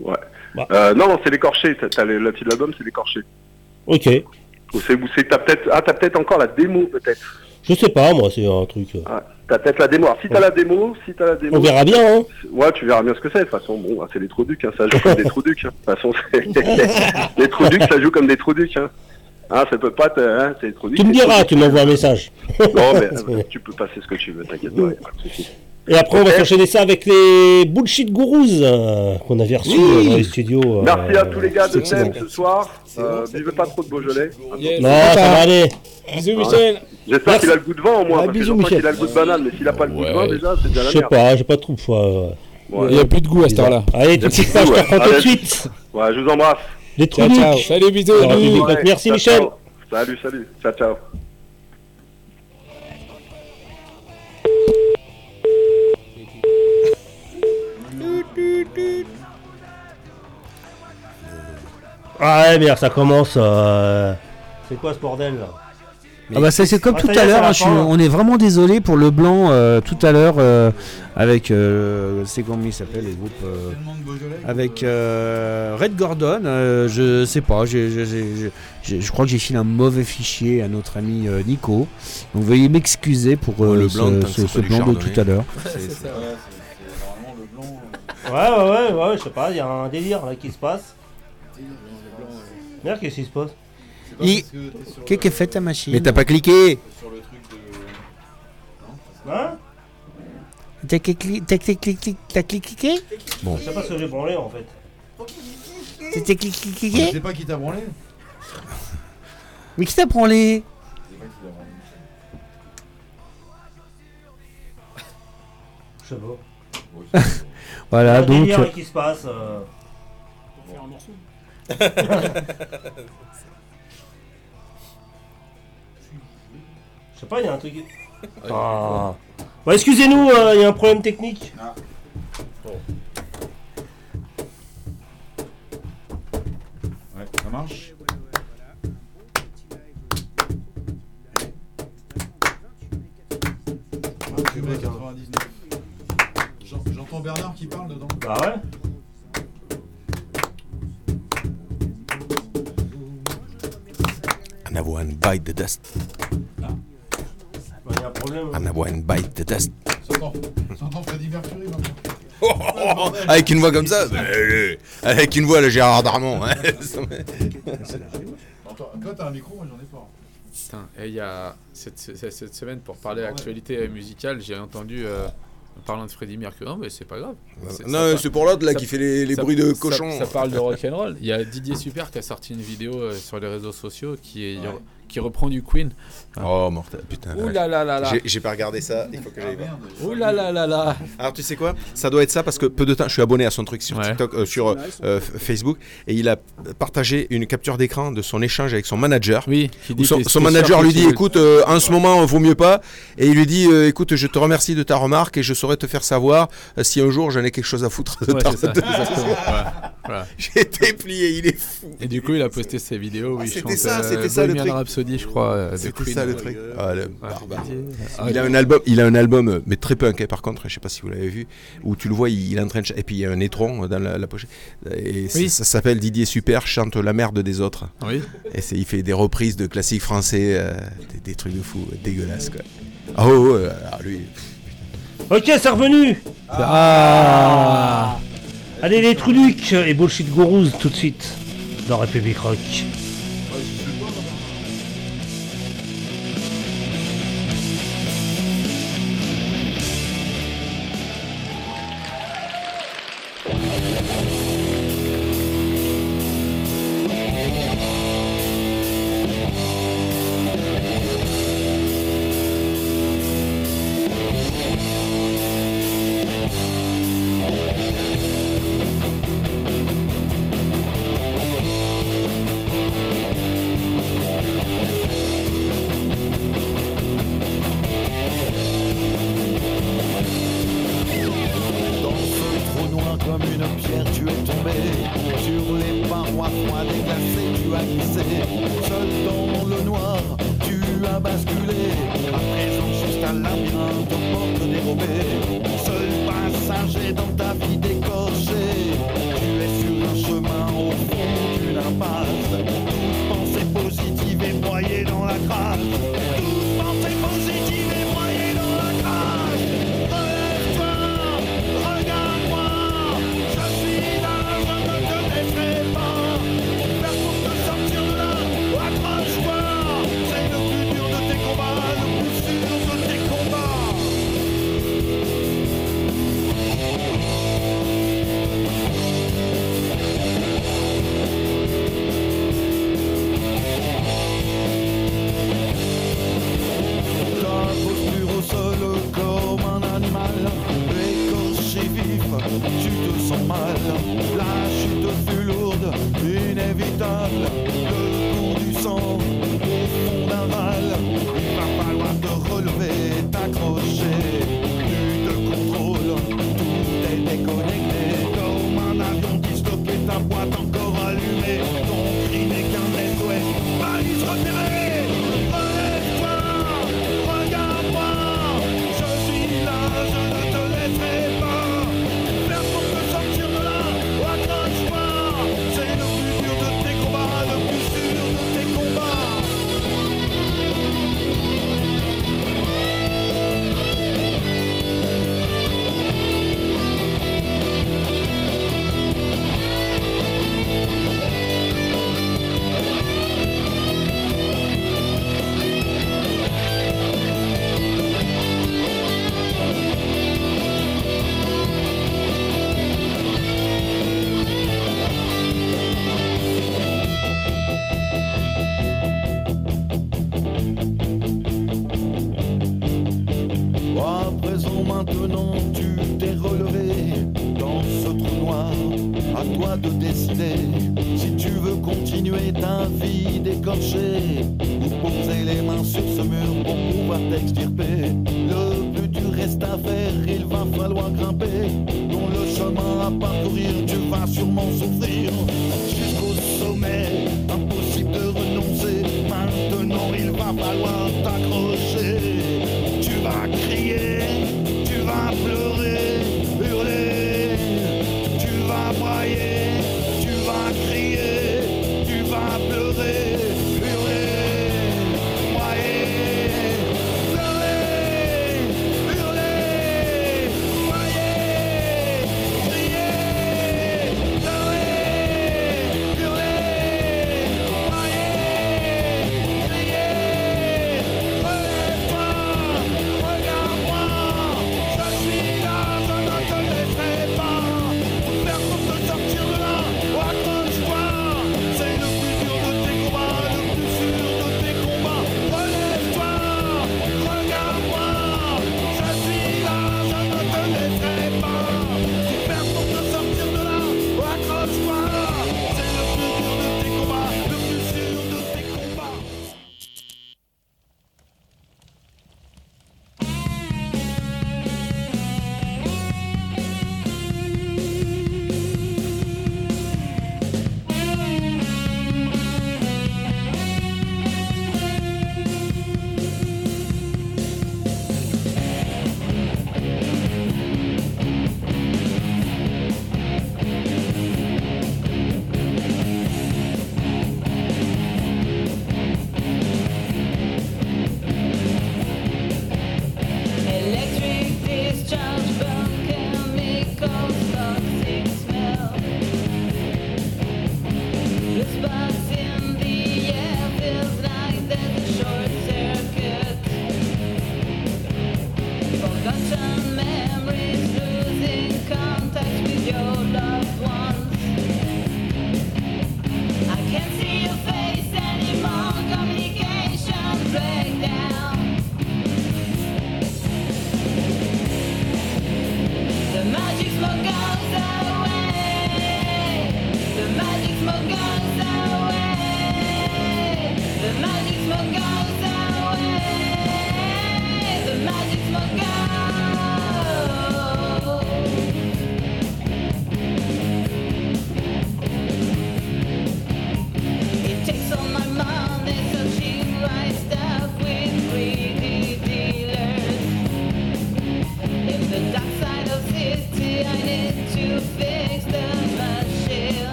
Ouais. Bah. Euh, non, non, c'est l'écorché, t'as- le titre de l'album, c'est l'écorché. Ok. Ou c'est, ou c'est, t'as peut-être, ah, t'as peut-être encore la démo, peut-être. Je sais pas, moi, c'est un truc. euh, Ah, t'as peut-être la démo. Alors si t'as la démo, si t'as la démo. On verra bien, hein. Ouais, tu verras bien ce que c'est. De toute façon, bon, bah, c'est les trous ducs, hein, ça joue comme des trous ducs. Hein. De toute façon, c'est... les trous ducs, ça joue comme des trous ducs. Hein. Hein, ça peut pas, te- hein, c'est les trous ducs. Tu me diras, tu m'envoies un message. Non, mais euh, tu peux passer ce que tu veux, t'inquiète pas, y a pas de souci. Et après, on va s'enchaîner ça avec les Bullshit Gurus euh, qu'on avait reçus Oui. euh, dans les studios. euh, Merci à tous les gars de thème ce soir. Euh, buvez pas trop de Beaujolais. Non, ça va aller. Bisous, Michel. J'espère qu'il a le goût de vin au moins. Ah, parce que bisous, qu'il a le goût de banane, mais s'il a pas le goût de vin déjà, c'est déjà Je la sais merde. pas, j'ai pas trop de foi. Ouais. Il y a plus de goût à cette heure-là. Allez, tout de suite, pas, je te reprends tout de suite. Ouais, je vous embrasse. Les ducs. Salut, bisous. Merci, Michel. Salut, salut. Ciao, ciao. Ah ouais, merde, ça commence. euh, C'est quoi ce bordel là? Ah bah c'est comme Ah, tout ça y est, à c'est l'heure, la hein, je suis- fin, là. on est vraiment désolé pour le blanc euh, tout à l'heure euh, avec, euh, c'est comment il s'appelle le groupe euh, Avec euh, Red Gordon, euh, je sais pas, j'ai- j'ai- j'ai- j'ai- je crois que j'ai filé un mauvais fichier à notre ami euh, Nico. Donc veuillez m'excuser pour euh, le ce, blanc, tant que ce- c'est ce pas du blanc de chardonnay. tout à l'heure. Ouais, ouais, ouais, ouais, je sais pas, il y a un délire là qui se passe. Merde, qu'est-ce qui se passe? Il- Qu'est-ce que fait ta machine? Mais t'as pas cliqué Hein? T'as cliqué T'as cliqué T'as cliqué? Bon. Je sais pas ce que j'ai branlé en fait. T'as cliqué? Je sais pas qui t'a branlé. Mais qui t'a branlé? Je sais pas. Voilà, donc. délire qui se passe. euh. Pour faire un morceau. Je sais pas, il y a un truc. Ah. Bon, excusez-nous, euh, il y a un problème technique. Ouais, ça marche. Ouais, 99. Bernard qui parle dedans. Bah ouais. Another one bite the dust. Il y a un problème. Another one bite the dust. J'entends Freddie Mercury maintenant. Oh, oh, oh, avec une voix comme ça euh, Avec une voix le Gérard Darmon. hein. Toi, toi, t'as un micro, moi j'en ai pas. Putain, et il y a cette, cette- cette semaine pour parler actualité musicale, j'ai entendu euh, parlant de Freddie Mercury. Non, mais c'est pas grave. Non, c'est pour l'autre, là, ça- qui fait les- les ça- bruits de ça- cochon. Ça, parle de rock'n'roll. Il y a Didier Super qui a sorti une vidéo euh, sur les réseaux sociaux qui, est, qui reprend du Queen. Oh, mortel, putain. Ouh là là là là. J'ai- pas regardé ça, il faut que j'aille voir. Ouh là là là là. Alors tu sais quoi? Ça doit être ça parce que peu de temps, je suis abonné à son truc sur TikTok, euh, sur euh, Facebook, et il a partagé une capture d'écran de son échange avec son manager. Oui. qui Où dit son, manager lui dit, écoute, euh, en ce moment, vaut mieux pas. Et il lui dit, euh, écoute, je te remercie de ta remarque et je saurais te faire savoir si un jour j'en ai quelque chose à foutre de Ouais, ta c'est ça, de- exactement. Ouais, voilà. J'ai été plié, il est fou. Et du coup, il a posté ses vidéos Ah, c'était ça, euh, c'était ça, le truc. Rhapsody, je crois. euh, de C'était Queen. Ça le truc. Ah, le Ouais. barbare. Ah, il a un album, il a un album, euh, mais très punk. hein, par contre, je sais pas si vous l'avez vu, où tu le vois, il, il est en train de et puis il y a un étron dans la, la pochette. Et Oui. ça s'appelle Didier Super chante la merde des autres. Oui. Et c'est, il fait des reprises de classiques français, euh, des, des trucs de fou, euh, dégueulasses quoi. Ah oh, ouais, alors lui. Ok, c'est revenu Ah. Allez, les Truducs et Bullshit Gurus tout de suite dans République Rock.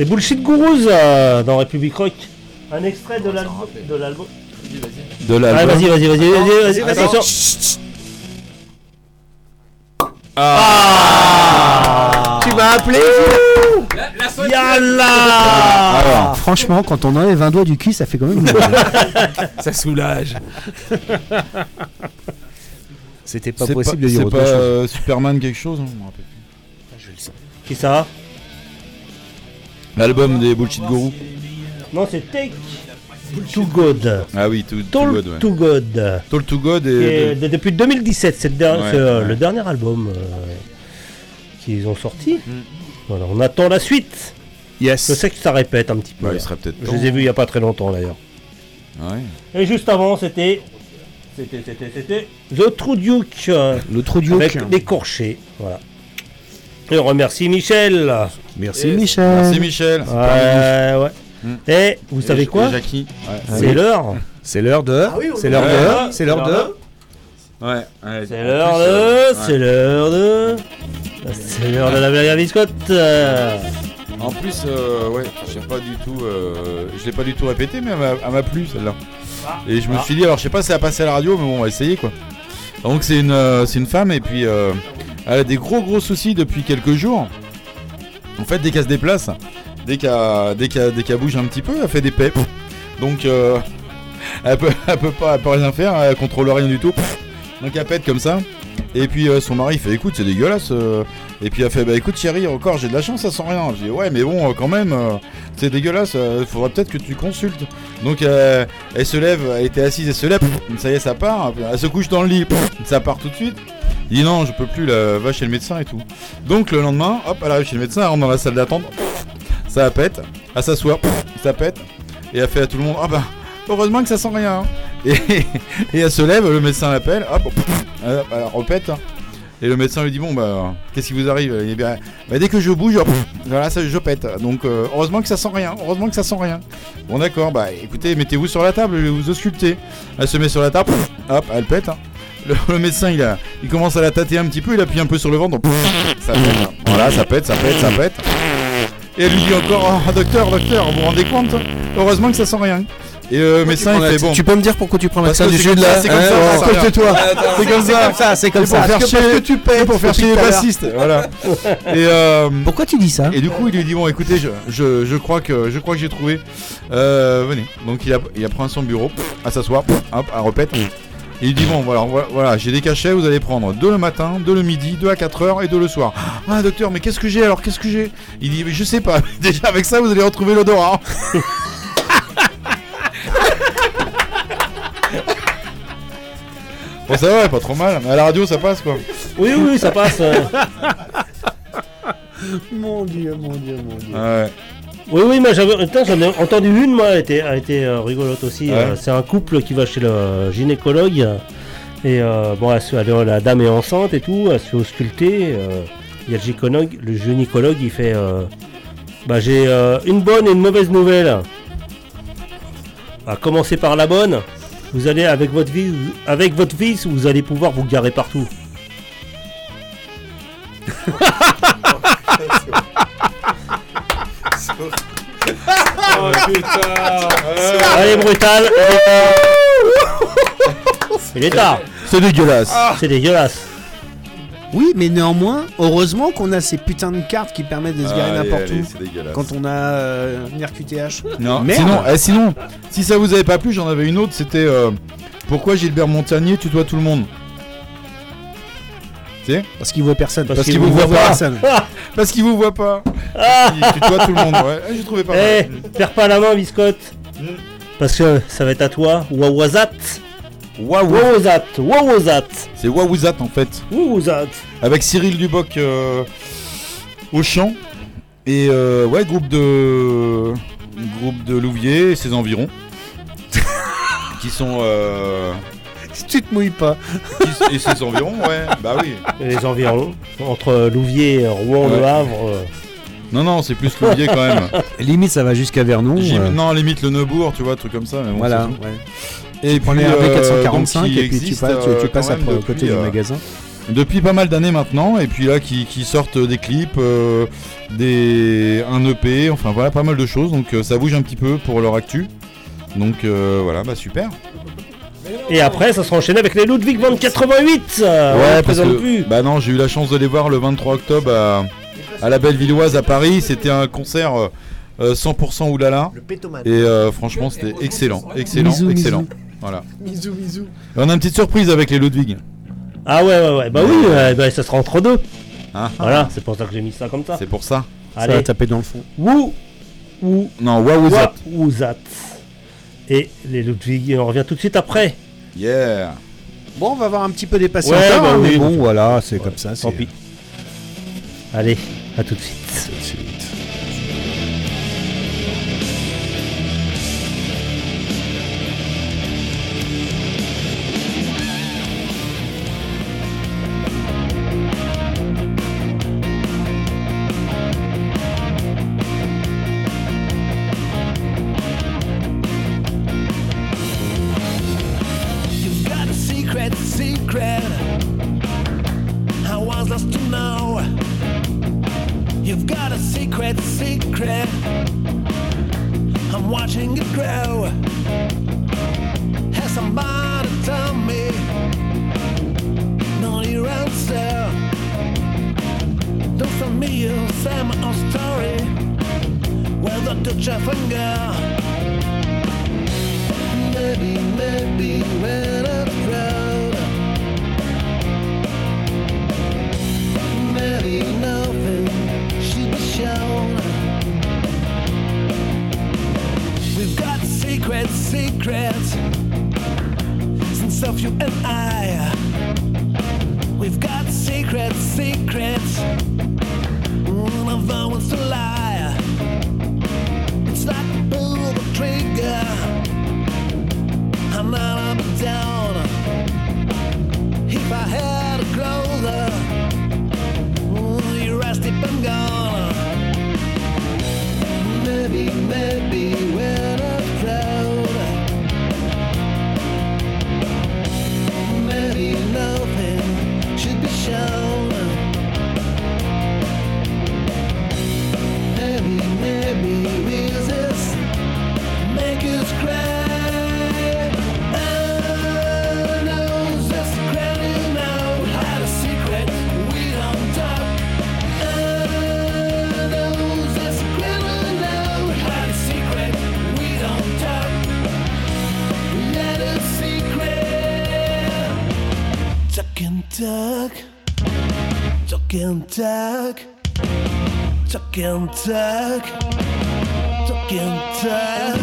Les bullshit gourous euh, dans République Rock. Un extrait de l'album. De l'album. De l'album. vas-y, vas-y, vas-y, vas-y, vas-y, attention. Ah. Tu m'as appelé Yalla Alors, franchement, quand on enlève un doigt du cul, ça fait quand même. Ça soulage. C'était pas possible de dire c'est autre pas, chose. euh, Superman quelque chose hein, je me rappelle plus. Qui ça? L'album des Bullshit Guru. Non, c'est Take to God. Ah oui, Too, Too Tall God. ouais. to God. To God et. Et de- depuis 2017, c'est le, Ouais, euh, ouais. le dernier album euh, qu'ils ont sorti. Mm. Voilà, on attend la suite. Yes. Je sais que ça répète un petit peu. Il serait peut-être Je temps. les ai vus il n'y a pas très longtemps d'ailleurs. Et juste avant, c'était. C'était, c'était, c'était. The True Duke. Le True Duke. Avec les corchets. Voilà. Et on remercie Michel. Merci Et- Michel. Merci Michel. Ouais. Et vous Et savez quoi. Ouais. C'est oui. l'heure. C'est l'heure de. Ah oui, c'est est- l'heure Ouais. de. C'est l'heure de. Ouais, ouais. C'est l'heure de. C'est l'heure de. C'est l'heure de la blague à biscotte. euh. En plus, euh, ouais, j'ai pas du tout, euh, je l'ai pas du tout répété, mais elle m'a- elle m'a plu celle-là. Et je me Ah. suis dit, alors je sais pas si ça va passer à la radio, mais bon, on va essayer quoi. Donc c'est une, euh, c'est une femme et puis euh, elle a des gros gros soucis depuis quelques jours. En fait, dès qu'elle se déplace, dès qu'elle, dès dès bouge un petit peu, elle fait des pets. Donc euh, elle peut, elle peut elle peut rien faire, elle contrôle rien du tout. Donc elle pète comme ça. Et puis euh, son mari fait écoute c'est dégueulasse euh. Et puis elle fait bah écoute chérie encore j'ai de la chance ça sent rien Je dis ouais mais bon quand même c'est dégueulasse faudrait peut-être que tu consultes Donc elle se lève elle était assise elle se lève ça y est ça part elle se couche dans le lit ça part tout de suite Il dit non je peux plus là, va chez le médecin et tout Donc le lendemain hop elle arrive chez le médecin elle rentre dans la salle d'attente Ça pète elle s'assoit ça pète Et elle fait à tout le monde ah bah heureusement que ça sent rien hein. et, elle se lève, le médecin l'appelle, hop, elle, elle répète. Et le médecin lui dit bon bah qu'est-ce qui vous arrive? Il dit, bah, dès que je bouge, hop, voilà ça je pète. Donc euh, heureusement que ça sent rien, heureusement que ça sent rien. Bon d'accord, bah écoutez, mettez-vous sur la table, je vais vous ausculter. Elle se met sur la table, hop, elle pète. Hein. Le, le médecin il a, il commence à la tâter un petit peu, il appuie un peu sur le ventre, donc ça pète. hein. Voilà, ça pète, ça pète, ça pète. Et elle lui dit encore, oh, docteur, docteur, vous vous rendez compte? Heureusement que ça sent rien. Et le médecin il fait bon. tu peux me dire pourquoi tu prends l'accent du c'est sud, comme là ça, C'est comme Hein, ça, C'est comme c'est ça, comme ça, c'est comme pour ça. faire Parce chier, que tu payes pour faire chier les bassistes, voilà. Et euh, Pourquoi tu dis ça? Et du coup, il lui dit bon, écoutez, je, je, je crois que je crois que j'ai trouvé. Euh, venez. Donc il a il a pris son bureau, à s'asseoir, hop, à répète. Et il dit bon, voilà, voilà, j'ai des cachets, vous allez prendre deux le matin, deux le midi, deux à 4h et deux le soir. Ah docteur, mais qu'est-ce que j'ai alors Qu'est-ce que j'ai? Il dit mais je sais pas. Déjà avec ça, vous allez retrouver l'odorat. Bon ça va, pas trop mal. Mais à la radio ça passe quoi. Oui, oui, ça passe. euh. Mon dieu, mon dieu, mon dieu. Ouais. Oui, oui, mais j'avais, j'en ai entendu une, moi, elle était, elle était euh, rigolote aussi. Ouais. Euh, c'est un couple qui va chez le gynécologue Et euh, bon, elle la dame est enceinte et tout, elle se fait ausculter. euh, Il y a le gynécologue, le gynécologue, il fait euh, Bah, j'ai euh, une bonne et une mauvaise nouvelle. À commencer par la bonne, vous allez avec votre vie, avec votre fils, vous allez pouvoir vous garer partout. Oh putain Allez, brutal Il est tard C'est dégueulasse. C'est dégueulasse Oui, mais néanmoins, heureusement qu'on a ces putains de cartes qui permettent de se garer Allez, n'importe allez, où. c'est dégueulasse. Quand on a euh, une RQTH. Non, Merde. sinon, eh, sinon, si ça vous avait pas plu, j'en avais une autre, c'était euh, pourquoi Gilbert Montagnier tutoie tout le monde? Parce qu'il voit personne. Parce, qu'il vous voit pas. Parce qu'il vous voit pas. Ah Il tutoie tout le monde, ouais. Ah, J'ai trouvé pas Eh, mal. perds pas la main, biscotte Parce que ça va être à toi, Wawazat Wawazat Wawazat C'est Wawouzat en fait. Wawazat Avec Cyril Duboc euh, au chant. Et euh, ouais, groupe de. Groupe de Louviers et ses environs. qui sont. Euh, Si tu te mouilles pas. et ses environs, ouais. Bah oui. Et les environs, entre Louviers, Rouen, Ouais. Le Havre. euh, Non, non, c'est plus Louviers quand même. Limite, ça va jusqu'à Vernon. Euh, Non, limite le Neubourg, tu vois, truc comme ça. Mais bon, Voilà, ouais. Et Tu puis, RB euh, 445 donc, qui et puis tu existe, passes- tu- euh, tu passes depuis, côté du magasin. Depuis pas mal d'années maintenant, et puis là qui, qui sortent des clips, euh, des un EP, enfin voilà, pas mal de choses. Donc euh, ça bouge un petit peu pour leur actu. Donc euh, voilà, bah super. Et après, ça sera enchaîné avec les Ludwig 2088 euh, on les parce que- plus Bah non, j'ai eu la chance de les voir le 23 octobre à, à la Bellevilloise à Paris. C'était un concert euh, euh, 100% oulala. Et euh, franchement, c'était excellent, excellent, Bisous, excellent. bisous. Voilà. Bisous, bisous. Et on a une petite surprise avec les Ludwig. Ah ouais, ouais, ouais, bah oui, ouais, bah, ça sera entre deux. Hein voilà, c'est pour ça que j'ai mis ça comme ça. C'est pour ça. Allez. Ça va taper dans le fond. Wou Wou Non, Wawouzat. Wawouzat. Et les Ludwig, on revient tout de suite après. Yeah. Bon, on va avoir un petit peu dépassé Ouais, encore, bah mais oui, bon, voilà, c'est comme ça. Tant pis. Allez, à tout de suite. tak, talking tak, talking tak.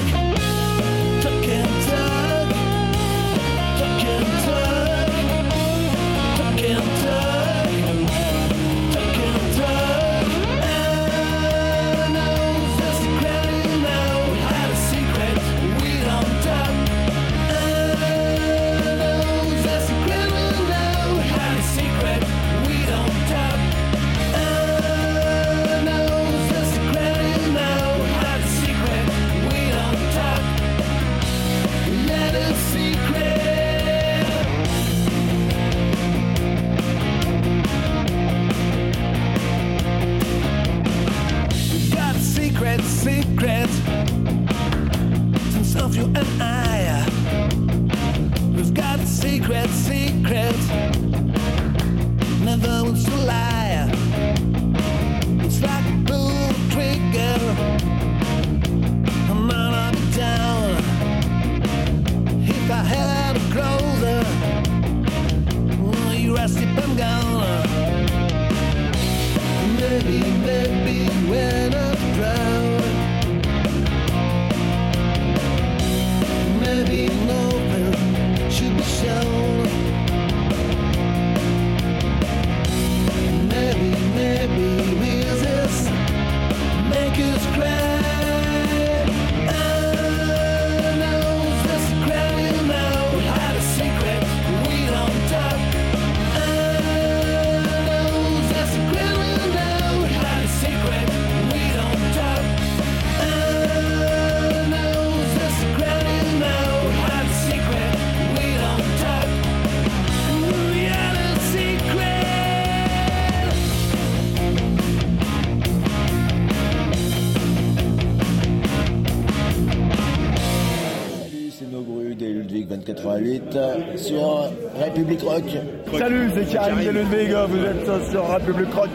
Karim de Ludwig, vous êtes sur République Rock.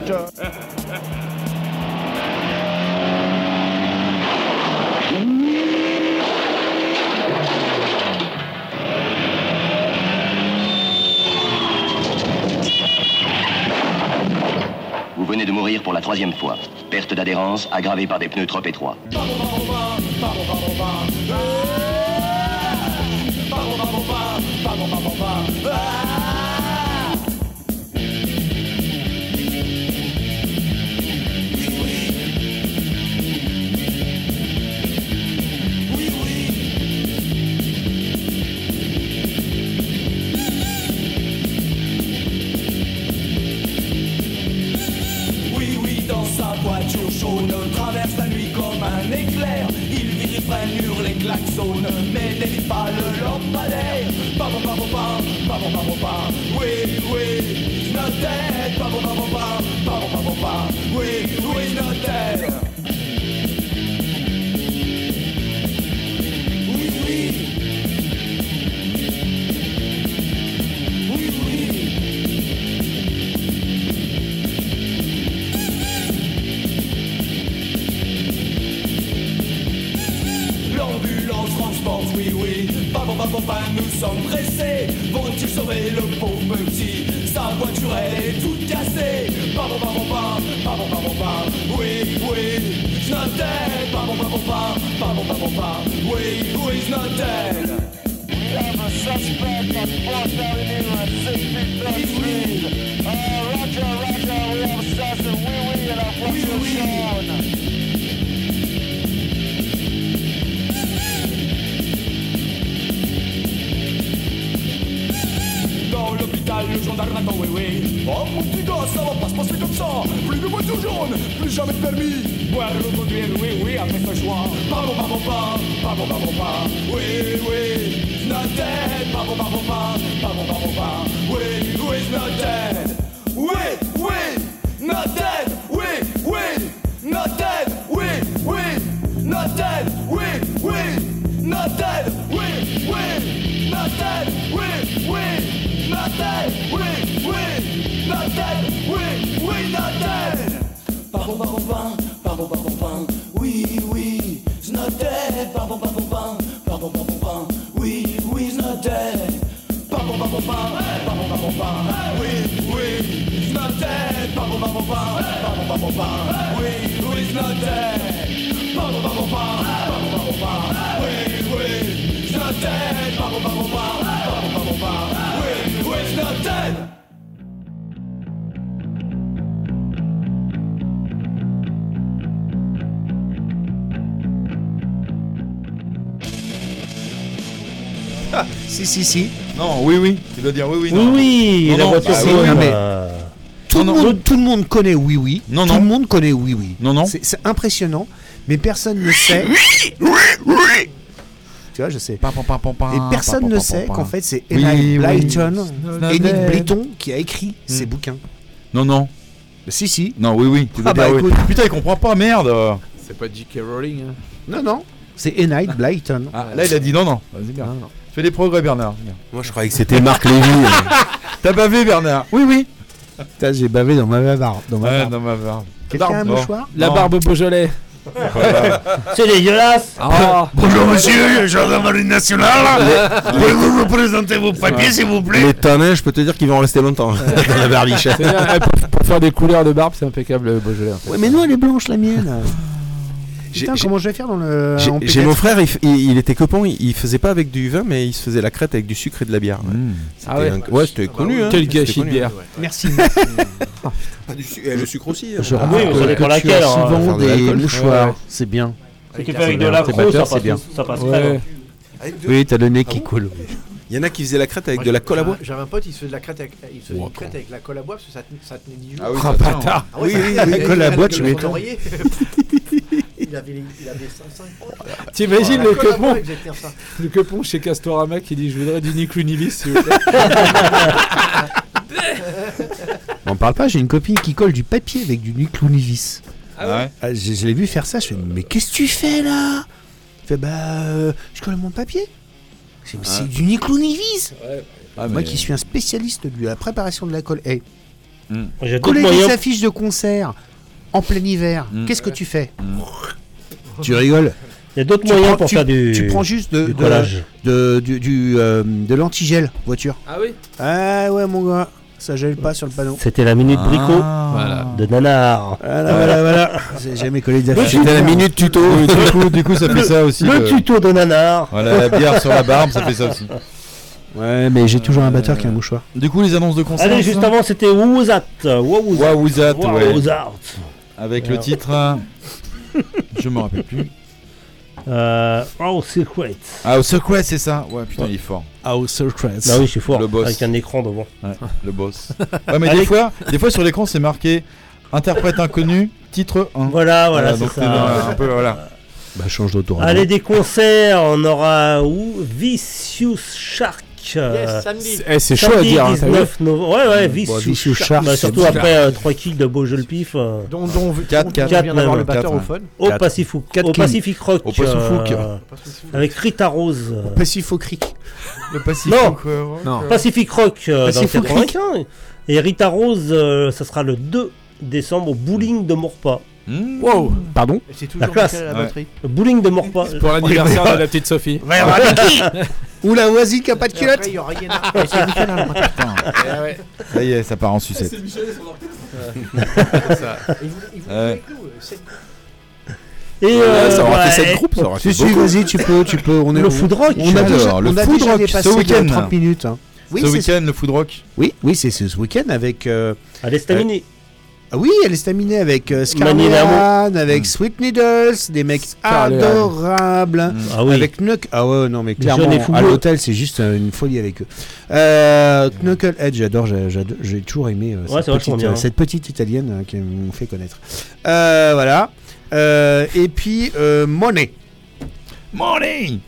Vous venez de mourir pour la troisième fois. Perte d'adhérence aggravée par des pneus trop étroits. Oh mon petit gars, ça va pas se passer comme ça. Plus de voiture jaune, plus jamais de permis. Boire le conduire, oui, oui, après ce choix. Pardon, pardon, pas, pardon, pardon, pas. Oui, oui, noted. Pardon, pardon, pardon, si, si. Non, oui, oui. Tu dois dire oui, oui. Oui, non. oui, Non, la non, voiture bah, oui, non, oui. mais tout, le monde, tout le monde connaît Oui Oui. Non, tout non. le monde connaît Oui Oui. Non, non. C'est impressionnant, mais personne ne sait. Tu vois, je sais. Et personne ne sait qu'en fait c'est Oui, Enid oui. Blyton. Enid Blyton qui a écrit ces bouquins. Non, non. Si, si. Non, oui, oui. Tu Ah bah, dire oui. écoute. Putain, il comprend pas, merde. C'est pas J.K. Rowling. hein. Non, non. C'est Enid Blyton. Ah, là, il a dit non, non. Vas-y, bien. Fais des progrès, Bernard. Moi, je croyais que c'était Marc Lévy. T'as bavé, Bernard Oui, oui. Putain, j'ai bavé dans ma barbe. Dans ma Ouais, barbe. dans ma barbe. Quelqu'un a un mouchoir La Non. barbe Beaujolais. C'est dégueulasse Ah. Bonjour monsieur, gendarmerie nationale. Pouvez-vous vous présenter vos papiers s'il vous plaît Les tanins, je peux te dire qu'ils vont rester longtemps dans la barbiche. C'est bien, eh, pour, pour faire des couleurs de barbe, c'est impeccable le Beaujolais. En fait. Ouais, mais non, elle est blanche la mienne. J'ai- Putain, j'ai- comment je vais faire dans le. J'ai en j'ai P4? mon frère, il, il- il était copain, il, il faisait pas avec du vin, mais il se faisait la crête avec du sucre et de la bière. ouais. C'était Ah ouais un- ouais, c'était connu. hein. Quel gâchis de bière. hein. Merci. Ah, du su- et le sucre aussi. hein. Je Ah, remarque oui, dépend que tu laquelle, as hein, souvent de des mouchoirs. Ouais. C'est bien. C'est qui C'est fait avec de batteurs, c'est bien. ça passe Ouais. très bien. De- Oui, t'as le nez qui coule. Il y en a qui faisaient la crête avec Moi, de la colle à bois. J'avais un pote, il se faisait de la crête avec, il se faisait Oh, une crête avec la colle à bois parce que ça tenait, ça tenait 10 jours. Ah oui, Ah. Ah ouais, Oui, oui, la colle à bois, tu m'étonnes. il avait, il avait 5 points. T'imagines le quepon. Le quepon chez Castorama qui dit Je voudrais du Nick Lunivis, s'il vous plaît. On parle pas, j'ai une copine qui colle du papier avec du nucleonivis. Ah ouais Ah, je je l'ai vu faire ça, je fais Mais qu'est-ce que tu fais là? Il fait Bah, euh, je colle mon papier. C'est c'est du nucleonivis Ah, Moi mais- qui suis un spécialiste de la préparation de la colle. J'ai d'autres coller des affiches de concert en plein hiver, Mm. qu'est-ce que tu fais Mm. Tu rigoles Il y a d'autres moyens prends- pour tu- faire du, Tu prends juste de, du de- collage. de, du, du, euh, de l'antigel voiture. Ah oui Ah ouais, mon gars, ça gèle pas sur le panneau. C'était la minute bricot Voilà. de Nanar. Voilà, voilà, voilà. J'ai jamais collé d'affiches. C'était la minute tuto. Oui, du, coup, du coup, ça fait ça aussi. Le tuto de Nanar. Voilà, la bière sur la barbe, ça fait ça aussi. Ouais, mais j'ai toujours un batteur qui a un mouchoir. Du coup, les annonces de concert. Allez, juste avant, c'était Wouzat. Wouzat. Wawouzat, ouais. Avec le titre. euh, Je me rappelle plus. Euh, oh, Secret. Secret, c'est ça? Ouais, putain, il est fort. House Secrets. Ah oui, je suis fort. Le boss. Avec un écran devant. Ouais, le boss. Ouais, mais des fois, des fois sur l'écran, c'est marqué interprète inconnu, titre 1. Voilà, voilà, c'est ça. un peu, voilà. Bah, change d'autoradio. Allez, des concerts. On aura où? Vicious Shark. Euh, Yes, samedi. Eh, c'est chaud à dire, hein, t'as vu 19 novembre. Ouais, ouais, Bon, Vicious, Vicious Shark. Shark, Bah, surtout bon. après 3 kills de Beaujeu le Pif. euh, Dont, dont, Quatre, dont quatre, on vient d'avoir le batteur au ouais. fun. Au Quatre. Pacific, au. Pacific Rock. Au Pacific. euh, avec Rita Rose. euh, Pacifo Creek. Le Pacific. Non. Non. Pacific Rock euh, Pacific Rock. 95. Et Rita Rose, euh, ça sera le 2 décembre au bowling de Morpa. Mmh. Wow Pardon La classe. La Ouais. Le bowling de Morpa. Pour l'anniversaire de la petite Sophie. Ou la oisie qui a pas de culotte. après, il y aura Yéna. Et c'est Michel à la batterie. Ça y est, ça part en sucette. Et Ouais. avec nous, euh, sept- Et Ouais, euh, ça aura ouais, fait et- 7 groupes, ça aura fait Si, si, beaucoup. vas-y, tu peux, tu peux. On est Le food rock. On a Alors, déjà, le on a food déjà rock, dépassé ce week-end. 30 minutes. hein. Oui, ce c'est week-end, le food rock. Oui, oui, c'est ce week-end avec. euh, à. Ah oui, elle est staminée avec euh, avec Mm. Sweet Needles, des mecs adorables. Ah oui. Avec Knuck. Ah ouais, non, mais clairement, à l'hôtel, c'est juste euh, une folie avec eux. Euh, Knucklehead, j'adore, j'ai- j'adore, j'ai toujours aimé euh, Ouais, cette, c'est vachement petite, bien. euh, cette petite italienne euh, qui m'ont fait connaître. Euh, voilà. Euh, et puis, euh, Monet. Money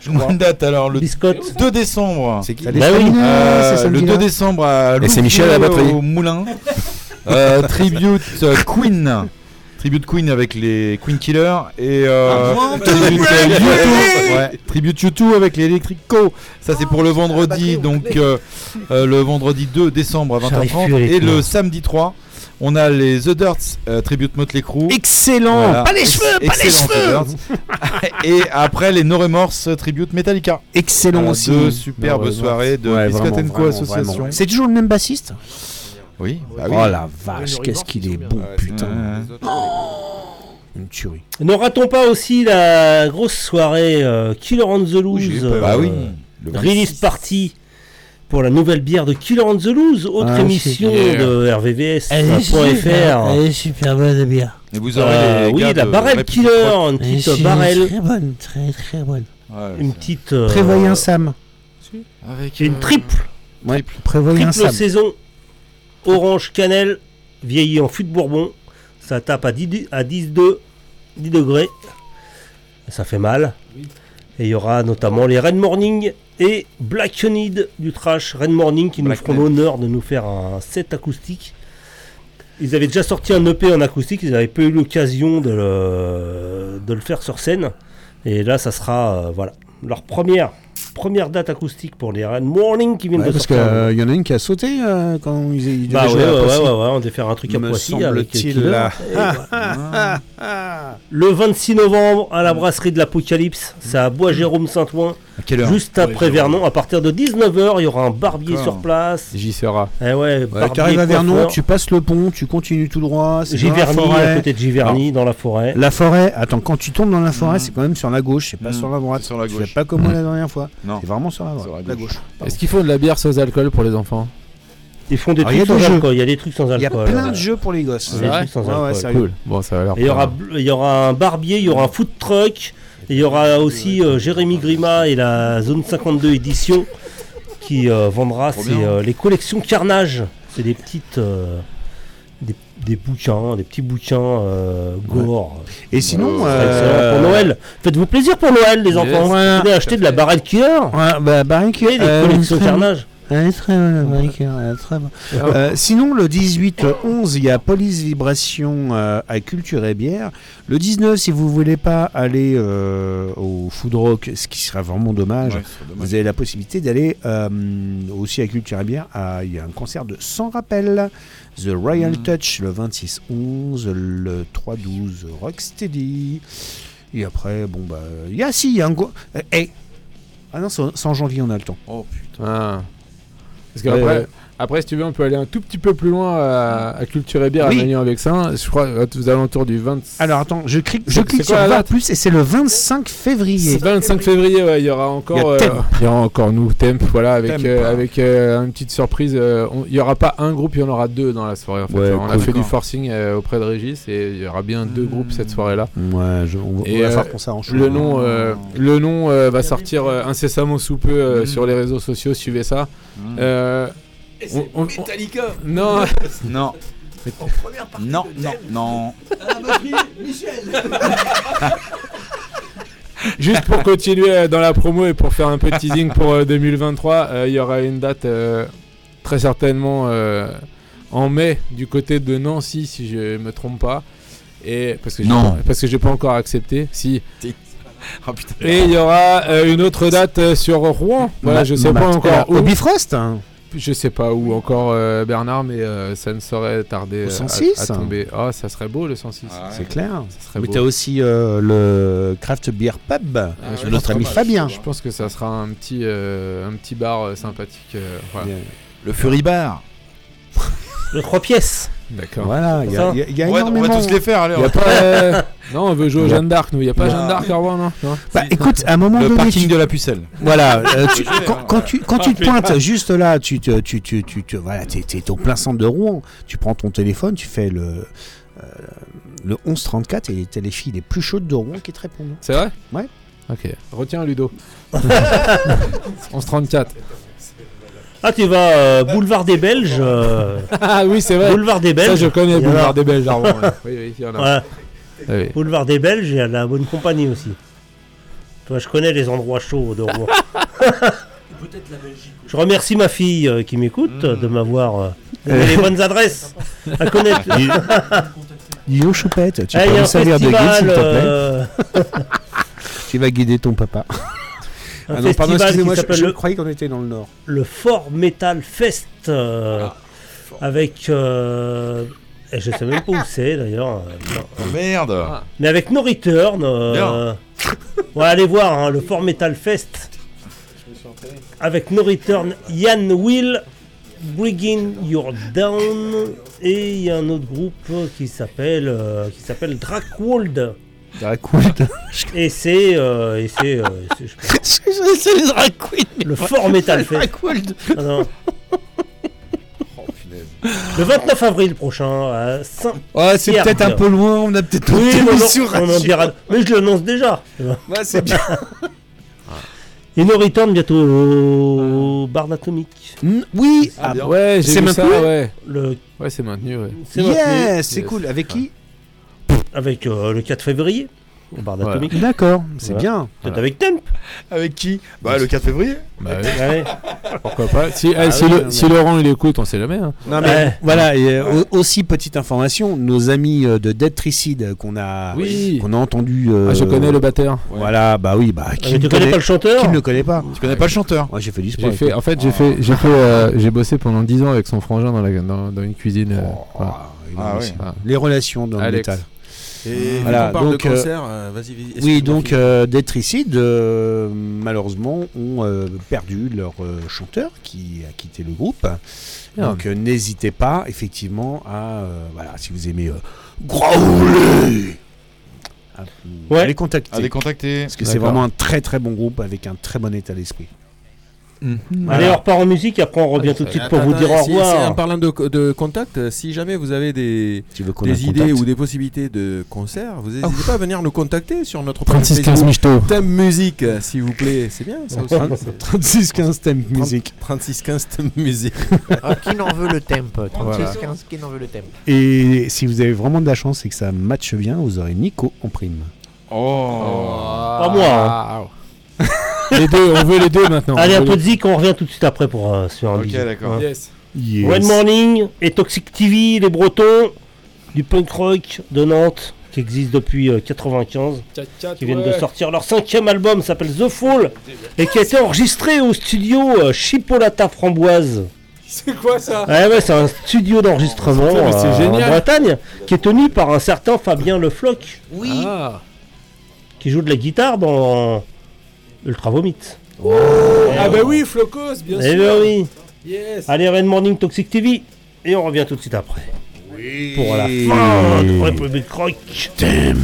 Je vois une date alors, le Biscotte. 2 décembre. C'est qui Bah oui. Euh, le samedi 2 là décembre à Et c'est Louviers, Michel à la batterie. au Moulin. Euh, tribute euh, Queen. Tribute Queen avec les Queen Killers et euh, tribute U2, ouais, tribute U2 avec les Electric Co. Ça c'est pour le vendredi donc euh, euh, le vendredi 2 décembre à J'arrive 20h30 plus à les et le samedi 3 on a les The Dirts euh, tribute Motley Crue. Excellent Voilà. Pas les cheveux, pas les Excellent, cheveux. Et après les No Remorse tribute Metallica. Excellent Voilà, aussi. Deux superbes soirées de Ouais, Biscuit vraiment, Co vraiment, Association. C'est toujours le même bassiste? Oui. bah oui. Oh la vache, qu'est-ce qu'il est bien. putain. Ouais. Une tuerie. Ne ratons pas aussi la grosse soirée euh, Killer on the Loose. j'ai eu euh. Bah oui, le Release 26. party pour la nouvelle bière de Killer on the Loose, autre Ah, émission de RVVS.fr. super bonne bière. Et vous aurez Euh, les oui, la barrel Killer, une petite barrel, Très bonne, très très bonne. Ouais, une petite euh, Prévoyez un Sam. avec une euh, triple, Ouais, triple Sam. saison orange cannelle vieillie en fût de bourbon. Ça tape à 10, de- à 10, de- 10 degrés. Ça fait mal. Et il y aura notamment les Red Morning et Black Unid du trash Red Morning qui nous feront l'honneur de nous faire un set acoustique. Ils avaient déjà sorti un EP en acoustique, ils n'avaient pas eu l'occasion de le, de le faire sur scène. Et là, ça sera euh, voilà, leur première première date acoustique pour les Red Morning qui viennent Ouais, de parce sortir. qu'il y en a une qui a sauté euh, quand ils, ils devaient Bah ouais, jouer à ouais, ouais, on devait faire un truc à Poissy avec là. Le 26 novembre à la brasserie de l'Apocalypse, c'est à Bois-Jérôme Saint-Ouen. quelle heure Juste après. Vernon, à partir de 19h, il y aura un barbier sur place. J'y serai. Eh ouais, Ouais, barbier, tu arrives à Vernon, tu passes le pont, tu continues tout droit. Giverny, à côté de Giverny, dans la forêt. La forêt, attends, quand tu tombes dans la forêt, c'est quand même sur la gauche, c'est pas Mm. sur la droite. Sur la Tu gauche. fais pas comme moi la dernière fois. Non. C'est vraiment sur la droite. Sur la la gauche. gauche. Est-ce qu'ils font de la bière sans alcool pour les enfants? Ils font des Alors, il y a trucs sans jeux. alcool. Il y a des trucs sans Il y a alcool. plein de jeux pour les gosses. Il y a des trucs sans Ouais, ouais, alcool. sérieux. Cool. Bon, ça va il y aura, il y aura un barbier, il y aura un food truck, et il y aura aussi euh, Jérémy Grima et la Zone 52 édition qui euh, vendra ses, euh, les collections Carnage. C'est des petites. Euh, des, bouquins, des petits bouquins euh, gore. Et sinon, C'est euh, pour Noël. Faites-vous plaisir pour Noël, les Yes. enfants. Ouais. Venez acheter de la barrette cuillère. Ouais, bah, Barrick, Et des euh, collections très- Carnage. Elle est très bonne, elle est très. Euh, sinon, le 18-11, il y a Police Vibration euh, à Culture et Bière. Le 19, si vous voulez pas aller euh, au Food Rock, ce qui serait vraiment dommage, Ouais, vous avez la possibilité d'aller euh, aussi à Culture et Bière. à- Il y a un concert de Sans Rappel, The Royal Mhm. Touch le 26-11, le 3-12 Rocksteady. Et après, bon, bah, il y a si, il y a un gros. euh, eh, Ah non, c'est en janvier, on a le temps. Oh putain. Ah. Parce Ouais, qu'après, ouais. Après, si tu veux, on peut aller un tout petit peu plus loin à, à Culture et Bière Oui. à Magnan avec ça. Je crois aux alentours du 20. Alors attends, je clique, je clique sur voir plus et c'est le 25 février. C'est 25 février, ouais, il y aura encore, Il y a euh, il y aura encore nous, Temp, voilà, avec, euh, avec euh, une petite surprise. euh, on- il y aura pas un groupe, il y en aura deux dans la soirée. En fait. Ouais, on a fait du forcing euh, auprès de Régis et il y aura bien deux groupes cette soirée-là. Ouais, je- on, va- on Et va euh, faire qu'on s'arrange. le nom, euh, le nom euh, va sortir euh, incessamment sous peu euh, sur les réseaux sociaux. Suivez ça. Euh, on- on- on- Metallica Non. Non. Non, non, non. Juste pour continuer euh, dans la promo et pour faire un peu de teasing pour euh, 2023, euh, il y aura une date euh, très certainement euh, en mai du côté de Nancy si je me trompe pas. Et parce que j'ai Non. pas- parce que j'ai pas encore accepté. Si. Oh putain. Et il y aura euh, une autre date euh, sur Rouen. Voilà, Ma- je sais ma- pas encore Au. Bifrost hein. Je sais pas où encore euh, Bernard, mais euh, ça ne saurait tarder Au euh, 106? à, à tomber. Ah, ça serait beau le 106. C'est clair. Ça serait Mais beau. t'as aussi euh, le Craft Beer Pub Ah, notre pense ami que- Fabien. Je pense que ça sera un petit, euh, un petit bar euh, sympathique. euh, voilà. Le Fury Bar. Le 3 pièces. D'accord. Voilà, il y a, il y a- il y a Ouais, on énormément. va tous les faire, allez. Y a pas, euh, Non, on veut jouer au Jeanne d'Arc, nous. Y a pas. Jeanne d'Arc à Rouen, non, non Bah écoute, à un moment Le donné, parking tu- de la pucelle. Voilà, euh, tu- quand, hein. quand tu, quand tu te pointes juste là, tu te, tu, tu, tu, tu- voilà, t'es, t'es au plein centre de Rouen, tu prends ton téléphone, tu fais le, euh, le 1134 et t'as les filles les plus chaudes de Rouen qui te répondent. C'est vrai? Ouais. Ok. Retiens Ludo. 1134. Ah, tu vas euh, boulevard des Belges. euh, Ah oui, c'est vrai. boulevard des Belges. Ça, je connais, Il y en a. Boulevard des Belges à Rouen. ouais. Oui, oui, il y en a. Ah oui. Boulevard des Belges, il y a la bonne compagnie aussi. Toi, je connais les endroits chauds de Rouen. Je remercie ma fille euh, qui m'écoute euh, de m'avoir euh, donné les bonnes adresses à connaître. Yo choupette, tu Eh, il y peux a me un servir de guide festival, s'il te plaît euh, Tu vas guider ton papa. Un ah non, pardon, festival excusez-moi, qui je, s'appelle je le- croyais qu'on était dans le nord. le Fort Metal Fest euh, Ah, avec euh, et je sais même pas où c'est d'ailleurs euh. Oh, merde. mais avec No Return euh, ouais, allez voir hein, le Fort Metal Fest avec No Return Yann Will Bringing Your Down et il y a un autre groupe qui s'appelle euh, qui s'appelle Dracwold Dracwold et c'est euh, et c'est euh, c'est- je- C'est les drag queens. le Fort Metal Dracwold. Ah non. Le 29 avril prochain à saint Ouais, c'est peut-être un peu loin, on a peut-être Oui, mais non, sur on en Radio. dira. Mais je l'annonce déjà. Ouais, c'est bien. Et nous return bientôt au bar d'atomique. Oui, Ah, ouais, j'ai c'est ça, maintenu ouais. Le... Ouais, c'est maintenu, ouais. C'est maintenu. Yes, c'est cool. Avec qui? Avec euh, le 4 février. au bar d'Atomique. D'accord, c'est Voilà. bien. Peut-être avec Temp. Avec qui? Bah le 4 février. Bah oui. Allez. Pourquoi pas? Si, Ah eh, si oui, le- non, si mais- Laurent il écoute, on sait jamais. hein. Non mais voilà et euh, au- aussi petite information, nos amis euh, de Dead Tricide qu'on a Oui. qu'on a entendu. euh, Ah, je connais le batteur. Voilà, bah oui, bah mais tu ne connais pas le chanteur Qui ne le connaît pas Tu connais pas le chanteur Moi j'ai fait du sport. J'ai fait, en fait, j'ai fait, j'ai fait, euh, j'ai bossé pendant 10 ans avec son frangin dans, la, dans, dans une cuisine. euh, voilà. Ah oui. Voilà. Les relations dans Alex. le métal. Et Voilà, parle donc, de euh, concert, euh, vas-y, vas-y, oui, excuse-moi, donc finis. euh, Detricide, euh, malheureusement, ont euh, perdu leur euh, chanteur qui a quitté le groupe. Merde. Donc euh, n'hésitez pas, effectivement, à euh, voilà, si vous aimez euh, growler, à vous- Ouais. à les contacter. À les contacter. Parce que c'est vraiment un très très bon groupe avec un très bon état d'esprit. Allez, on repart en musique, après on revient tout de suite pour vous dire au si, en revoir. parlant de, de contact, si jamais vous avez des, idées ou des possibilités de concerts, vous n'hésitez pas à venir nous contacter sur notre 36 page 15 Facebook. Michto. Thème musique, s'il vous plaît. C'est bien ça aussi. 36 15 thème musique. 36 15 thème musique. Ah, qui n'en veut le temp 36 Voilà. 15 qui n'en veut le temp Et si vous avez vraiment de la chance et que ça matche bien, vous aurez Nico en prime. Oh. Pas moi. hein. Les deux, on veut les deux maintenant. Allez, On un peu de zik, on revient tout de suite après pour euh, sur un Ok, d'accord. Hein. Yes. Yes. Red Morning et Toxic TV, les Bretons, du punk rock de Nantes, qui existe depuis euh, 95, qui viennent de sortir leur cinquième album, s'appelle The Fall, et qui a été enregistré au studio euh, Chipolata Framboise. C'est quoi ça? Ouais, ouais, c'est un studio d'enregistrement euh, en. Bretagne, qui est tenu par un certain Fabien Le Floch, Oui. Ah. qui joue de la guitare dans Ultra Vomit. Ah bah oui, Flocos, bien Eh sûr. ben oui. Yes. Allez, Red Morning Toxic TV, et on revient tout de suite après. Pour la fin de République Rock. Useless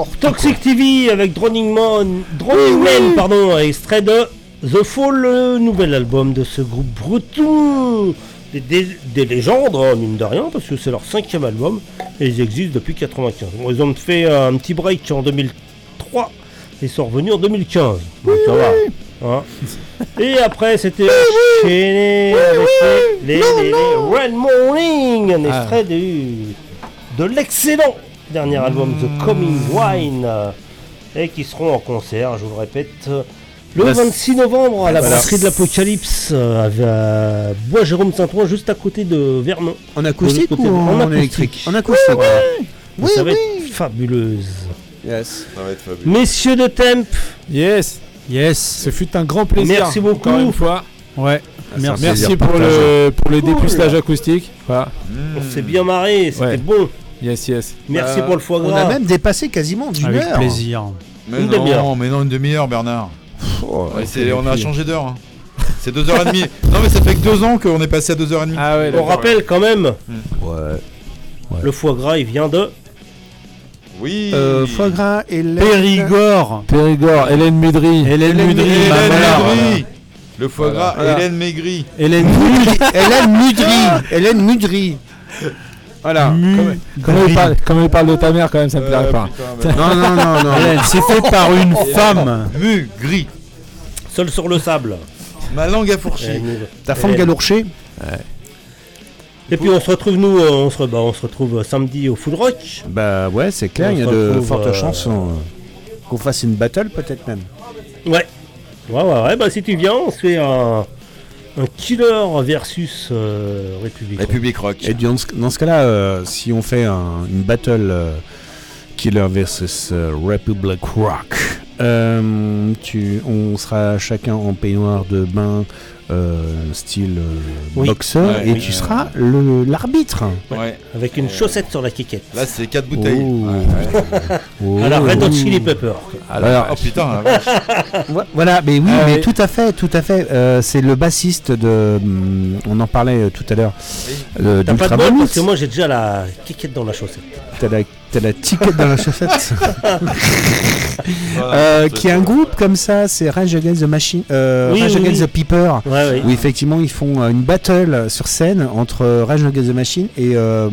N'importe Toxic TV avec Drowning Man, Drowning Man, pardon, extrait de The Fall, le nouvel album de ce groupe breton. Des, des- des légendes, hein, mine de rien, parce que c'est leur cinquième album et ils existent depuis 95. Bon, ils ont fait un petit break en 2003 et sont revenus en 2015. Donc ça va. hein. Et après, c'était enchaîné avec les, les, les- les Red Morning, un Ah. extrait du, de l'excellent dernier album The Coming Wine, et qui seront en concert, je vous le répète, le Bah, 26 novembre à la voilà. brasserie de l'Apocalypse, à Bois Jérôme Saint-Ouen, juste à côté de Vernon. En acoustique ou en électrique En acoustique. Voilà. Oui, ça va oui. être fabuleuse. Yes. Ça va être fabuleux. Messieurs de Temp, Yes. Yes. Ce fut un grand plaisir. Merci beaucoup. Encore une fois. Ouais. Merci. Merci pour le, pour le dépucelage acoustique. Voilà. on s'est bien marré, c'était Ouais. bon. Yes, yes. Merci Bah, pour le foie On gras. a même dépassé quasiment d'une Avec heure. plaisir. Mais Une non, demi-heure. mais non, une demi-heure, Bernard. Ouais, c'est- on a changé d'heure. hein. C'est 2h30. non, mais ça fait que deux ans qu'on est passé à 2h30. Ah ouais, On d'accord, rappelle quand même, Ouais. le foie gras, il vient de... Oui. Euh, foie gras et lait. Périgord. Périgord, Hélène Médry. Hélène Hélène Mudry. Hélène bah voilà. Le foie gras, Voilà. Hélène Maigri. Hélène Mudry. Hélène Mudry. Hélène Mudry. Voilà. Mu- Comment il, parle, comment il parle de ta mère quand même, ça me plairait Euh, pas. putain, Non, non, non, non. Hélène, c'est fait par une femme. Maigri. Seul sur le sable. Ma langue a fourché. Ta femme galourchée Et puis on se retrouve nous, euh, on se, bah, on se retrouve euh, samedi au Full Rock. Bah ouais, c'est clair, il y a de fortes euh, chances euh, qu'on fasse une battle peut-être même. Ouais. Ouais, ouais, ouais. Bah si tu viens, on se fait un, un killer versus euh, République. République Rock. Et dans ce, dans ce cas-là, euh, si on fait un- une battle euh, Killer versus euh, Republic Rock, euh, tu, on sera chacun en peignoir de bain euh, style euh, Oui. boxeur Ouais, et oui. tu seras le- l'arbitre. Ouais. Avec une chaussette sur la quiquette. Là, c'est 4 bouteilles. Oh. Oh. La Red Hot Chili Pepper. Alors, Oh putain, la vache. Vo- Voilà, mais oui, Ah mais oui. tout à fait, tout à fait. euh, c'est le bassiste de. hum, on en parlait tout à l'heure. euh, T'as pas de d'Ultra bol parce que moi j'ai déjà la quiquette dans la chaussette. T'as la, t'as la ticket dans la chaussette. Voilà, Euh, qui est un groupe comme ça, c'est Rage Against the Machine, euh, Oui, Rage oui, Against oui. the Peeper. Ouais, oui. Où effectivement ils font euh, une battle sur scène entre euh, Rage Against the Machine et euh,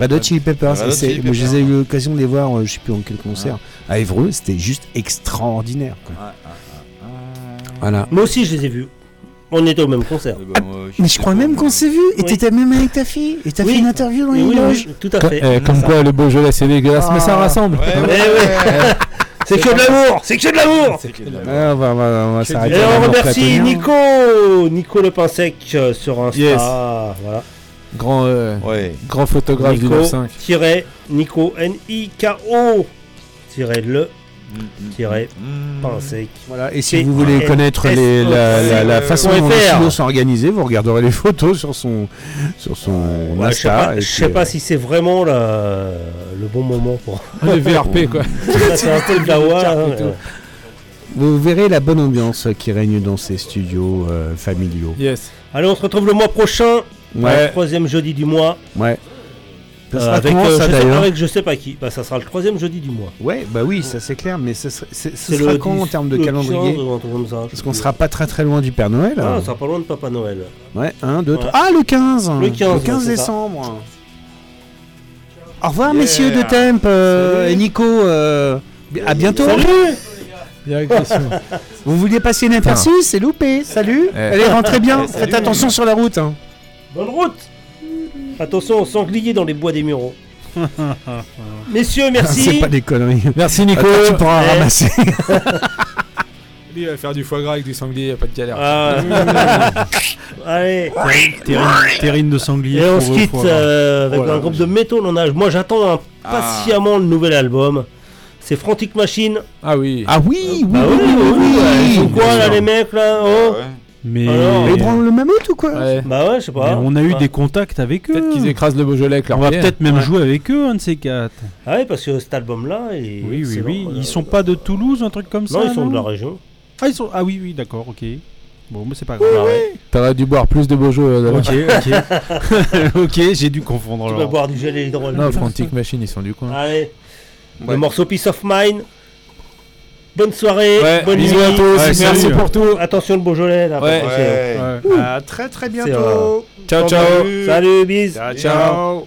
Red Hot Chili Peppers. Red Hot Chili moi, je les ai Peppers. eu l'occasion de les voir, euh, je sais plus en quel concert, à Évreux. C'était juste extraordinaire. quoi. Voilà. Moi aussi je les ai vus. On était au même concert. Eh ben, Mais je crois même qu'on s'est vu. Et Oui. t'étais même avec ta fille. Et t'as Oui. fait une interview dans les oui, loges. oui, tout à fait. eh, comme quoi le Beaujolais c'est dégueulasse, mais ça Ah. rassemble. Ouais, Eh ouais. ouais. C'est que de l'amour, c'est que de l'amour. Ah, on va, on va, on va s'arrêter. Et là, on remercie platonien. Nico, Nico Le Pain Sec euh, sur Insta. Yes. Voilà. Grand, euh, Ouais. grand photographe du Nico, 9-5. tiret, Nico, N-I-K-O, tiret le, tiret, Mmh. pain sec. Voilà, et si P- vous voulez connaître les- la, la- la façon dont les silos sont organisés, vous regarderez les photos sur son, sur son Ouais, je sais pas, puis, euh, si c'est vraiment la- le bon moment pour. Le VRP quoi. C'est un peu de la hein, euh. Vous verrez la bonne ambiance qui règne dans ces studios euh, familiaux. Yes. Allez, on se retrouve le mois prochain, Ouais. le troisième jeudi du mois. Ouais. Ça sera avec, comment, euh, ça, je sais, avec je sais pas qui. Bah, ça sera le troisième jeudi du mois. Ouais, bah oui, ça c'est clair, mais ce C'est sera le quand en 10, termes de le calendrier 15 ou un truc comme ça, Parce qu'on sera pas très très loin du Père Noël. Ah, ça sera pas loin de Papa Noël. Ouais, 1, 2, Ouais. 3. Ah, le 15 Le 15, ouais, c'est ça. décembre Au revoir, Yeah. messieurs de Temp euh, et Nico. euh, à bientôt Salut Vous vouliez passer une aperçu C'est loupé. Salut Eh. Allez, rentrez bien. Eh, salut. Faites attention sur la route. hein. Bonne route Attention aux sangliers dans les bois des Mureaux. Messieurs, merci. C'est pas des conneries. Merci Nico. Attends, tu pourras Eh. ramasser. Lui il va faire du foie gras avec du sanglier, y a pas de galère. Ah. Allez. Terrine, terrine de sanglier. Et on se quitte euh, avec Oh un groupe de métaux. On a, moi j'attends impatiemment le nouvel album. C'est Frantic Machine. Ah oui. Ah oui, oui, Bah oui, oui, oui, oui, oui, oui. quoi là les mecs là oh Ouais. Ah mais ils branlent le mammouth ou quoi Bah ouais, je sais pas. on a eu des contacts avec eux Peut-être qu'ils écrasent le Beaujolais avec On va peut-être même jouer avec eux, un de ces quatre. Ah ouais, parce que cet album-là, Oui, oui, oui. Euh, ils sont pas de Toulouse, un truc comme ça. Non, ils sont de la région. Ah, ils sont... ah oui, oui, d'accord, ok. Bon, mais c'est pas grave. T'aurais dû boire plus de Beaujolais. Euh, Là. Ok, ok. ok, j'ai dû confondre. Tu vas boire du gel et. Non, Frantic Machine, ils sont du coin. Allez, le morceau Peace of Mind, Bonne soirée. Bonne bisous à tous. Merci pour tout. Attention le Beaujolais. Là. Euh, à très très bientôt. Euh, ciao, ciao. Salut, bis. ciao. ciao.